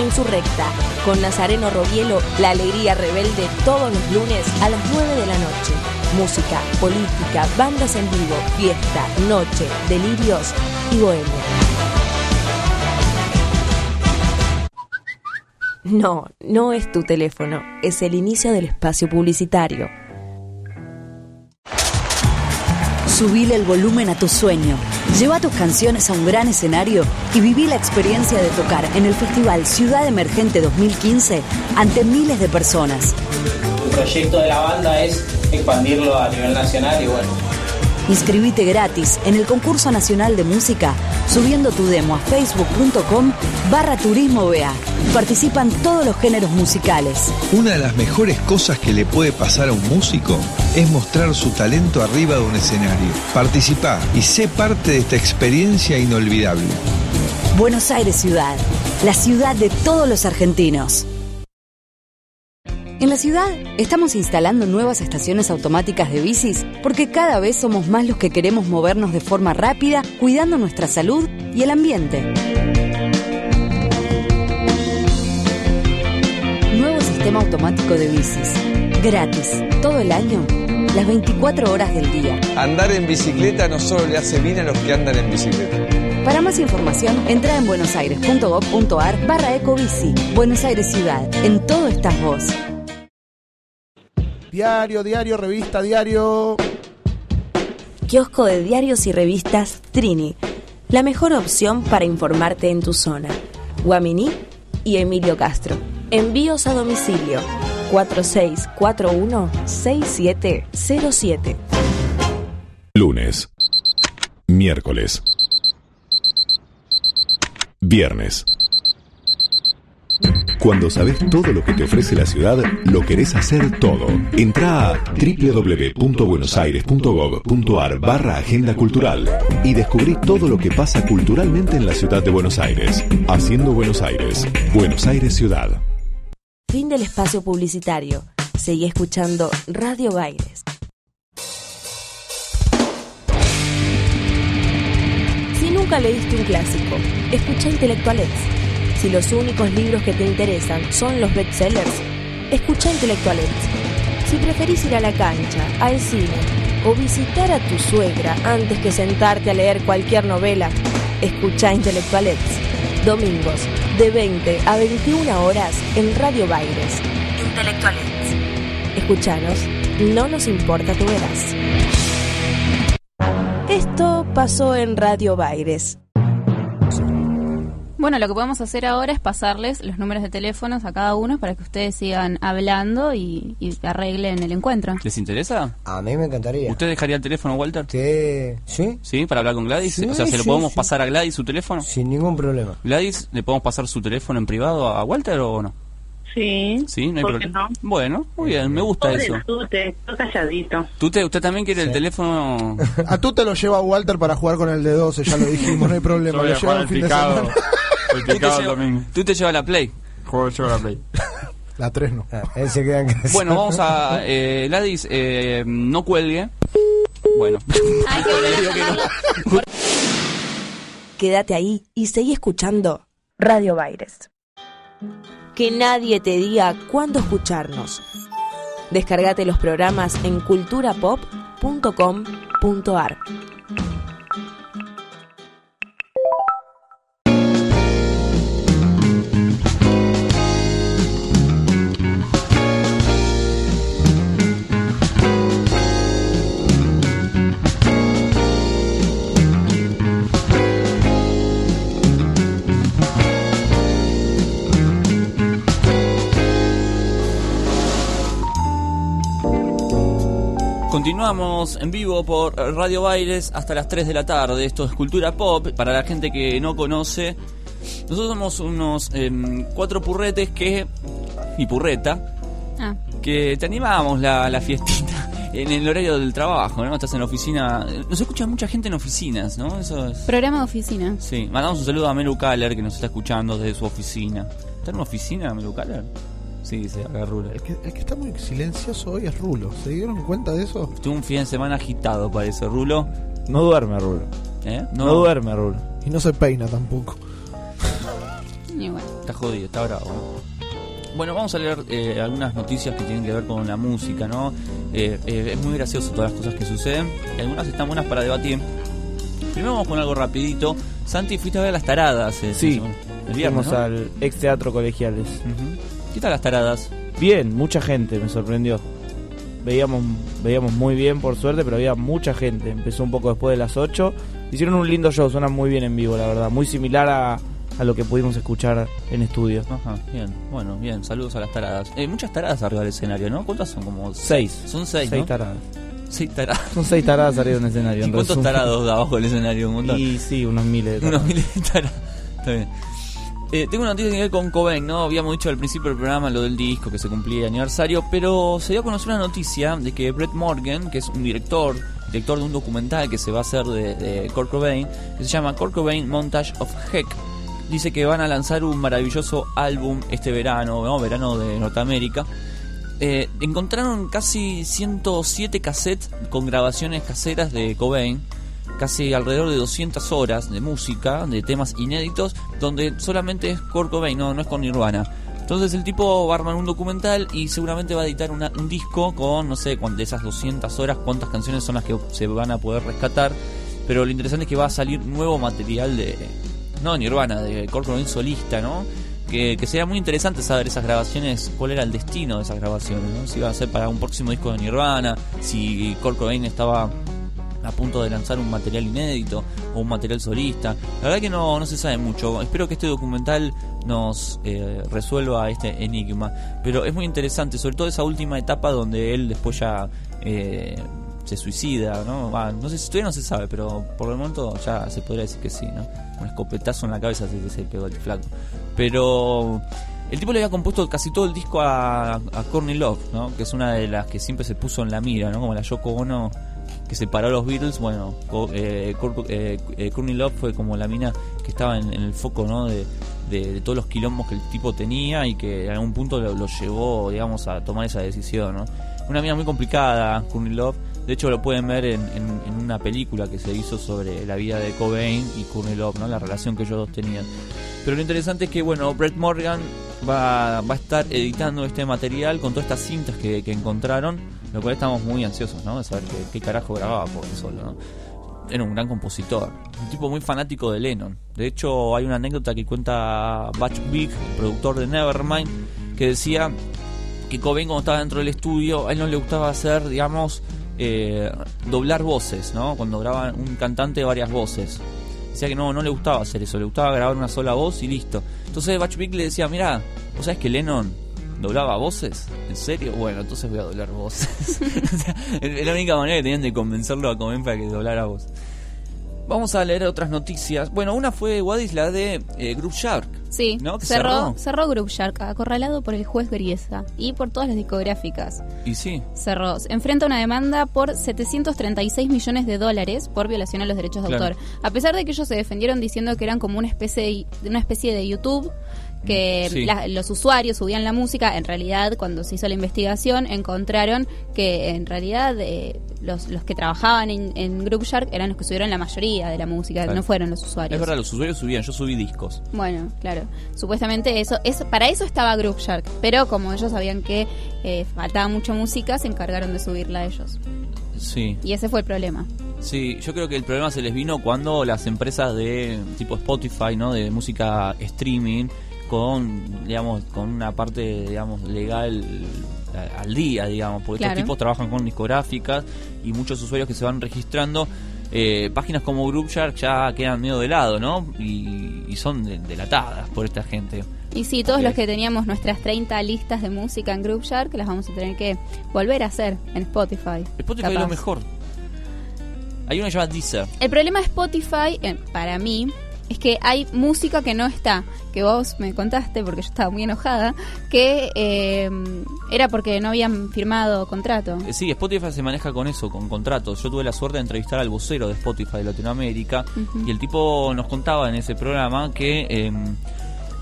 Insurrecta, con Nazareno Robielo, la alegría rebelde todos los lunes a las 9 de la noche. Música, política, bandas en vivo, fiesta, noche, delirios y bohemia. No, no es tu teléfono, es el inicio del espacio publicitario. Subile el volumen a tu sueño. Lleva tus canciones a un gran escenario y viví la experiencia de tocar en el Festival Ciudad Emergente 2015 ante miles de personas. El proyecto de la banda es expandirlo a nivel nacional y bueno, Inscribite gratis en el concurso nacional de música subiendo tu demo a facebook.com barra turismo BA. Participan todos los géneros musicales. Una de las mejores cosas que le puede pasar a un músico es mostrar su talento arriba de un escenario. Participa y sé parte de esta experiencia inolvidable. Buenos Aires Ciudad, la ciudad de todos los argentinos. En la ciudad estamos instalando nuevas estaciones automáticas de bicis porque cada vez somos más los que queremos movernos de forma rápida, cuidando nuestra salud y el ambiente. Sistema automático de bicis. Gratis, todo el año, las 24 horas del día. Andar en bicicleta no solo le hace bien a los que andan en bicicleta. Para más información, entra en buenosaires.gov.ar barra ecobici. Buenos Aires Ciudad, en todo estás vos. Diario, diario, revista, diario. Kiosco de diarios y revistas Trini, la mejor opción para informarte en tu zona. Guaminí y Emilio Castro. Envíos a domicilio 4641-6707. Lunes. Miércoles. Viernes. Cuando sabes todo lo que te ofrece la ciudad, lo querés hacer todo. Entra a www.buenosaires.gov.ar barra Agenda Cultural y descubrí todo lo que pasa culturalmente en la ciudad de Buenos Aires. Haciendo Buenos Aires. Buenos Aires Ciudad. Fin del espacio publicitario. Seguí escuchando Radio Baires. Si nunca leíste un clásico, escucha Intelectuales. Si los únicos libros que te interesan son los bestsellers, escucha Intelectuales. Si preferís ir a la cancha, al cine o visitar a tu suegra antes que sentarte a leer cualquier novela, escucha Intelectuales. Domingos, de 20 a 21 horas en Radio Baires. Intelectuales. Escuchanos, no nos importa tu verás. Esto pasó en Radio Baires. Bueno, lo que podemos hacer ahora es pasarles los números de teléfonos a cada uno para que ustedes sigan hablando y, y arreglen el encuentro. ¿Les interesa? A mí me encantaría. ¿Usted dejaría el teléfono, Walter? Sí. ¿Sí? ¿Sí? ¿Para hablar con Gladys? Sí, o sea, ¿se lo podemos sí. pasar a Gladys su teléfono? Sin ningún problema. Gladys, ¿le podemos pasar su teléfono en privado a Walter o no? Sí. Sí, no hay ¿por qué problema. no? Bueno, muy bien, me gusta Pobre eso. Tute, calladito. ¿Usted, ¿Usted también quiere el teléfono? <laughs> A tú te lo lleva Walter para jugar con el de 12, ya lo dijimos, no hay problema. Lo lleva al fin de semana. El picado el domingo. ¿Tú te llevas la Play? Juego yo la Play. <laughs> La 3 no. Ah, <laughs> él se queda en casa. Bueno, vamos a... Eh, Gladys, eh, no cuelgue. Bueno. <laughs> Quédate ahí y seguí escuchando Radio Baires. Que nadie te diga cuándo escucharnos. Descargate los programas en culturapop.com.ar. Continuamos en vivo por Radio Baires hasta las 3 de la tarde. Esto es Cultura Pop. Para la gente que no conoce, nosotros somos unos em, cuatro purretes que. y purreta, Ah, que te animamos la, la fiestita <laughs> en el horario del trabajo, ¿no? Estás en la oficina. Nos escucha mucha gente en oficinas, ¿no? Eso es. programa de oficina. Sí, mandamos un saludo a Melu Kaller que nos está escuchando desde su oficina. ¿Está en una oficina, Melu Kaller? Sí, dice acá Rulo. El que, el que está muy silencioso hoy es Rulo. ¿Se dieron cuenta de eso? Tuvo un fin de semana agitado, parece, Rulo. No duerme, Rulo. ¿Eh? No, duerme, Rulo. Y no se peina tampoco. Bueno. Está jodido, está bravo. ¿no? Bueno, vamos a leer eh, algunas noticias que tienen que ver con la música, ¿no? Eh, eh, es muy gracioso todas las cosas que suceden. y Algunas están buenas para debatir. Primero vamos con algo rapidito. Santi, fuiste a ver las taradas. eh, Sí, el viernes, fuimos ¿no? al ex teatro colegiales. ¿Qué tal las taradas? Bien, mucha gente, me sorprendió. Veíamos, veíamos muy bien, por suerte, pero había mucha gente. Empezó un poco después de las 8. Hicieron un lindo show, suena muy bien en vivo, la verdad. Muy similar a, a lo que pudimos escuchar en estudio. Ajá, bien, bueno, bien, saludos a las taradas. Eh, muchas taradas arriba del escenario, ¿no? ¿Cuántas son? Como Seis. Son seis, Seis ¿no? taradas. Seis taradas. Son seis taradas arriba del escenario. ¿Y en cuántos resumen. tarados abajo del escenario? Un montón. Y sí, unos miles de taradas. Unos miles de taradas. Está bien. Eh, tengo una noticia que ver con Cobain, ¿no? Habíamos dicho al principio del programa lo del disco que se cumplía el aniversario, pero se dio a conocer una noticia de que Brett Morgan, que es un director, director de un documental que se va a hacer de, de Cobain, que se llama Kurt Cobain Montage of Heck, dice que van a lanzar un maravilloso álbum este verano, ¿no? Verano de Norteamérica. Eh, encontraron casi 107 cassettes con grabaciones caseras de Cobain, casi alrededor de 200 horas de música, de temas inéditos, donde solamente es Kurt no, no es con Nirvana. Entonces el tipo va a armar un documental y seguramente va a editar una- un disco con, no sé, de esas 200 horas, cuántas canciones son las que se van a poder rescatar. Pero lo interesante es que va a salir nuevo material de, no Nirvana, de Kurt solista, ¿no? Que, que sería muy interesante saber esas grabaciones, cuál era el destino de esas grabaciones, ¿no? Si iba a ser para un próximo disco de Nirvana, si Kurt estaba a punto de lanzar un material inédito o un material solista. La verdad que no, no se sabe mucho. Espero que este documental nos eh, resuelva este enigma. Pero es muy interesante, sobre todo esa última etapa donde él después ya eh, se suicida, ¿no? Va, no sé si todavía no se sabe, pero por el momento ya se podría decir que sí, ¿no? Un escopetazo en la cabeza que se pegó el flaco. Pero el tipo le había compuesto casi todo el disco a, a Courtney Love, ¿no? Que es una de las que siempre se puso en la mira, ¿no? Como la Yoko Ono que separó a los Beatles, bueno, eh, eh, eh, Love fue como la mina que estaba en, el foco, ¿no? De, todos los quilombos que el tipo tenía y que en algún punto lo, llevó, digamos, a tomar esa decisión. Una mina muy complicada, Courtney Love. De hecho, lo pueden ver en, una película que se hizo sobre la vida de Cobain y Courtney Love, ¿no? La relación que ellos dos tenían. Pero lo interesante es que, bueno, Brett Morgan va, va a estar editando este material con todas estas cintas que encontraron, lo cual estamos muy ansiosos, ¿no? De saber qué, carajo grababa por él solo, ¿no? Era un gran compositor, un tipo muy fanático de Lennon. De hecho, hay una anécdota que cuenta Butch Vig, el productor de Nevermind, que decía que Cobain cuando estaba dentro del estudio, a él no le gustaba hacer, digamos, eh, doblar voces, ¿no? Cuando graban un cantante varias voces. Decía que no, no le gustaba hacer eso, le gustaba grabar una sola voz y listo. Entonces Butch Vig le decía, mira, ¿vos sabés que Lennon doblaba voces? ¿En serio? Bueno, entonces voy a doblar voces. <laughs> O sea, es la única manera que tenían de convencerlo a Cobain para que doblara voz. Vamos a leer otras noticias. Bueno, una fue Wadis, la de eh, Group Shark. Sí, ¿No? Cerró, cerró. cerró Group Shark, acorralado por el juez Griesa y por todas las discográficas. Y sí, Cerró. Enfrenta una demanda por 736 millones de dólares por violación a los derechos de Claro. autor. A pesar de que ellos se defendieron diciendo que eran como una especie de, una especie de YouTube que Sí. la- los usuarios subían la música, en realidad cuando se hizo la investigación encontraron que en realidad eh, los, los que trabajaban en, en Group Shark eran los que subieron la mayoría de la música, Claro. no fueron los usuarios. es verdad, los usuarios subían, yo subí discos. Bueno, claro. Supuestamente eso, es, para eso estaba Group Shark, pero como ellos sabían que eh, faltaba mucha música, se encargaron de subirla ellos. Sí. Y ese fue el problema. Sí, yo creo que el problema se les vino cuando las empresas de tipo Spotify, ¿no? De música streaming, con, digamos, con una parte, digamos, legal al día, digamos, porque Claro. estos tipos trabajan con discográficas y muchos usuarios que se van registrando, eh, páginas como Groupshark ya quedan medio de lado, ¿no? Y, y son de- delatadas por esta gente. Y sí, todos los que teníamos nuestras 30 listas de música en Group Shark, las vamos a tener que volver a hacer en Spotify. Spotify es lo mejor. Hay una que se llama Deezer. El problema de Spotify, eh, para mí, es que hay música que no está, que vos me contaste, porque yo estaba muy enojada, que eh, era porque no habían firmado contrato. Eh, Sí, Spotify se maneja con eso, con contratos. Yo tuve la suerte de entrevistar al vocero de Spotify de Latinoamérica y el tipo nos contaba en ese programa que eh,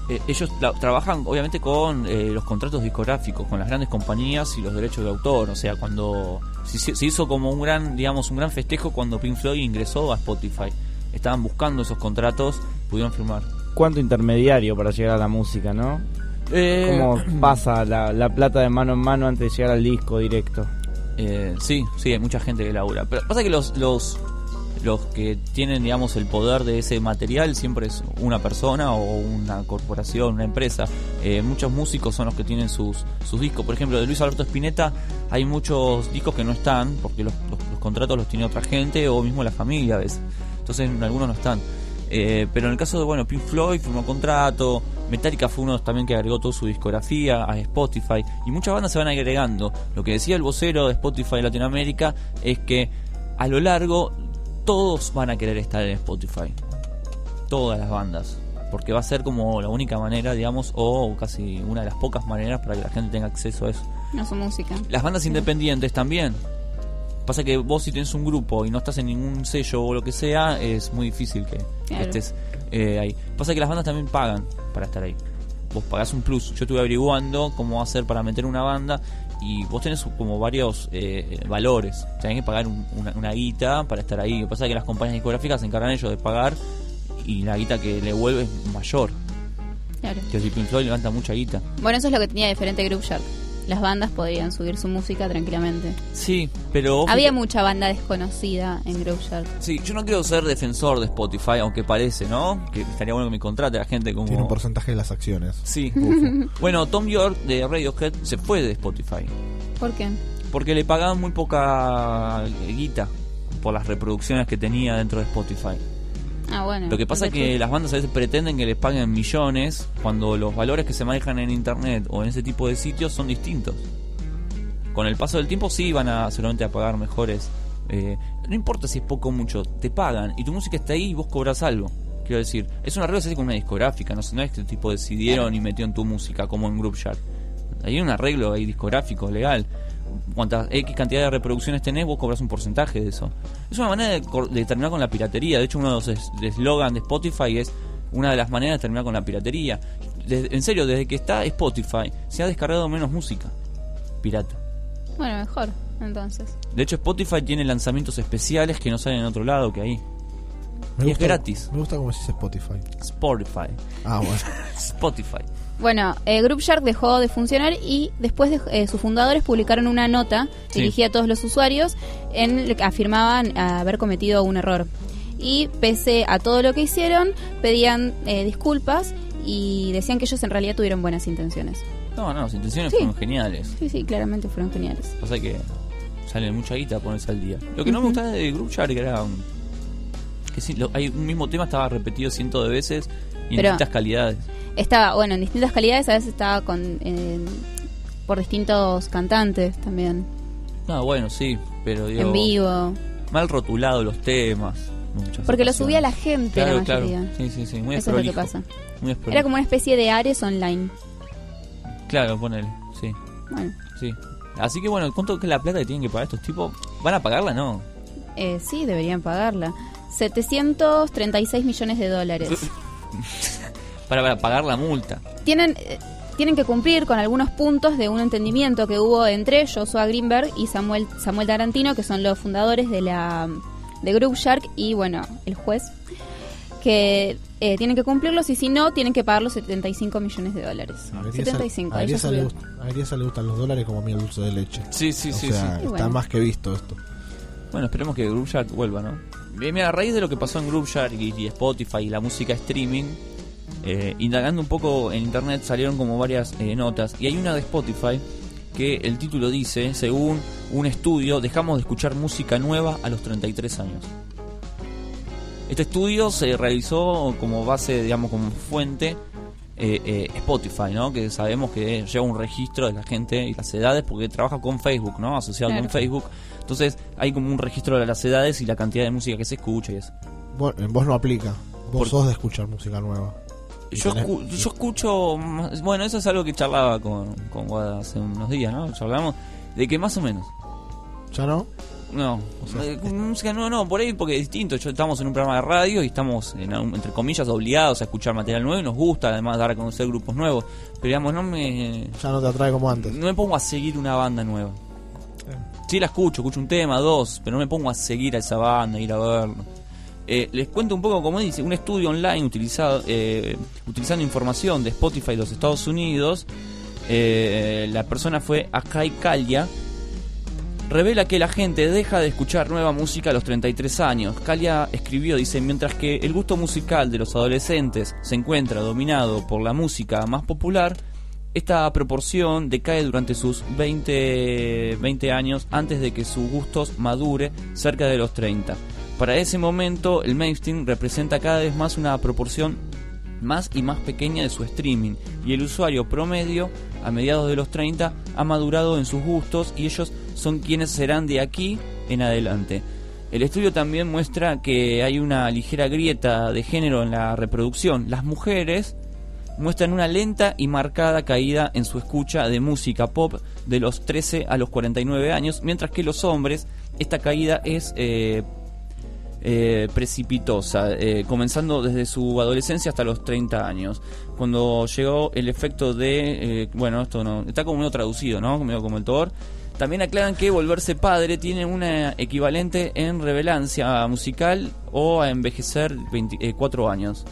eh, ellos la- trabajan obviamente con eh, los contratos discográficos, con las grandes compañías y los derechos de autor. O sea, cuando se, se hizo como un gran, digamos, un gran festejo cuando Pink Floyd ingresó a Spotify. Estaban buscando esos contratos, pudieron firmar. Cuánto intermediario para llegar a la música, ¿no? Eh, ¿Cómo <clears throat> pasa la, la plata de mano en mano antes de llegar al disco directo? Eh, sí, sí, hay mucha gente que labura. Pero pasa que los, los, los que tienen, digamos, el poder de ese material siempre es una persona o una corporación, una empresa. Eh, muchos músicos son los que tienen sus, sus discos. Por ejemplo, de Luis Alberto Spinetta hay muchos discos que no están porque los, los- los contratos los tiene otra gente o mismo la familia a veces. Entonces, algunos no están. Eh, pero en el caso de, bueno, Pink Floyd firmó contrato, Metallica fue uno también que agregó toda su discografía a Spotify y muchas bandas se van agregando. Lo que decía el vocero de Spotify Latinoamérica es que a lo largo todos van a querer estar en Spotify. Todas las bandas. Porque va a ser como la única manera, digamos, o casi una de las pocas maneras para que la gente tenga acceso a eso. No su música. Las bandas independientes también. Pasa que vos si tenés un grupo y no estás en ningún sello o lo que sea, es muy difícil que Claro. estés eh, ahí. Pasa que las bandas también pagan para estar ahí. Vos pagás un plus. Yo estuve averiguando cómo hacer para meter una banda y vos tenés como varios eh, valores. Tenés que pagar un- una, una guita para estar ahí. Lo que pasa es que las compañías discográficas se encargan ellos de pagar y la guita que le vuelve es mayor. Claro. Que si Pink Floyd levanta mucha guita. Bueno, eso es lo que tenía diferente Group Shark. Las bandas podían subir su música tranquilamente. Sí, pero... Había mucha banda desconocida en Shark. Sí, yo no quiero ser defensor de Spotify, aunque parece, ¿no? Que estaría bueno que me contrate la gente como... Tiene un porcentaje de las acciones. Sí. bueno, Tom York de Radiohead se fue de Spotify. ¿Por qué? Porque le pagaban muy poca guita por las reproducciones que tenía dentro de Spotify. Ah, bueno. Lo que pasa es que las bandas a veces pretenden que les paguen millones cuando los valores que se manejan en internet o en ese tipo de sitios son distintos. Con el paso del tiempo sí van a seguramente a pagar mejores. eh, no importa si es poco o mucho, te pagan y tu música está ahí y vos cobras algo. Quiero decir, es una regla hace con una discográfica, no, sé, no es que tipo decidieron y metieron tu música como en Group Shark. Hay un arreglo ahí discográfico, legal. Cuantas X cantidad de reproducciones tenés, vos cobras un porcentaje de eso. Es una manera de, terminar con la piratería. De hecho, uno de los es- de eslogan de Spotify es una de las maneras de terminar con la piratería. Desde- en serio, desde que está Spotify, se ha descargado menos música pirata. Bueno, mejor, entonces. De hecho, Spotify tiene lanzamientos especiales que no salen en otro lado que ahí. Me y gusta- es gratis. Me gusta cómo se dice Spotify. Spotify. Ah, bueno. <laughs> Spotify. Bueno, eh, Group Shark dejó de funcionar y después de- eh, sus fundadores publicaron una nota Sí. dirigida a todos los usuarios en la que afirmaban haber cometido un error. Y pese a todo lo que hicieron, pedían eh, disculpas y decían que ellos en realidad tuvieron buenas intenciones. No, no, las intenciones Sí. fueron geniales. Sí, sí, claramente fueron geniales. Pasa que sale mucha guita ponerse al día. Lo que no me gustaba de Group Shark era um, que sí, lo- hay un mismo tema estaba repetido cientos de veces y en distintas calidades. Estaba, bueno, en distintas calidades, a veces estaba con eh, por distintos cantantes también, No, bueno, sí, pero digo, en vivo. mal rotulado los temas. Porque lo subía la gente, Claro, la claro. mayoría. Sí, sí, sí, muy Eso es lo que desprolijo. pasa. Muy desprolijo. Era como una especie de Ares online. Claro, ponele, sí. Bueno, Sí. Así que bueno, ¿cuánto es la plata que tienen que pagar estos tipos? ¿Van a pagarla? No. eh, sí, deberían pagarla. 736 millones de dólares. <laughs> Para, para pagar la multa. Tienen, eh, tienen que cumplir con algunos puntos de un entendimiento que hubo entre Joshua Greenberg y Samuel, Samuel Tarantino, que son los fundadores de la de Group Shark, y bueno, el juez, que eh, tienen que cumplirlos y si no, tienen que pagar los 75 millones de dólares. A Ariesa- 75, a le, gustan los dólares como a mí el dulce de leche. Sí, sí, o sí, sea, sí. Está bueno. más que visto esto. Bueno, esperemos que Group Shark vuelva, ¿no? Mira, a raíz de lo que pasó en Group Shark y, y Spotify y la música streaming, eh, indagando un poco en internet salieron como varias eh, notas. Y hay una de Spotify que el título dice, según un estudio, dejamos de escuchar música nueva a los 33 años. Este estudio se realizó como base, digamos, como fuente eh, eh, Spotify, ¿no? Que sabemos que lleva un registro de la gente y las edades porque trabaja con Facebook, ¿no? Asociado Claro. con Facebook. Entonces hay como un registro de las edades y la cantidad de música que se escucha y eso. Vos, en vos no aplica. Vos Por- sos de escuchar música nueva. Yo, tenés- escu- yo escucho, más- bueno, eso es algo que charlaba con, con Guada hace unos días, ¿no? Charlamos de que más o menos. ¿Ya no? No, eh, música no, no, por ahí porque es distinto. Yo estamos en un programa de radio y estamos, en entre comillas, obligados a escuchar material nuevo y nos gusta además dar a conocer grupos nuevos. Pero digamos, no me, Ya no te atrae como antes. no me pongo a seguir una banda nueva. Sí la escucho, escucho un tema, dos, pero no me pongo a seguir a esa banda, ir a verlo. Eh, les cuento un poco, como dice, un estudio online utilizado, eh, utilizando información de Spotify de los Estados Unidos. eh, la persona fue Akai Kalia. Revela que la gente deja de escuchar nueva música a los 33 años. Kalia escribió, dice, mientras que el gusto musical de los adolescentes se encuentra dominado por la música más popular, esta proporción decae durante sus 20, 20 años antes de que sus gustos madure cerca de los 30. Para ese momento, el mainstream representa cada vez más una proporción más y más pequeña de su streaming y el usuario promedio a mediados de los 30 ha madurado en sus gustos y ellos son quienes serán de aquí en adelante. El estudio también muestra que hay una ligera grieta de género en la reproducción. Las mujeres muestran una lenta y marcada caída en su escucha de música pop de los 13 a los 49 años, mientras que los hombres esta caída es eh, eh, precipitosa, eh, comenzando desde su adolescencia hasta los 30 años. Cuando llegó el efecto de, bueno, esto no, está como medio traducido, ¿no? Como el Thor. También aclaran que volverse padre tiene una equivalente en revelancia musical o a envejecer 24 años.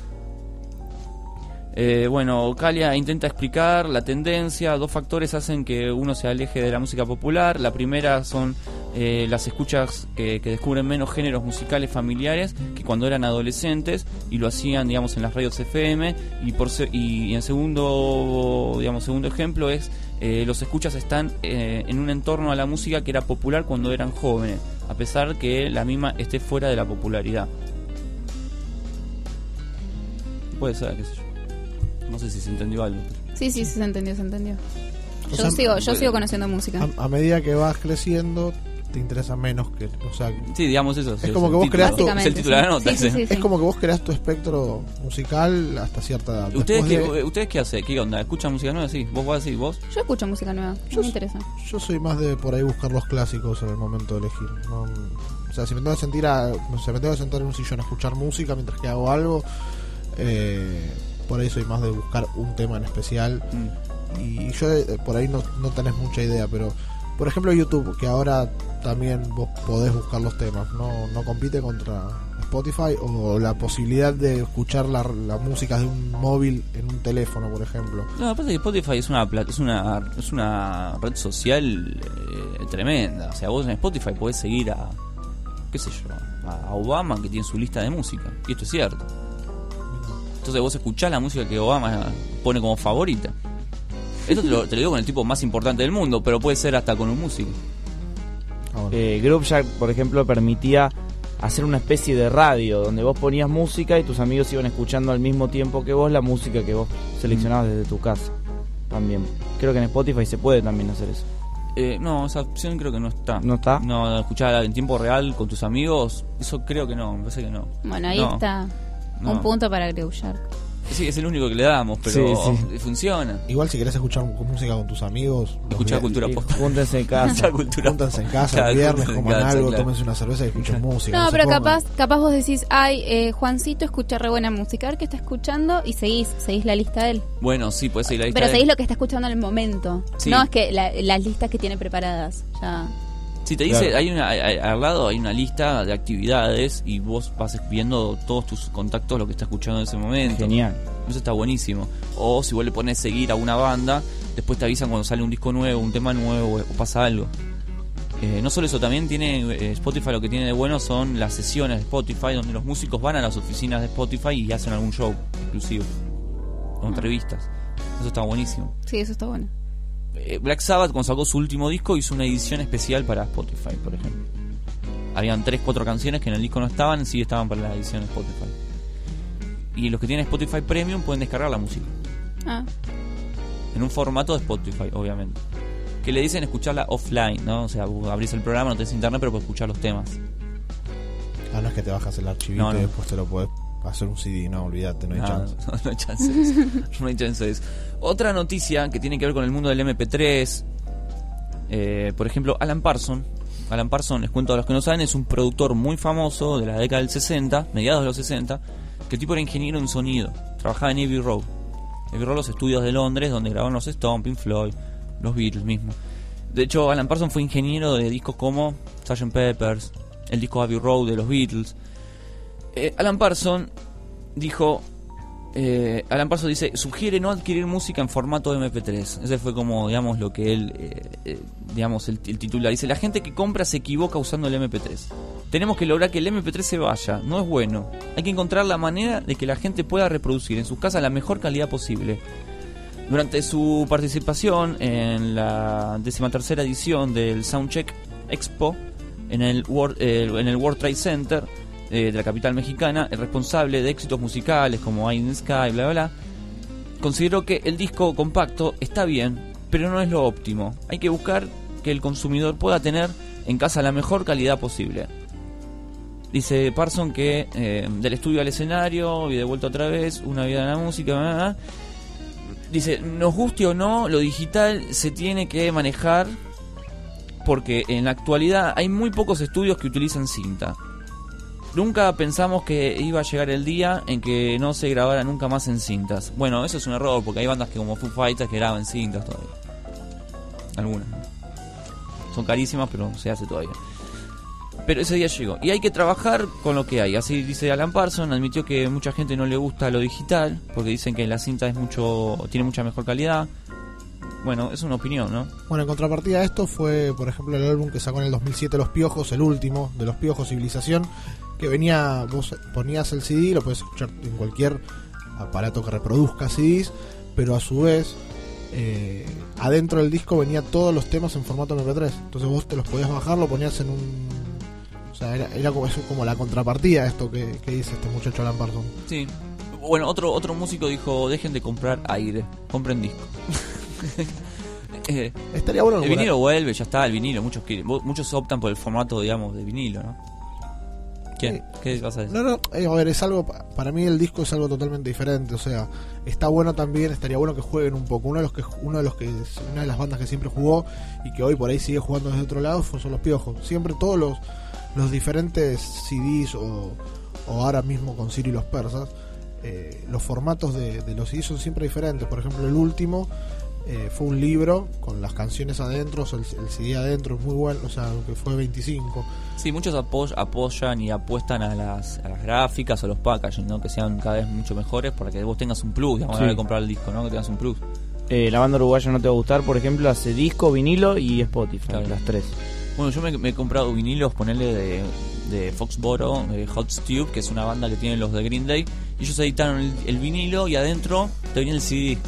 Eh, bueno, Calia intenta explicar la tendencia. Dos factores hacen que uno se aleje de la música popular. La primera son eh, las escuchas que, descubren menos géneros musicales familiares que cuando eran adolescentes y lo hacían, digamos, en las radios FM. Y por y, en segundo, digamos, segundo ejemplo es eh, los escuchas están en un entorno a la música que era popular cuando eran jóvenes, a pesar que la misma esté fuera de la popularidad. Puede ser, qué sé yo. No sé si se entendió algo. Sí, sí, sí, se entendió, se entendió. O Yo sea, sigo, yo bueno. sigo conociendo música. A, a medida que vas creciendo, te interesa menos que. O sea, Sí, digamos eso. es como que vos creas tu. Es el título de la nota. sí. Es como que vos creas tu espectro musical hasta cierta edad. ¿Ustedes qué, de- ¿Ustedes qué hacen? ¿Qué onda? ¿Escuchan música nueva? Sí. ¿Vos vas a decir vos? Yo escucho música nueva, no me interesa. Yo soy más de por ahí buscar los clásicos en el momento de elegir. No, o sea, si me tengo que sentir a, si me tengo que sentar en un sillón a escuchar música mientras que hago algo, eh, por ahí soy más de buscar un tema en especial. Mm. Y yo eh, por ahí no, no tenés mucha idea, pero por ejemplo YouTube, que ahora también vos podés buscar los temas, no, no compite contra Spotify o la posibilidad de escuchar la, la música de un móvil en un teléfono, por ejemplo. No, aparte que Spotify es una es una es una red social eh, tremenda. O sea, vos en Spotify podés seguir a qué sé yo, a Obama que tiene su lista de música. Y esto es cierto. Entonces vos escuchás la música que Obama pone como favorita. Esto te lo, te lo digo con el tipo más importante del mundo, pero puede ser hasta con un músico. Eh, Groupshark, por ejemplo, permitía hacer una especie de radio donde vos ponías música y tus amigos iban escuchando al mismo tiempo que vos la música que vos seleccionabas desde tu casa. También. Creo que en Spotify se puede también hacer eso. Eh, no, esa opción creo que no está. ¿No está? No, escuchar en tiempo real con tus amigos, eso creo que no, me parece que no. Bueno, ahí No. está No. un punto para Greushark. Sí, es el único que le damos, pero Sí, funciona. Igual si querés escuchar música con tus amigos, vi- cultura pop. Júntense en <laughs> casa. Cultura Júntense en casa Claro, el viernes, coman casa, algo, claro. tómense una cerveza y escuchen música. No, se pero pongan. capaz, capaz vos decís, ay, eh, Juancito escucha re buena música, a ver qué está escuchando y seguís, seguís la lista de él. Bueno, sí, puede seguir la lista. Pero de- seguís lo que está escuchando en el momento. Sí. No es que la- las listas que tiene preparadas. Ya. Si te dice, Claro. hay una, hay- al lado hay una lista de actividades y vos vas viendo todos tus contactos, lo que está escuchando en ese momento. Genial. Eso está buenísimo. O si vos le pones seguir a una banda, después te avisan cuando sale un disco nuevo, un tema nuevo o pasa algo. Eh, no solo eso, también tiene eh, Spotify lo que tiene de bueno son las sesiones de Spotify donde los músicos van a las oficinas de Spotify y hacen algún show exclusivo. O entrevistas. Eso está buenísimo. Sí, eso está bueno. Eh, Black Sabbath cuando sacó su último disco hizo una edición especial para Spotify, por ejemplo. Habían 3, 4 canciones que en el disco no estaban, sí estaban para la edición de Spotify. Y los que tienen Spotify Premium pueden descargar la música. Ah, En un formato de Spotify, obviamente. Que le dicen escucharla offline, ¿no? O sea, vos abrís el programa, no tenés internet, pero puedes escuchar los temas. Ah, no es que te bajas el archivito No, no. y después te lo podés hacer un CD, no, olvídate, no hay No, chance. no, <laughs> no hay chance de <laughs> eso. No hay chance de eso. Otra noticia que tiene que ver con el mundo del MP3. eh, por ejemplo, Alan Parson. Alan Parson, les cuento a los que no saben, es un productor muy famoso de la década del 60, mediados de los 60, que el tipo era ingeniero en sonido. Trabajaba en Abbey Road. Abbey Road, los estudios de Londres, donde grababan los Stones, Pink Floyd, los Beatles mismos. De hecho, Alan Parson fue ingeniero de discos como Sgt. Peppers, el disco Abbey Road de los Beatles. Eh, Alan Parson dijo. eh, Alan Parson dice: sugiere no adquirir música en formato MP3. Ese fue como, digamos, lo que él. eh, digamos, el, titular. Dice: La gente que compra se equivoca usando el MP3. Tenemos que lograr que el MP3 se vaya. No es bueno. Hay que encontrar la manera de que la gente pueda reproducir en sus casas la mejor calidad posible. Durante su participación en la decimatercera edición del Soundcheck Expo en el World, en el World Trade Center eh, de la capital mexicana, el responsable de éxitos musicales como Eye in Sky, bla, bla, bla, consideró que el disco compacto está bien, pero no es lo óptimo. Hay que buscar que el consumidor pueda tener en casa la mejor calidad posible. Dice Parson que eh, del estudio al escenario y de vuelta otra vez, una vida en la música, bla, bla. dice, nos guste o no, lo digital se tiene que manejar porque en la actualidad hay muy pocos estudios que utilizan cinta. Nunca pensamos que iba a llegar el día en que no se grabara nunca más en cintas. Bueno, eso es un error porque hay bandas que como Foo Fighters que graban cintas todavía. Algunas. Son carísimas, pero se hace todavía. Pero ese día llegó. Y hay que trabajar con lo que hay. Así dice Alan Parson. Admitió que mucha gente no le gusta lo digital. Porque dicen que la cinta es mucho tiene mucha mejor calidad. Bueno, es una opinión, ¿no? Bueno, en contrapartida a esto fue, por ejemplo, el álbum que sacó en el 2007 Los Piojos, el último de Los Piojos Civilización, que venía, vos ponías el CD, lo puedes escuchar en cualquier aparato que reproduzca CDs, pero a su vez, eh, adentro del disco venía todos los temas en formato MP3. Entonces vos te los podías bajar, lo ponías en un... O sea, era, era como, eso, como la contrapartida esto que, que dice este muchacho Alan Parsons. Sí. Bueno, otro otro músico dijo, dejen de comprar aire, compren disco. <laughs> Eh, Estaría bueno El vinilo vuelve, ya está, el vinilo. Muchos quieren- muchos optan por el formato, digamos, de vinilo, ¿no? ¿Quién? ¿Qué vas a decir? No, no, eh, a ver, es algo, pa- para mí el disco es algo totalmente diferente, o sea, está bueno también, estaría bueno que jueguen un poco. Uno de los que uno de los que una de las bandas que siempre jugó y que hoy por ahí sigue jugando desde otro lado son los Piojos. Siempre todos los los diferentes CDs o, o ahora mismo con Siri y los persas, eh, los formatos de, de los CDs son siempre diferentes. Por ejemplo, el último eh, fue un libro con las canciones adentro, o sea, el, el CD adentro es muy bueno, o sea, que fue 25. Sí, muchos apoy- apoyan y apuestan a las, a las gráficas o los packaging, ¿no? Que sean cada vez mucho mejores para que vos tengas un plus, digamos, hora de Sí. comprar el disco, ¿no? Que tengas un plus. Eh, la banda uruguaya no te va a gustar, por ejemplo, hace disco, vinilo y Spotify, las tres. Bueno, yo me, me he comprado vinilos, ponerle de, de Foxboro, de Hot Tube, que es una banda que tienen los de Green Day. Y ellos editaron el, el vinilo y adentro te venía el CD.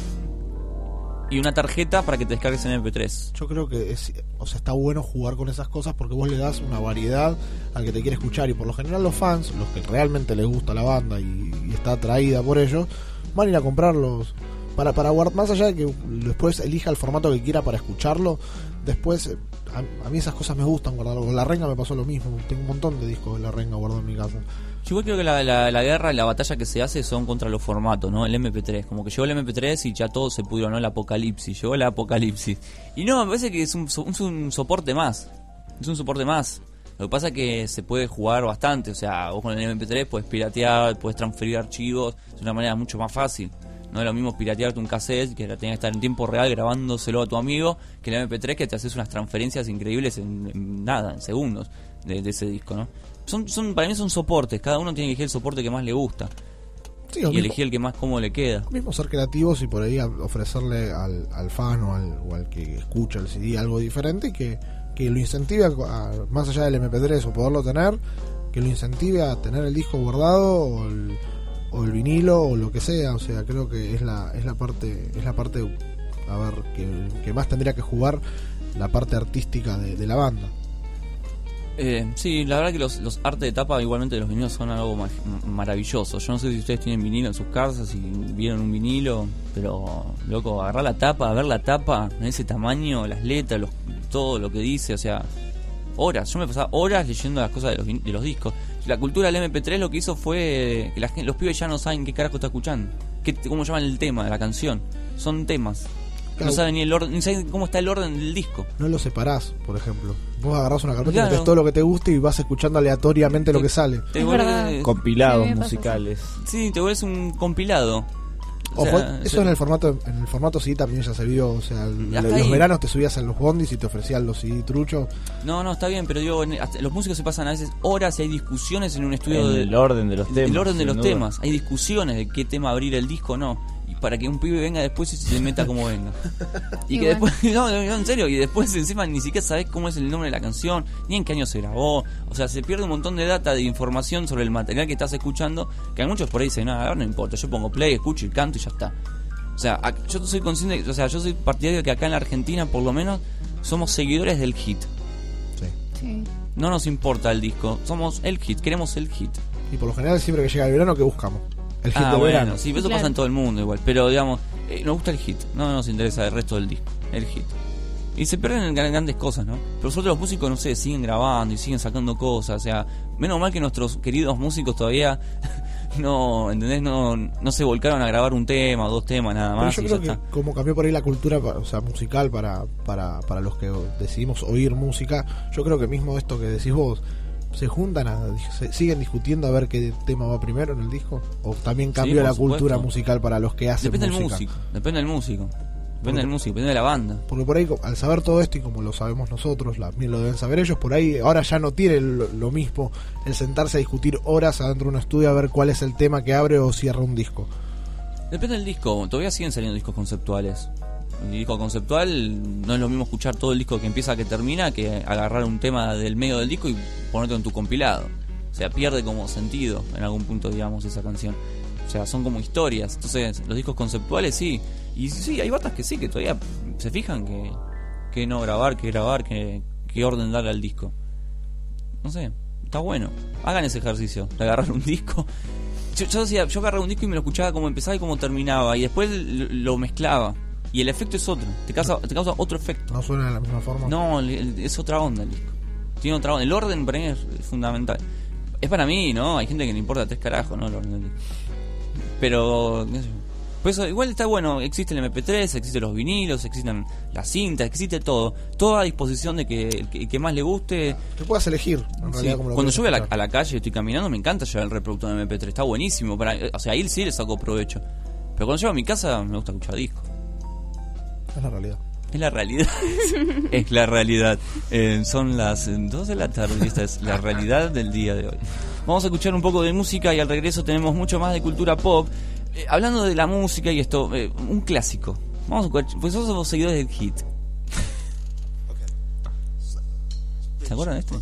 Y una tarjeta para que te descargues en MP3. Yo creo que es, o sea, está bueno jugar con esas cosas porque vos le das una variedad al que te quiere escuchar y por lo general los fans, los que realmente les gusta la banda y, está atraída por ello, van a ir a comprarlos para para guardar más allá de que después elija el formato que quiera para escucharlo. Después eh, a, a mí esas cosas me gustan guardarlo. La renga me pasó lo mismo. Tengo un montón de discos de la renga guardados en mi casa. Yo creo que la, la, guerra y la batalla que se hace son contra los formatos, ¿no? El MP3. Como que llegó el MP3 y ya todo se pudrió, ¿no? El apocalipsis. Llegó el apocalipsis. Y no, me parece que es un, es un soporte más. Es un soporte más. Lo que pasa es que se puede jugar bastante. O sea, vos con el MP3 puedes piratear, puedes transferir archivos de una manera mucho más fácil. No es lo mismo piratearte un cassette que tenés que estar en tiempo real grabándoselo a tu amigo que el MP3 que te haces unas transferencias increíbles en, en nada, en segundos de, de ese disco, ¿no? Son, son, para mí son soportes, cada uno tiene que elegir el soporte que más le gusta. Sí, y mismo- elegir el que más cómodo le queda. mismo ser creativos y por ahí ofrecerle al, al fan o al, o al que escucha el CD algo diferente y que, que lo incentive, a, a- más allá del MP3 o poderlo tener, que lo incentive a tener el disco guardado o el, o el vinilo o lo que sea. O sea, creo que es la, es la parte, es la parte, a ver, que, que más tendría que jugar la parte artística de, de la banda. Eh, sí, la verdad que los, los artes de tapa igualmente de los vinilos son algo ma- maravilloso. Yo no sé si ustedes tienen vinilo en sus casas y vieron un vinilo, pero loco, agarrar la tapa, ver la tapa en ese tamaño, las letras, los, todo lo que dice, o sea, horas. Yo me pasaba horas leyendo las cosas de los, de los discos. La cultura del MP3 lo que hizo fue que la gente, los pibes ya no saben qué carajo está escuchando, qué, cómo llaman el tema de la canción. Son temas. Claro. No saben ni el orden, ni saben cómo está el orden del disco. No lo separás, por ejemplo. Vos agarrás una carpeta y Claro. todo lo que te guste y vas escuchando aleatoriamente lo que sale. Te Compilados musicales. Sí, te vuelves un compilado. O sea, eso en el formato en el formato CD también ya se vio, o sea, los ahí. veranos te subías en los bondis y te ofrecían los CD truchos. No, no, está bien, pero digo, en- hasta- los músicos se pasan a veces horas y hay discusiones en un estudio En de, el orden de los temas, El orden de los duda. temas. Hay discusiones de qué tema abrir el disco o no. Para que un pibe venga después y se meta como venga. Y, <laughs> Y que bueno. después, <laughs> no, no, en serio, y después encima ni siquiera sabes cómo es el nombre de la canción, ni en qué año se grabó. O sea, se pierde un montón de data, de información sobre el material que estás escuchando, que a muchos por ahí dicen, nada, no importa, yo pongo play, escucho y canto y ya está. O sea, ac- yo soy consciente, o sea, yo soy partidario de que acá en la Argentina, por lo menos, somos seguidores del hit. Sí. No nos importa el disco, somos el hit, queremos el hit. Y por lo general siempre que llega el verano que buscamos. El hit ah, bueno, verano. sí, eso Claro. pasa en todo el mundo igual. Pero digamos, eh, nos gusta el hit, no nos interesa el resto del disco, el hit. Y se pierden en gran- grandes cosas, ¿no? Pero nosotros los músicos, no sé, siguen grabando y siguen sacando cosas. O sea, menos mal que nuestros queridos músicos todavía <laughs> no, ¿entendés? No, no se volcaron a grabar un tema o dos temas nada Pero más yo y creo ya que está. como cambió por ahí la cultura, o sea, musical para, para, para los que decidimos oír música, yo creo que mismo esto que decís vos, se juntan, a, se siguen discutiendo a ver qué tema va primero en el disco, o también cambió por la cultura musical para los que hacen Depende del música. músico, depende del músico. Depende Porque- del músico, depende de la banda. Porque por ahí, al saber todo esto y como lo sabemos nosotros, también lo deben saber ellos, por ahí ahora ya no tiene lo, lo mismo el sentarse a discutir horas adentro de un estudio a ver cuál es el tema que abre o cierra un disco. Depende del disco, todavía siguen saliendo discos conceptuales. Disco conceptual no es lo mismo escuchar todo el disco que empieza que termina que agarrar un tema del medio del disco y ponerte en tu compilado. O sea, pierde como sentido en algún punto, digamos, esa canción. O sea, son como historias. Entonces, los discos conceptuales sí. Y sí, hay batas que sí, que todavía se fijan que, que no grabar, que grabar, que, que orden darle al disco. No sé, está bueno. Hagan ese ejercicio de agarrar un disco. Yo, yo yo agarraba un disco y me lo escuchaba como empezaba y como terminaba. Y después lo mezclaba. Y el efecto es otro. Te causa, te causa otro efecto. No suena de la misma forma. No, es otra onda el disco. Tiene otra onda. El orden para mí es fundamental. Es para mí, ¿no? Hay gente que le importa tres carajos, ¿no? El orden del disco. Pero, qué sé yo. Por eso, igual está bueno, existe el MP3, existen los vinilos, existen las cintas, existe todo. Todo a disposición de que el que, más le guste. Que puedas elegir, en Sí. realidad, como lo Cuando yo voy a la, a la calle y estoy caminando, me encanta llevar el reproductor de MP3, está buenísimo. Para, o sea, ahí sí le saco provecho. Pero cuando llego a mi casa, me gusta escuchar disco. Es la realidad. Es la realidad. <laughs> es la realidad. Eh, son las 2 de la tarde y esta es la realidad del día de hoy. Vamos a escuchar un poco de música y al regreso tenemos mucho más de cultura pop. Eh, hablando de la música y esto, eh, un clásico. Vamos a escuchar, pues somos seguidores del hit. ¿Se acuerdan de este?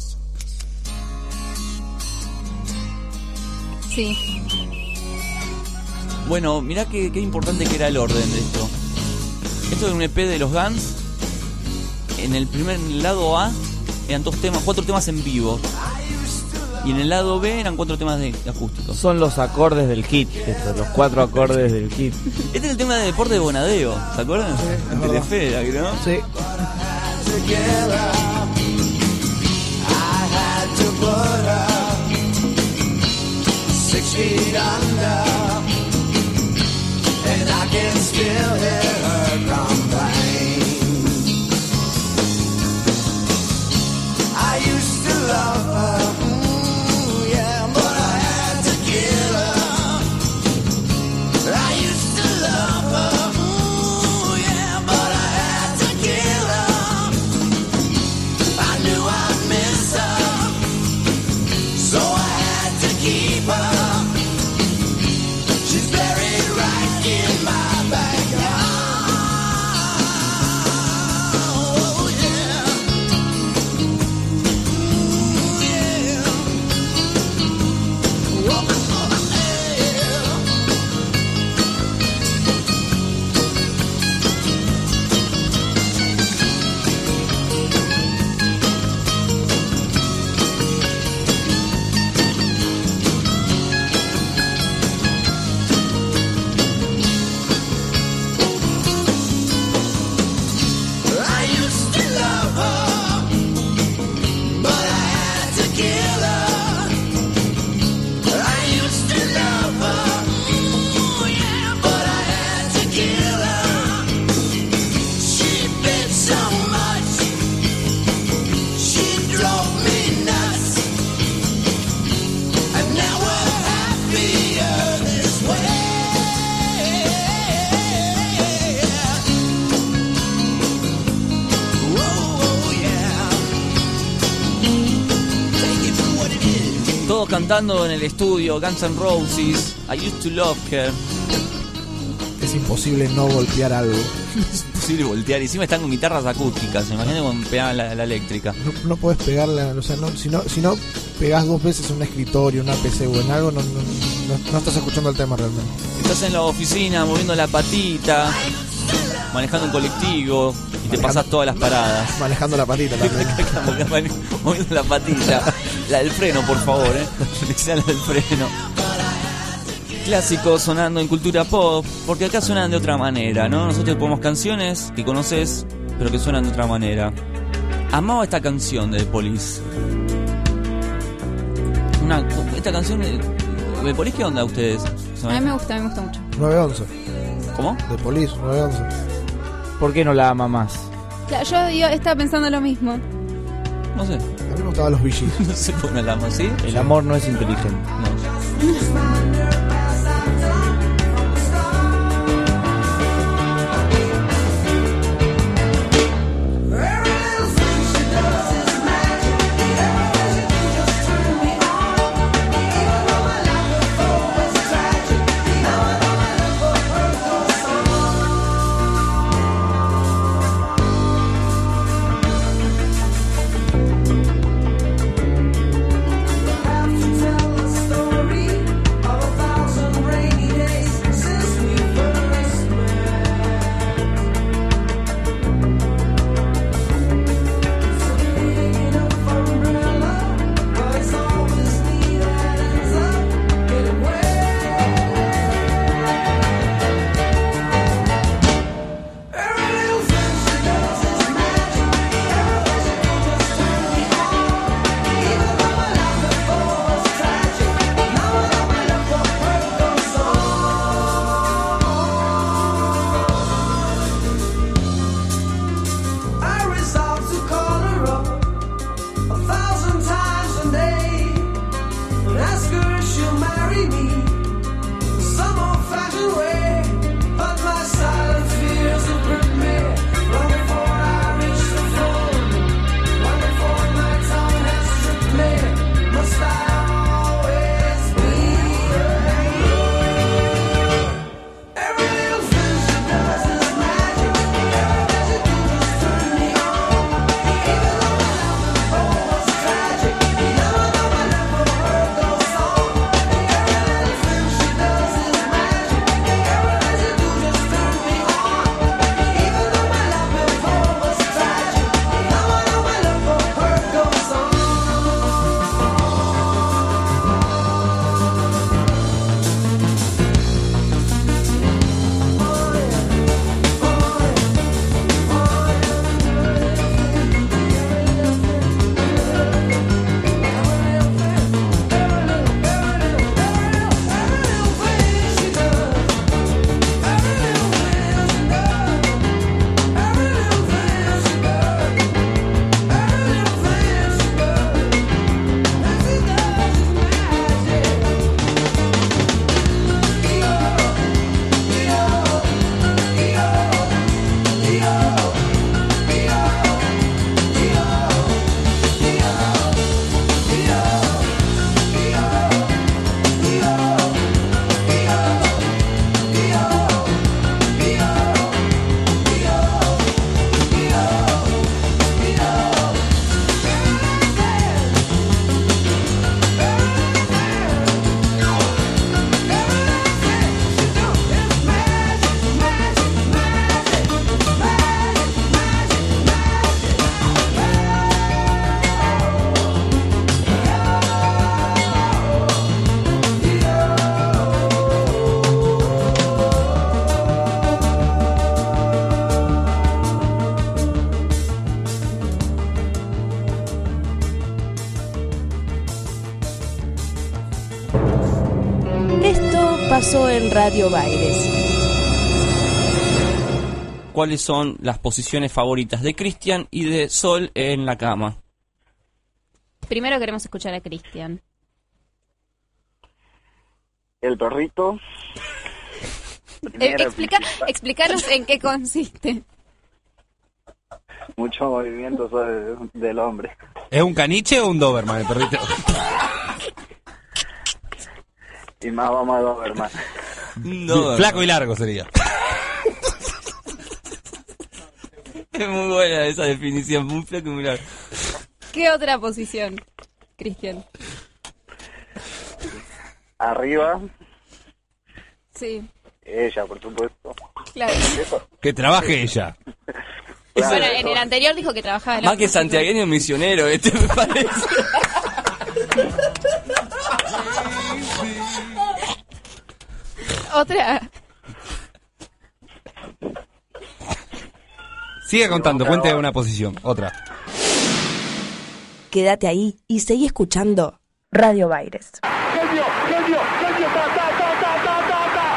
Sí. Bueno, mirá qué, qué importante que era el orden de esto. Esto es un EP de los Guns. En el primer en el lado A eran dos temas, cuatro temas en vivo. Y en el lado B eran cuatro temas de acústicos. Son los acordes del hit, estos, los cuatro acordes del hit. Este es el tema de deporte de Bonadeo, ¿se acuerdan? en Telefe, era, ¿no? Sí. Six feet under, and I can still hear her complain. I used to love her, todos cantando en el estudio, Guns N' Roses, I Used to Love Her. Es imposible no golpear algo. Es imposible voltear. Y encima están con guitarras acústicas. Imagínate cuando pegaban la, la eléctrica. No, no puedes pegarle, a- o sea, no, si, no, si no pegás dos veces en un escritorio, una PC o en algo, no, no, no- no estás escuchando el tema realmente. Estás en la oficina moviendo la patita, manejando un colectivo y te pasas todas las paradas. Manejando la patita también. <laughs> moviendo la patita. La del freno, por favor, ¿eh? <laughs> La del freno. Clásicos sonando en cultura pop, porque acá suenan de otra manera, ¿no? Nosotros ponemos canciones que conoces, pero que suenan de otra manera. Amaba esta canción de The Police. Una, esta canción de, de Police, ¿qué onda ustedes? A mí me gusta, a mí me gusta mucho. 911. ¿Cómo? De Police, 911. ¿Por qué no la ama más? Claro, yo, yo estaba pensando lo mismo. No sé. A mí me gustaban los VGs. <laughs> no sé por qué la amo, ¿sí? El amor no es inteligente. I Radio Baires. ¿Cuáles son las posiciones favoritas de Cristian y de Sol en la cama? Primero queremos escuchar a Cristian. El perrito. Eh, explica, explícanos en qué consiste. mucho movimiento sobre- del hombre. ¿Es un caniche o un Doberman el perrito? Y más vamos a más. No, Flaco y largo sería. <laughs> Es muy buena esa definición, muy flaco y muy largo. ¿Qué otra posición, Cristian? Arriba, Sí, ella, por supuesto. claro. Eso. Que trabaje ella. Bueno, en el anterior dijo que trabajaba en la Más que santiagueño misionero, este me parece. <laughs> Otra. Sigue contando, cuente una posición. Otra. Quédate ahí y seguí escuchando Radio Baires. ¡Genio, genio, genio! ¡Ta, ta, ta, ta, ta, ta, ta!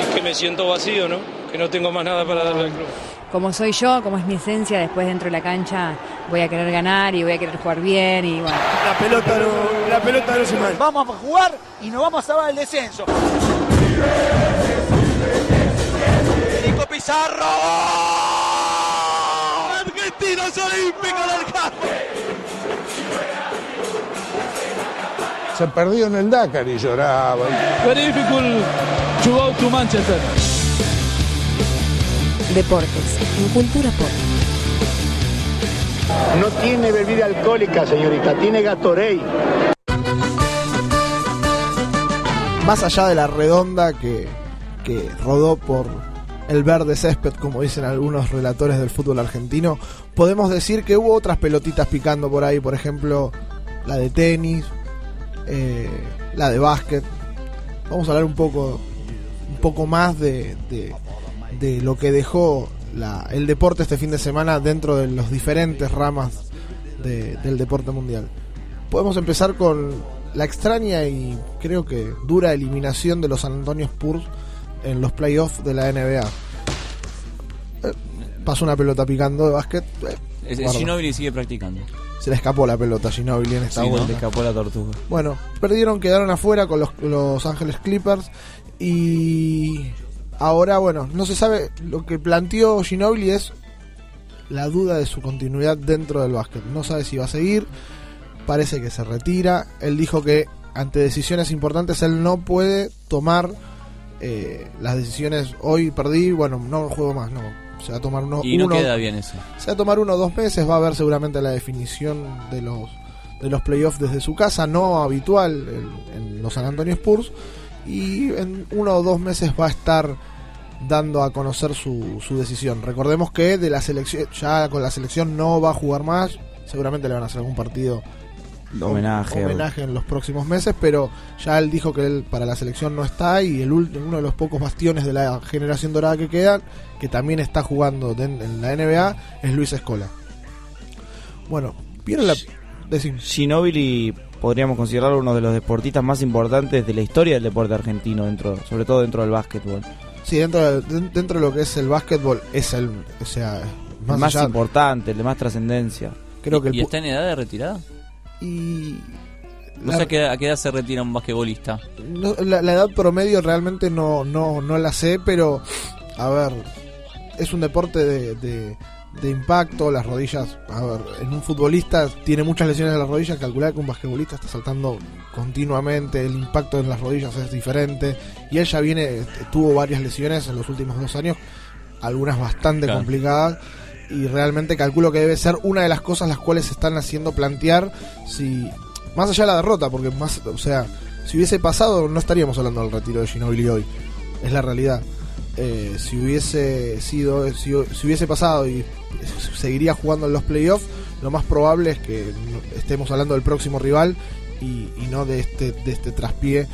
Es que me siento vacío, ¿no? Que no tengo más nada para darle al club. Como soy yo, como es mi esencia, después dentro de la cancha voy a querer ganar y voy a querer jugar bien y bueno. La pelota no, la pelota no se mal. Vamos a jugar y nos vamos a salvar el descenso. Nico Pizarro. Argentinos Olímpicos del campo. Se perdió en el Dakar y lloraba. Very difficult to go to Manchester. Deportes en Cultura Pop. No tiene bebida alcohólica, señorita, tiene Gatorade. Más allá de la redonda que, que rodó por el verde césped, como dicen algunos relatores del fútbol argentino, podemos decir que hubo otras pelotitas picando por ahí, por ejemplo, la de tenis, eh, la de básquet. Vamos a hablar un poco, un poco más de, de- de lo que dejó la- el deporte este fin de semana dentro de los diferentes ramas de- del deporte mundial. Podemos empezar con la extraña y creo que dura eliminación de los San Antonio Spurs en los playoffs de la NBA. Eh, pasó una pelota picando de básquet. eh. Ginóbili sigue practicando. Se le escapó la pelota a Ginobili en esta Sí. Le escapó la tortuga. Bueno, perdieron, quedaron afuera con los, los Ángeles Clippers y ahora, bueno, no se sabe, lo que planteó Ginobili es la duda de su continuidad dentro del básquet. No sabe si va a seguir, parece que se retira. Él dijo que ante decisiones importantes él no puede tomar eh, las decisiones, hoy perdí, bueno, no juego más, no. Se va a tomar uno, Y no uno- queda bien eso. se va a tomar uno o dos meses, va a haber seguramente la definición de los de los playoffs desde su casa, no habitual en, en los San Antonio Spurs, y en uno o dos meses va a estar dando a conocer su, su decisión. Recordemos que de la selección, ya con la selección no va a jugar más, seguramente le van a hacer algún partido Homenaje. homenaje en los próximos meses, pero ya él dijo que él para la selección no está y el uno de los pocos bastiones de la generación dorada que quedan, que también está jugando en la NBA, es Luis Escola. Bueno, ¿vieron la... Decime. Podríamos considerarlo uno de los deportistas más importantes de la historia del deporte argentino, dentro, sobre todo dentro del básquetbol. Sí, dentro de, de- dentro de lo que es el básquetbol, es el... O sea, El más, más allá- importante, el de más trascendencia. Creo que el ¿Y está en edad de retirada? Y... No la- sé a qué, a qué edad se retira un basquetbolista. No, la, la edad promedio realmente no, no, no la sé, pero a ver, es un deporte de, de, de impacto, las rodillas, a ver, en un futbolista tiene muchas lesiones en las rodillas, calcular que un basquetbolista está saltando continuamente, el impacto en las rodillas es diferente, y él ya viene, tuvo varias lesiones en los últimos dos años, algunas bastante Claro. complicadas, y realmente calculo que debe ser una de las cosas las cuales se están haciendo plantear si más allá de la derrota, porque más, o sea, si hubiese pasado no estaríamos hablando del retiro de Ginobili hoy. Es la realidad. Eh, si hubiese sido, si, si hubiese pasado y seguiría jugando en los playoffs, lo más probable es que estemos hablando del próximo rival y, y no de este, de este traspié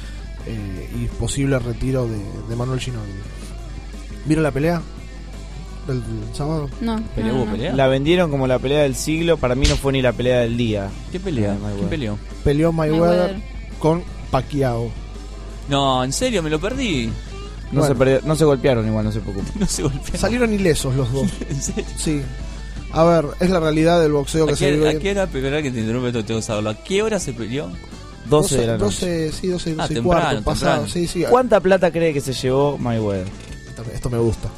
eh, y posible retiro de, de Manuel Ginobili. ¿Vieron la pelea del sábado? No. ¿Pelea? ¿Hubo pelea? La vendieron como la pelea del siglo, para mí no fue ni la pelea del día. ¿Qué pelea? La de Mayweather. ¿Quién peleó? Peleó Mayweather Mayweather. con Pacquiao. No, en serio, me lo perdí. No, Bueno. se perdió- no se golpearon igual, no se preocupen. <laughs> No se golpearon. Salieron ilesos los dos. <laughs> ¿En serio? Sí. A ver, es la realidad del boxeo que ¿A se qué, vive. a qué hora, que te interrumpe esto, tengo que saberlo. ¿A qué hora se peleó? 12 de la noche. 12, sí, 12, 12 Ah, y temprano, cuarto, pasado. temprano. Sí, sí. ¿Cuánta plata cree que se llevó Mayweather? Esto, esto me gusta.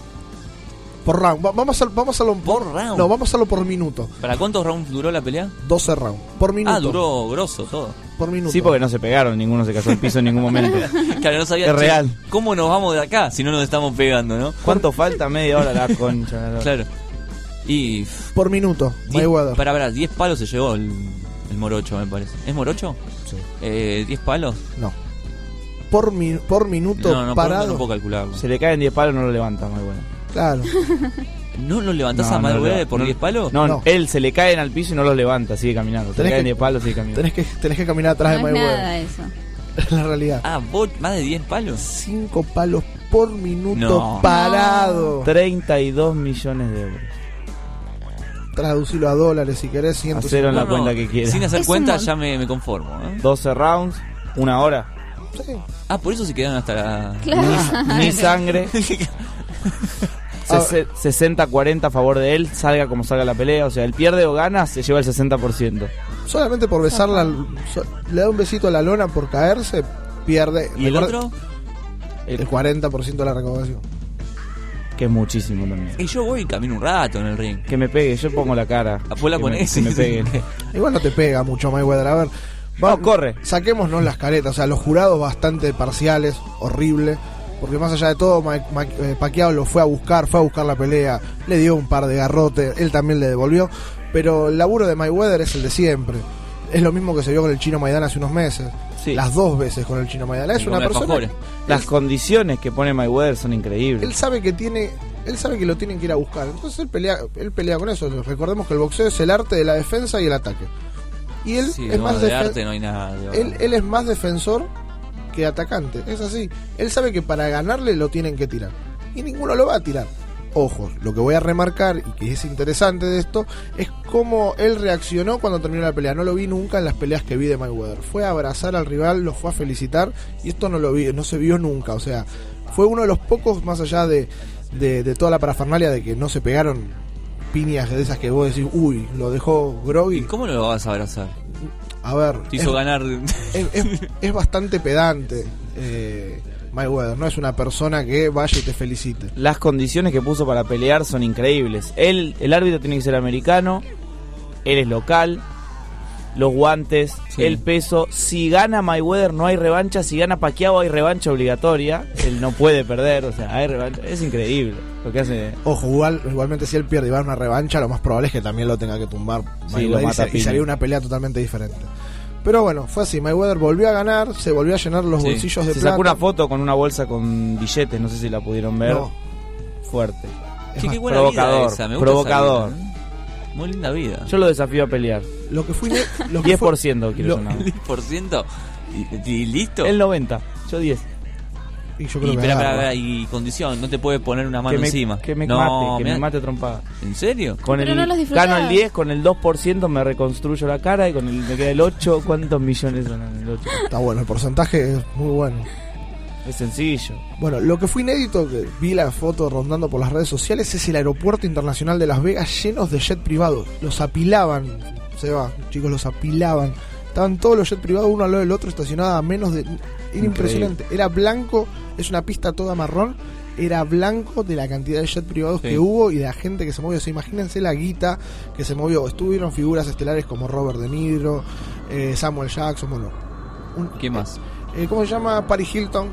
Por round. Va- vamos a vamos a hacerlo por, round. No, vamos a hacerlo por minuto. ¿Para cuántos rounds duró la pelea? 12 rounds. Por minuto. Ah, duró grosso todo. Por minuto. Sí, porque no se pegaron, ninguno se cayó al piso en ningún momento. <laughs> Claro, no sabía Es che, real. ¿Cómo nos vamos de acá si no nos estamos pegando, no? ¿Cuánto falta? Media hora la concha. la. Claro. Y. Por minuto. diez- Mayweather. Para, para, 10 palos se llevó el, el morocho, me parece. ¿Es morocho? Sí. Eh, ¿10 palos? No. Por, mi- por minuto No, no, por parado. no puedo calcularlo. Se le caen 10 palos, no lo levanta, muy bueno. Claro. <laughs> ¿No lo levantás No, a no lo leva- por no- 10 palos? No, No. él se le caen al piso y no los levanta, sigue caminando. Se le Tenés caen que- 10 palos, sigue caminando. Tenés que, tenés que caminar atrás No de es Mayweather. nada eso. <laughs> Es la realidad. Ah, ¿vos más de 10 palos? 5 palos por minuto No. parado. 32 millones de euros. Traducilo a dólares si querés. Hacelo en 150. la No, no, cuenta que quieras. Sin hacer Es un cuenta mon- ya me, me conformo. ¿eh? 12 rounds, una hora. Sí. Ah, por eso se quedaron hasta la... Claro. Ni sangre. <laughs> Sese- 60-40 a favor de él, salga como salga la pelea. O sea, él pierde o gana, se lleva el 60%. Solamente por besarla, le da un besito a la lona por caerse, pierde. ¿Y el otro? El 40% de la recaudación. Que es muchísimo también. Y yo voy y camino un rato en el ring. Que me pegue, yo pongo la cara. Después la Que me- ponés que me peguen. <laughs> Igual no te pega mucho Mayweather. A ver, No, corre. Saquémonos las caretas. O sea, los jurados bastante parciales, horrible. Porque más allá de todo, eh, Pacquiao lo fue a buscar, fue a buscar la pelea, le dio un par de garrotes, él también le devolvió. Pero el laburo de Mayweather es el de siempre. Es lo mismo que se vio con el chino Maidana hace unos meses. Sí. Las dos veces con el chino Maidana. Es una persona. Las condiciones que pone Mayweather son increíbles. Él sabe que tiene. Él sabe que lo tienen que ir a buscar. Entonces él pelea, él pelea con eso. Recordemos que el boxeo es el arte de la defensa y el ataque. Y él Sí, es no, más de defen- arte no hay nada. él, él es más defensor que atacante. Es así. Él sabe que para ganarle lo tienen que tirar. Y ninguno lo va a tirar. Ojo, lo que voy a remarcar y que es interesante de esto es cómo él reaccionó cuando terminó la pelea. No lo vi nunca en las peleas que vi de Mayweather. Fue a abrazar al rival, lo fue a felicitar y esto no lo vi, no se vio nunca. O sea, fue uno de los pocos más allá de, de, toda la parafernalia de que no se pegaron piñas de esas que vos decís, uy, lo dejó ¿Y groggy. cómo lo vas a abrazar? A ver, Te hizo es- ganar... es, es- es bastante pedante eh, Mayweather, no es una persona que vaya y te felicite. Las condiciones que puso para pelear son increíbles. Él, el árbitro tiene que ser americano, él es local, los guantes, Sí. el peso. Si gana Mayweather no hay revancha, si gana Pacquiao hay revancha obligatoria. Él no puede perder, o sea, hay revancha. Es increíble lo que hace. Ojo, igual, igualmente si él pierde y va a una revancha, lo más probable es que también lo tenga que tumbar Sí, lo y mata se- y, piña. sería una pelea totalmente diferente. Pero bueno, fue así, Mayweather volvió a ganar, se volvió a llenar los Sí. bolsillos de Se plata. sacó una foto con una bolsa con billetes, no sé si la pudieron ver. No. Fuerte. Es Che, más, qué buena provocador, vida esa, me gusta provocador. esa vida, ¿eh? Muy linda vida. Yo lo desafío a pelear. Lo que fui lo que <laughs> fue- 10% quiero lo- yo nada más. 10%. ¿Y, y listo? El 90, yo 10. Y yo creo Y, que espera, agarra. espera, espera, y condición, no te puede poner una mano que me, encima. que me no, mate, que me mate trompada. ¿En serio? Con Pero el, no los gano el 10, con el 2% me reconstruyo la cara y con el me queda el 8. ¿Cuántos millones son en el 8? Está bueno, el porcentaje es muy bueno. Es sencillo. Bueno, lo que fue inédito, que vi la foto rondando por las redes sociales, es el aeropuerto internacional de Las Vegas llenos de jet privados. Los apilaban, se va, chicos, los apilaban. Estaban todos los jets privados uno al lado del otro estacionados a menos de... Era impresionante. Era blanco, es una pista toda marrón. Era blanco de la cantidad de jets privados Sí. que hubo y de la gente que se movió. O sea, imagínense la guita que se movió. Estuvieron figuras estelares como Robert De Niro, eh, Samuel Jackson, bueno. un- ¿Qué más? eh, ¿Cómo se llama? Paris Hilton.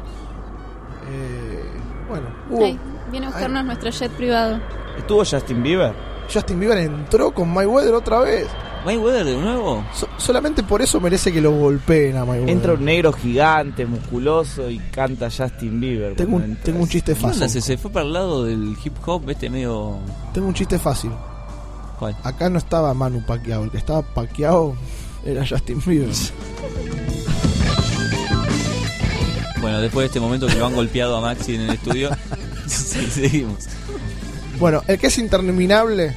Eh, bueno, hubo. Ay, viene a buscarnos nuestro jet privado. ¿Estuvo Justin Bieber? Justin Bieber entró con Mayweather otra vez. ¿Mayweather de nuevo? So- solamente por eso merece que lo golpeen a Mayweather. Entra un negro gigante, musculoso y canta Justin Bieber. tengo, un, entra. tengo un chiste ¿Qué onda? fácil. Se, se fue para el lado del hip hop, este medio... Tengo un chiste fácil. ¿Cuál? Acá no estaba Manu Pacquiao, el que estaba Pacquiao era Justin Bieber. Bueno, después de este momento que lo han golpeado a Maxi en el estudio, <laughs> <laughs> seguimos. bueno, el que es interminable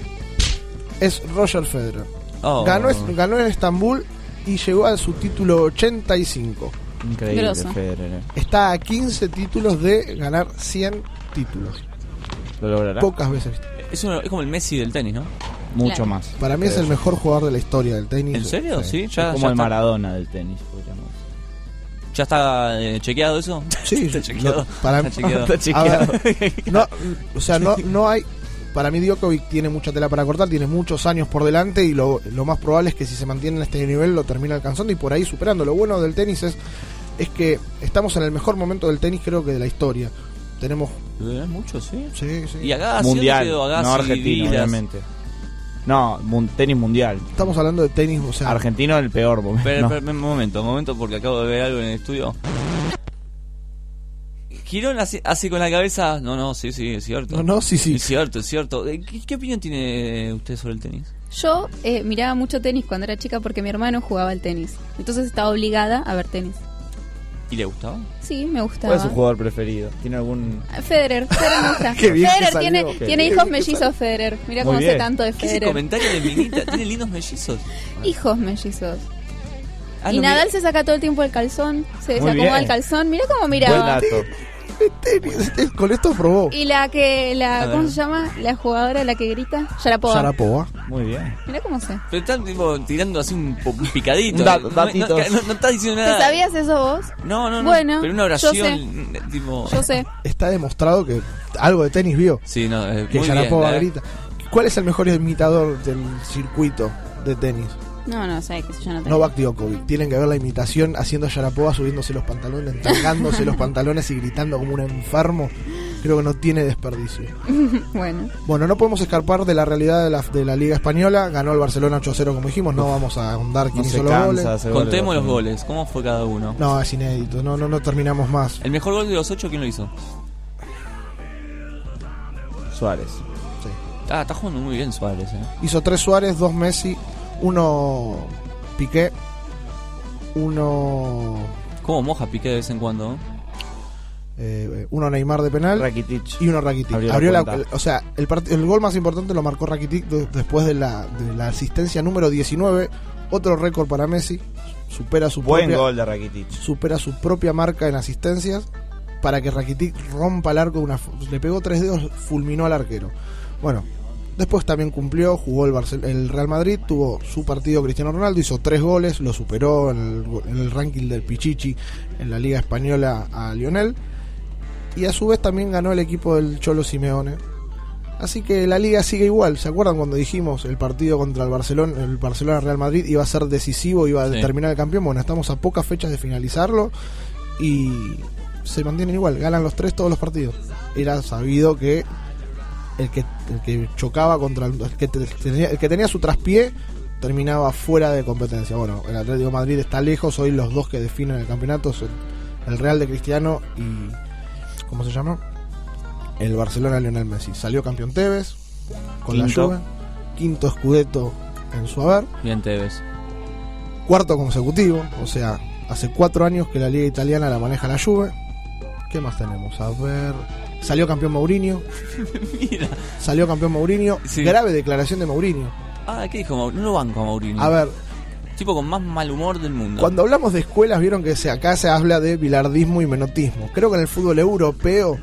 es Roger Federer. Oh. Ganó, ganó en Estambul y llegó a su título 85. Increíble. Federer. eh. Está a 15 títulos de ganar 100 títulos. ¿Lo logrará? Pocas veces. Es, uno- es como el Messi del tenis, ¿no? Mucho Claro. más. Para mí es el mejor jugador de la historia del tenis. ¿En serio? Sí, ya, Es como ya el está, Maradona del tenis, podríamos decir. ¿Ya está eh, chequeado eso? Sí, <laughs> está chequeado. para- Está chequeado. Está chequeado. A ver, no, o sea, no, <laughs> no hay Para mí Djokovic tiene mucha tela para cortar, tiene muchos años por delante y lo, lo más probable es que si se mantiene en este nivel lo termina alcanzando y por ahí superando. Lo bueno del tenis es, es que estamos en el mejor momento del tenis creo que de la historia. Tenemos... ¿Lo mucho, sí? Sí, sí. Y Agassi, mundial, ¿dónde quedó Agassi, no argentino, obviamente. No, mun- tenis mundial. Estamos hablando de tenis, o sea... Argentino el peor momento. Pero, <laughs> No. pero, momento, un momento, porque acabo de ver algo en el estudio. Girón hace, hace con la cabeza. No, no, sí, sí, es cierto. No, no, sí, sí. Es cierto, es cierto. Eh, ¿Qué, qué opinión tiene usted sobre el tenis? Yo eh, miraba mucho tenis cuando era chica porque mi hermano jugaba al tenis. Entonces estaba obligada a ver tenis. ¿Y le gustaba? Sí, me ¿Cuál gustaba. es su jugador preferido? ¿Tiene algún...? Federer, Federer me gusta. <laughs> Qué Federer salió. tiene, Qué tiene bien hijos mellizos Federer. Mira cómo bien. tanto de ¿Qué es el Federer. comentario de Minita? <laughs> ¿Tiene lindos mellizos? Hijos mellizos. Ah, y no, Nadal mira. se saca todo el tiempo el calzón, se desacomoda el calzón. Mira cómo mira. Buen dato. <laughs> Tenis, Con esto probó. Y la que, la. ¿cómo se llama? La jugadora, la que grita, Sharapova. Sharapova. Muy bien. Mira cómo sé. Pero están tipo, tirando así un, po- un picadito. Da- no, no, datitos. no, no está diciendo ¿Te nada. sabías eso vos? No, no, no. Bueno, pero una yo oración. sé. Tipo... Yo sé. Está demostrado que algo de tenis vio. Sí, no, eh, Que muy grita. ¿Cuál es el mejor imitador del circuito de tenis? No, no sé, que yo no tengo. Novak Djokovic. Tienen que ver la imitación haciendo Sharapova subiéndose los pantalones, entrangándose los pantalones y gritando como un enfermo. Creo que no tiene desperdicio. <laughs> bueno. Bueno, no podemos escapar de la realidad de la, de la Liga Española. Ganó el Barcelona 8-0, como dijimos. No vamos a ahondar quién No hizo se los cansa goles. Contemos los goles. ¿Cómo fue cada uno? No, es inédito. No, no, no terminamos más. El mejor gol de los ocho, ¿quién lo hizo? Suárez. Ah, está jugando muy bien Suárez, eh. Hizo tres Suárez, dos Messi, uno Piqué, uno ¿Cómo moja Piqué de vez en cuando? eh? uno Neymar de penal Rakitic. y uno Rakitic. Abrió Abrió, la o sea, el, part- el gol más importante lo marcó Rakitic de- después de la, de la asistencia número 19, otro récord para Messi, supera su Buen propia gol de Rakitic. supera su propia marca en asistencias para que Rakitic rompa el arco una le pegó tres dedos, fulminó al arquero. Bueno, después también cumplió, jugó el, Barcel- el Real Madrid, tuvo su partido Cristiano Ronaldo, hizo tres goles, lo superó en el, go- en el ranking del Pichichi en la Liga Española a Lionel y a su vez también ganó el equipo del Cholo Simeone. Así que la liga sigue igual. ¿Se acuerdan cuando dijimos el partido contra el Barcelona, el Barcelona Real Madrid iba a ser decisivo, iba a Sí. determinar el campeón? Bueno, estamos a pocas fechas de finalizarlo y se mantienen igual, ganan los tres todos los partidos. Era sabido que el que, el que chocaba contra el, el que te- tenía, el que tenía su traspié terminaba fuera de competencia. Bueno, el Atlético de Madrid está lejos, hoy los dos que definen el campeonato son el Real de Cristiano y ¿cómo se llama? El Barcelona Lionel Messi. Salió campeón Tevez con Quinto. la Juve, quinto Scudetto en su haber, Bien Tevez. cuarto consecutivo, o sea, hace cuatro años que la liga italiana la maneja la Juve. ¿Qué más tenemos? A ver, salió campeón Mourinho, <laughs> Mira. salió campeón Mourinho, Sí. grave declaración de Mourinho. Ah, ¿qué dijo Mourinho? No lo banco a Mourinho. A ver, Tipo con más mal humor del mundo. Cuando hablamos de escuelas, vieron que se, acá se habla de bilardismo y menotismo. Creo que en el fútbol europeo,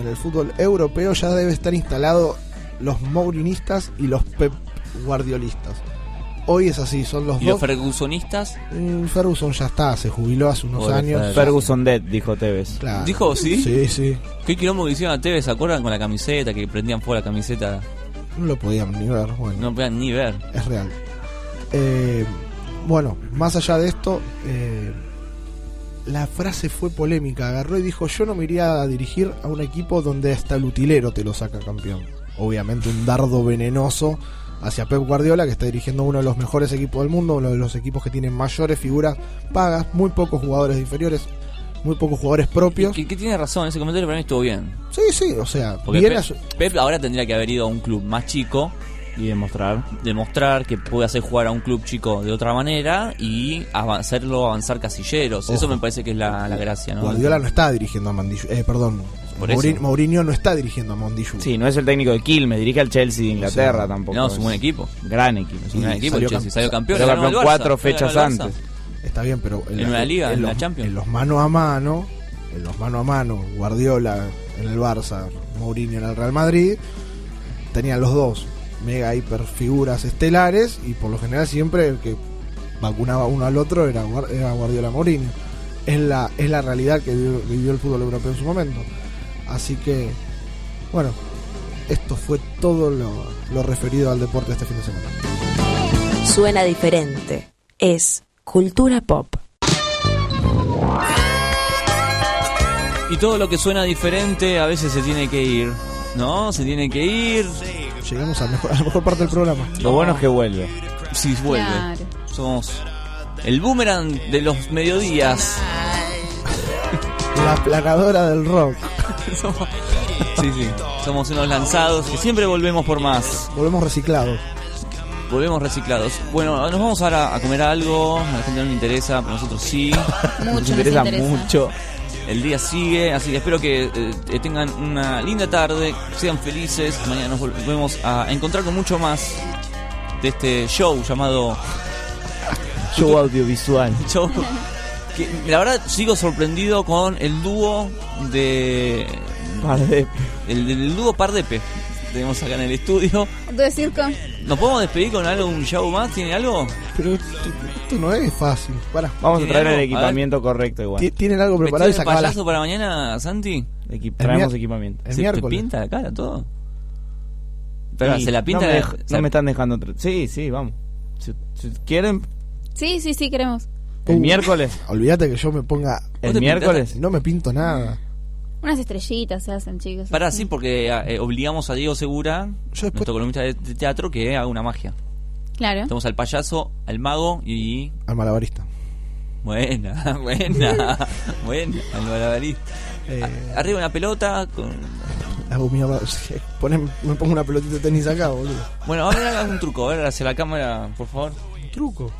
en el fútbol europeo ya debe estar instalado los mourinistas y los pep guardiolistas. Hoy es así, son los ¿Y los dos. fergusonistas? Mm, Ferguson ya está, se jubiló hace unos Pobre años. Fer- Ferguson Dead, dijo Tevez. Claro. ¿Dijo sí? Sí, sí. ¿Qué quilombo que hicieron a Tevez? ¿Se acuerdan con la camiseta? Que prendían fuera la camiseta. No lo podíamos ni ver. Bueno, No podían ni ver. es real. Eh, bueno, más allá de esto, eh, la frase fue polémica. Agarró y dijo: Yo no me iría a dirigir a un equipo donde hasta el utilero te lo saca campeón. Obviamente, un dardo venenoso hacia Pep Guardiola, que está dirigiendo uno de los mejores equipos del mundo, uno de los equipos que tienen mayores figuras pagas, muy pocos jugadores inferiores, muy pocos jugadores propios. Que, que tiene razón, ese comentario para mí estuvo bien. Sí, sí, o sea, Porque Pep, ahora tendría que haber ido a un club más chico Y demostrar. demostrar que puede hacer jugar a un club chico de otra manera y hacerlo avanzar casilleros. Eso me parece que es la, la gracia, ¿no? Guardiola no está dirigiendo a Mandillo. Eh, perdón. Por Mourinho, eso. Mourinho no está dirigiendo a Mondillo. Sí, no es el técnico de Quilmes, dirige al Chelsea de Inglaterra O sea, tampoco. No, es un buen equipo. Gran equipo. Es un gran equipo, salió Chelsea salió campeón. Salió campeón Barça, cuatro fechas antes. Está bien, pero En una liga, en la los, Champions. en los mano a mano, en los mano a mano, Guardiola en el Barça, Mourinho en el Real Madrid, tenían los dos mega hiper figuras estelares y por lo general siempre el que vacunaba uno al otro era, era Guardiola Mourinho. Es la, es la realidad que vivió, que vivió el fútbol europeo en su momento. Así que, bueno, Esto fue todo lo, lo referido al deporte este fin de semana. Suena diferente. Es cultura pop. Y todo lo que suena diferente a veces se tiene que ir, ¿no? Se tiene que ir. Llegamos a, mejor- a la mejor parte del programa. Lo bueno es que vuelve. Sí, vuelve. Claro. Somos el boomerang de los mediodías. La planadora del rock. <laughs> Somos- sí, sí. Somos unos lanzados que siempre volvemos por más. Volvemos reciclados. Volvemos reciclados. Bueno, nos vamos ahora a comer algo. A la gente no le interesa, pero a nosotros sí. <laughs> Mucho Nos nos interesa interesa. mucho. El día sigue, así que espero que eh, tengan una linda tarde, sean felices. Mañana nos volvemos a encontrar con mucho más de este show llamado Show audiovisual. <laughs> Show. Que, la verdad sigo sorprendido con el dúo de Pardepe. el, el dúo Pardepe. Tenemos acá en el estudio. ¿Debo decir con- ¿Nos podemos despedir con algo, un show más? ¿Tiene algo? Pero esto, esto no es fácil. Para. Vamos a ¿Tiene traer el algo? Equipamiento correcto igual. Ti- ¿Tienen algo ¿Me preparado el acaba la- payaso para mañana, Santi? Equi- El traemos mier- equipamiento. el ¿Se te miércoles. pinta la cara todo? Sí, ¿se la pinta? No me, la- no me están dejando. Sí, sí, vamos. Si, si quieren, Sí, sí, sí, queremos. El Uh, miércoles. Olvídate que yo me ponga. El miércoles. No me pinto nada. Unas estrellitas se hacen, chicos. Pará, así. sí, porque eh, obligamos a Diego Segura, Yo después. nuestro columnista de, teatro, que haga una magia. Claro. Tenemos al payaso, al mago y... Al malabarista. Buena, <laughs> buena, <laughs> buena, al malabarista. Eh, Arriba una pelota con... hago <laughs> me pongo una pelotita de tenis acá, boludo. Bueno, ahora haz un truco, a ver, hacia la cámara, por favor. Un truco.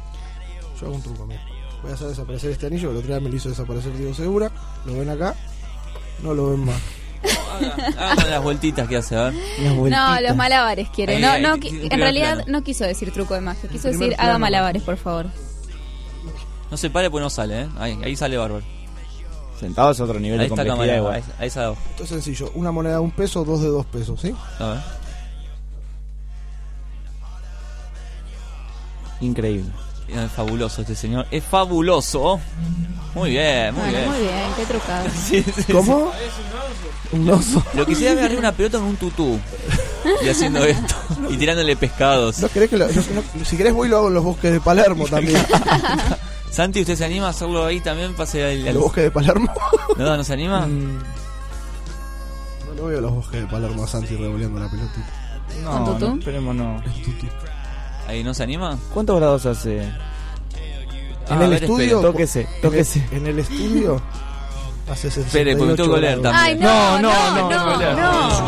Yo hago un truco, mira. Voy a hacer desaparecer este anillo. El otro día me lo hizo desaparecer Diego Segura. Lo ven acá. No lo ven más. <laughs> Hagan las vueltitas que hace, a ver. No, los malabares quiere. No, no, en realidad plano. no quiso decir truco de magia. Quiso decir haga malabares, por favor. No se pare pues no sale, ¿eh? Ahí, ahí sale bárbaro. Sentado es otro nivel Ahí de está complejidad cámara, igual. ahí, ahí está. Esto es sencillo. Una moneda de un peso, dos de dos pesos, ¿sí? A ver. Increíble. Es fabuloso este señor. Es fabuloso. Muy bien, muy Bueno, bien. muy bien, qué trucado. <laughs> Sí, sí, ¿Cómo? Un oso. sí. Lo quisiera ver arriba una pelota con un tutú. Y haciendo <laughs> esto. Y tirándole pescados. ¿No querés que lo- yo- no- si querés voy y lo hago en los bosques de Palermo también. <laughs> Santi, ¿usted se anima a hacerlo ahí también? Pase al, ¿En al- los bosques de Palermo? ¿No, no se anima? Mm. No lo veo los bosques de Palermo a Santi revoleando la pelotita. No, ¿Con tutú? no, esperemos no. ¿Ahí no se anima? ¿Cuántos grados hace? En Ah, el a ver, estudio. Tóquese, en el- tóquese. En el estudio. Hace 68 Espere, porque me tengo que grados. también. Ay, no, No, no, no, no, no, no.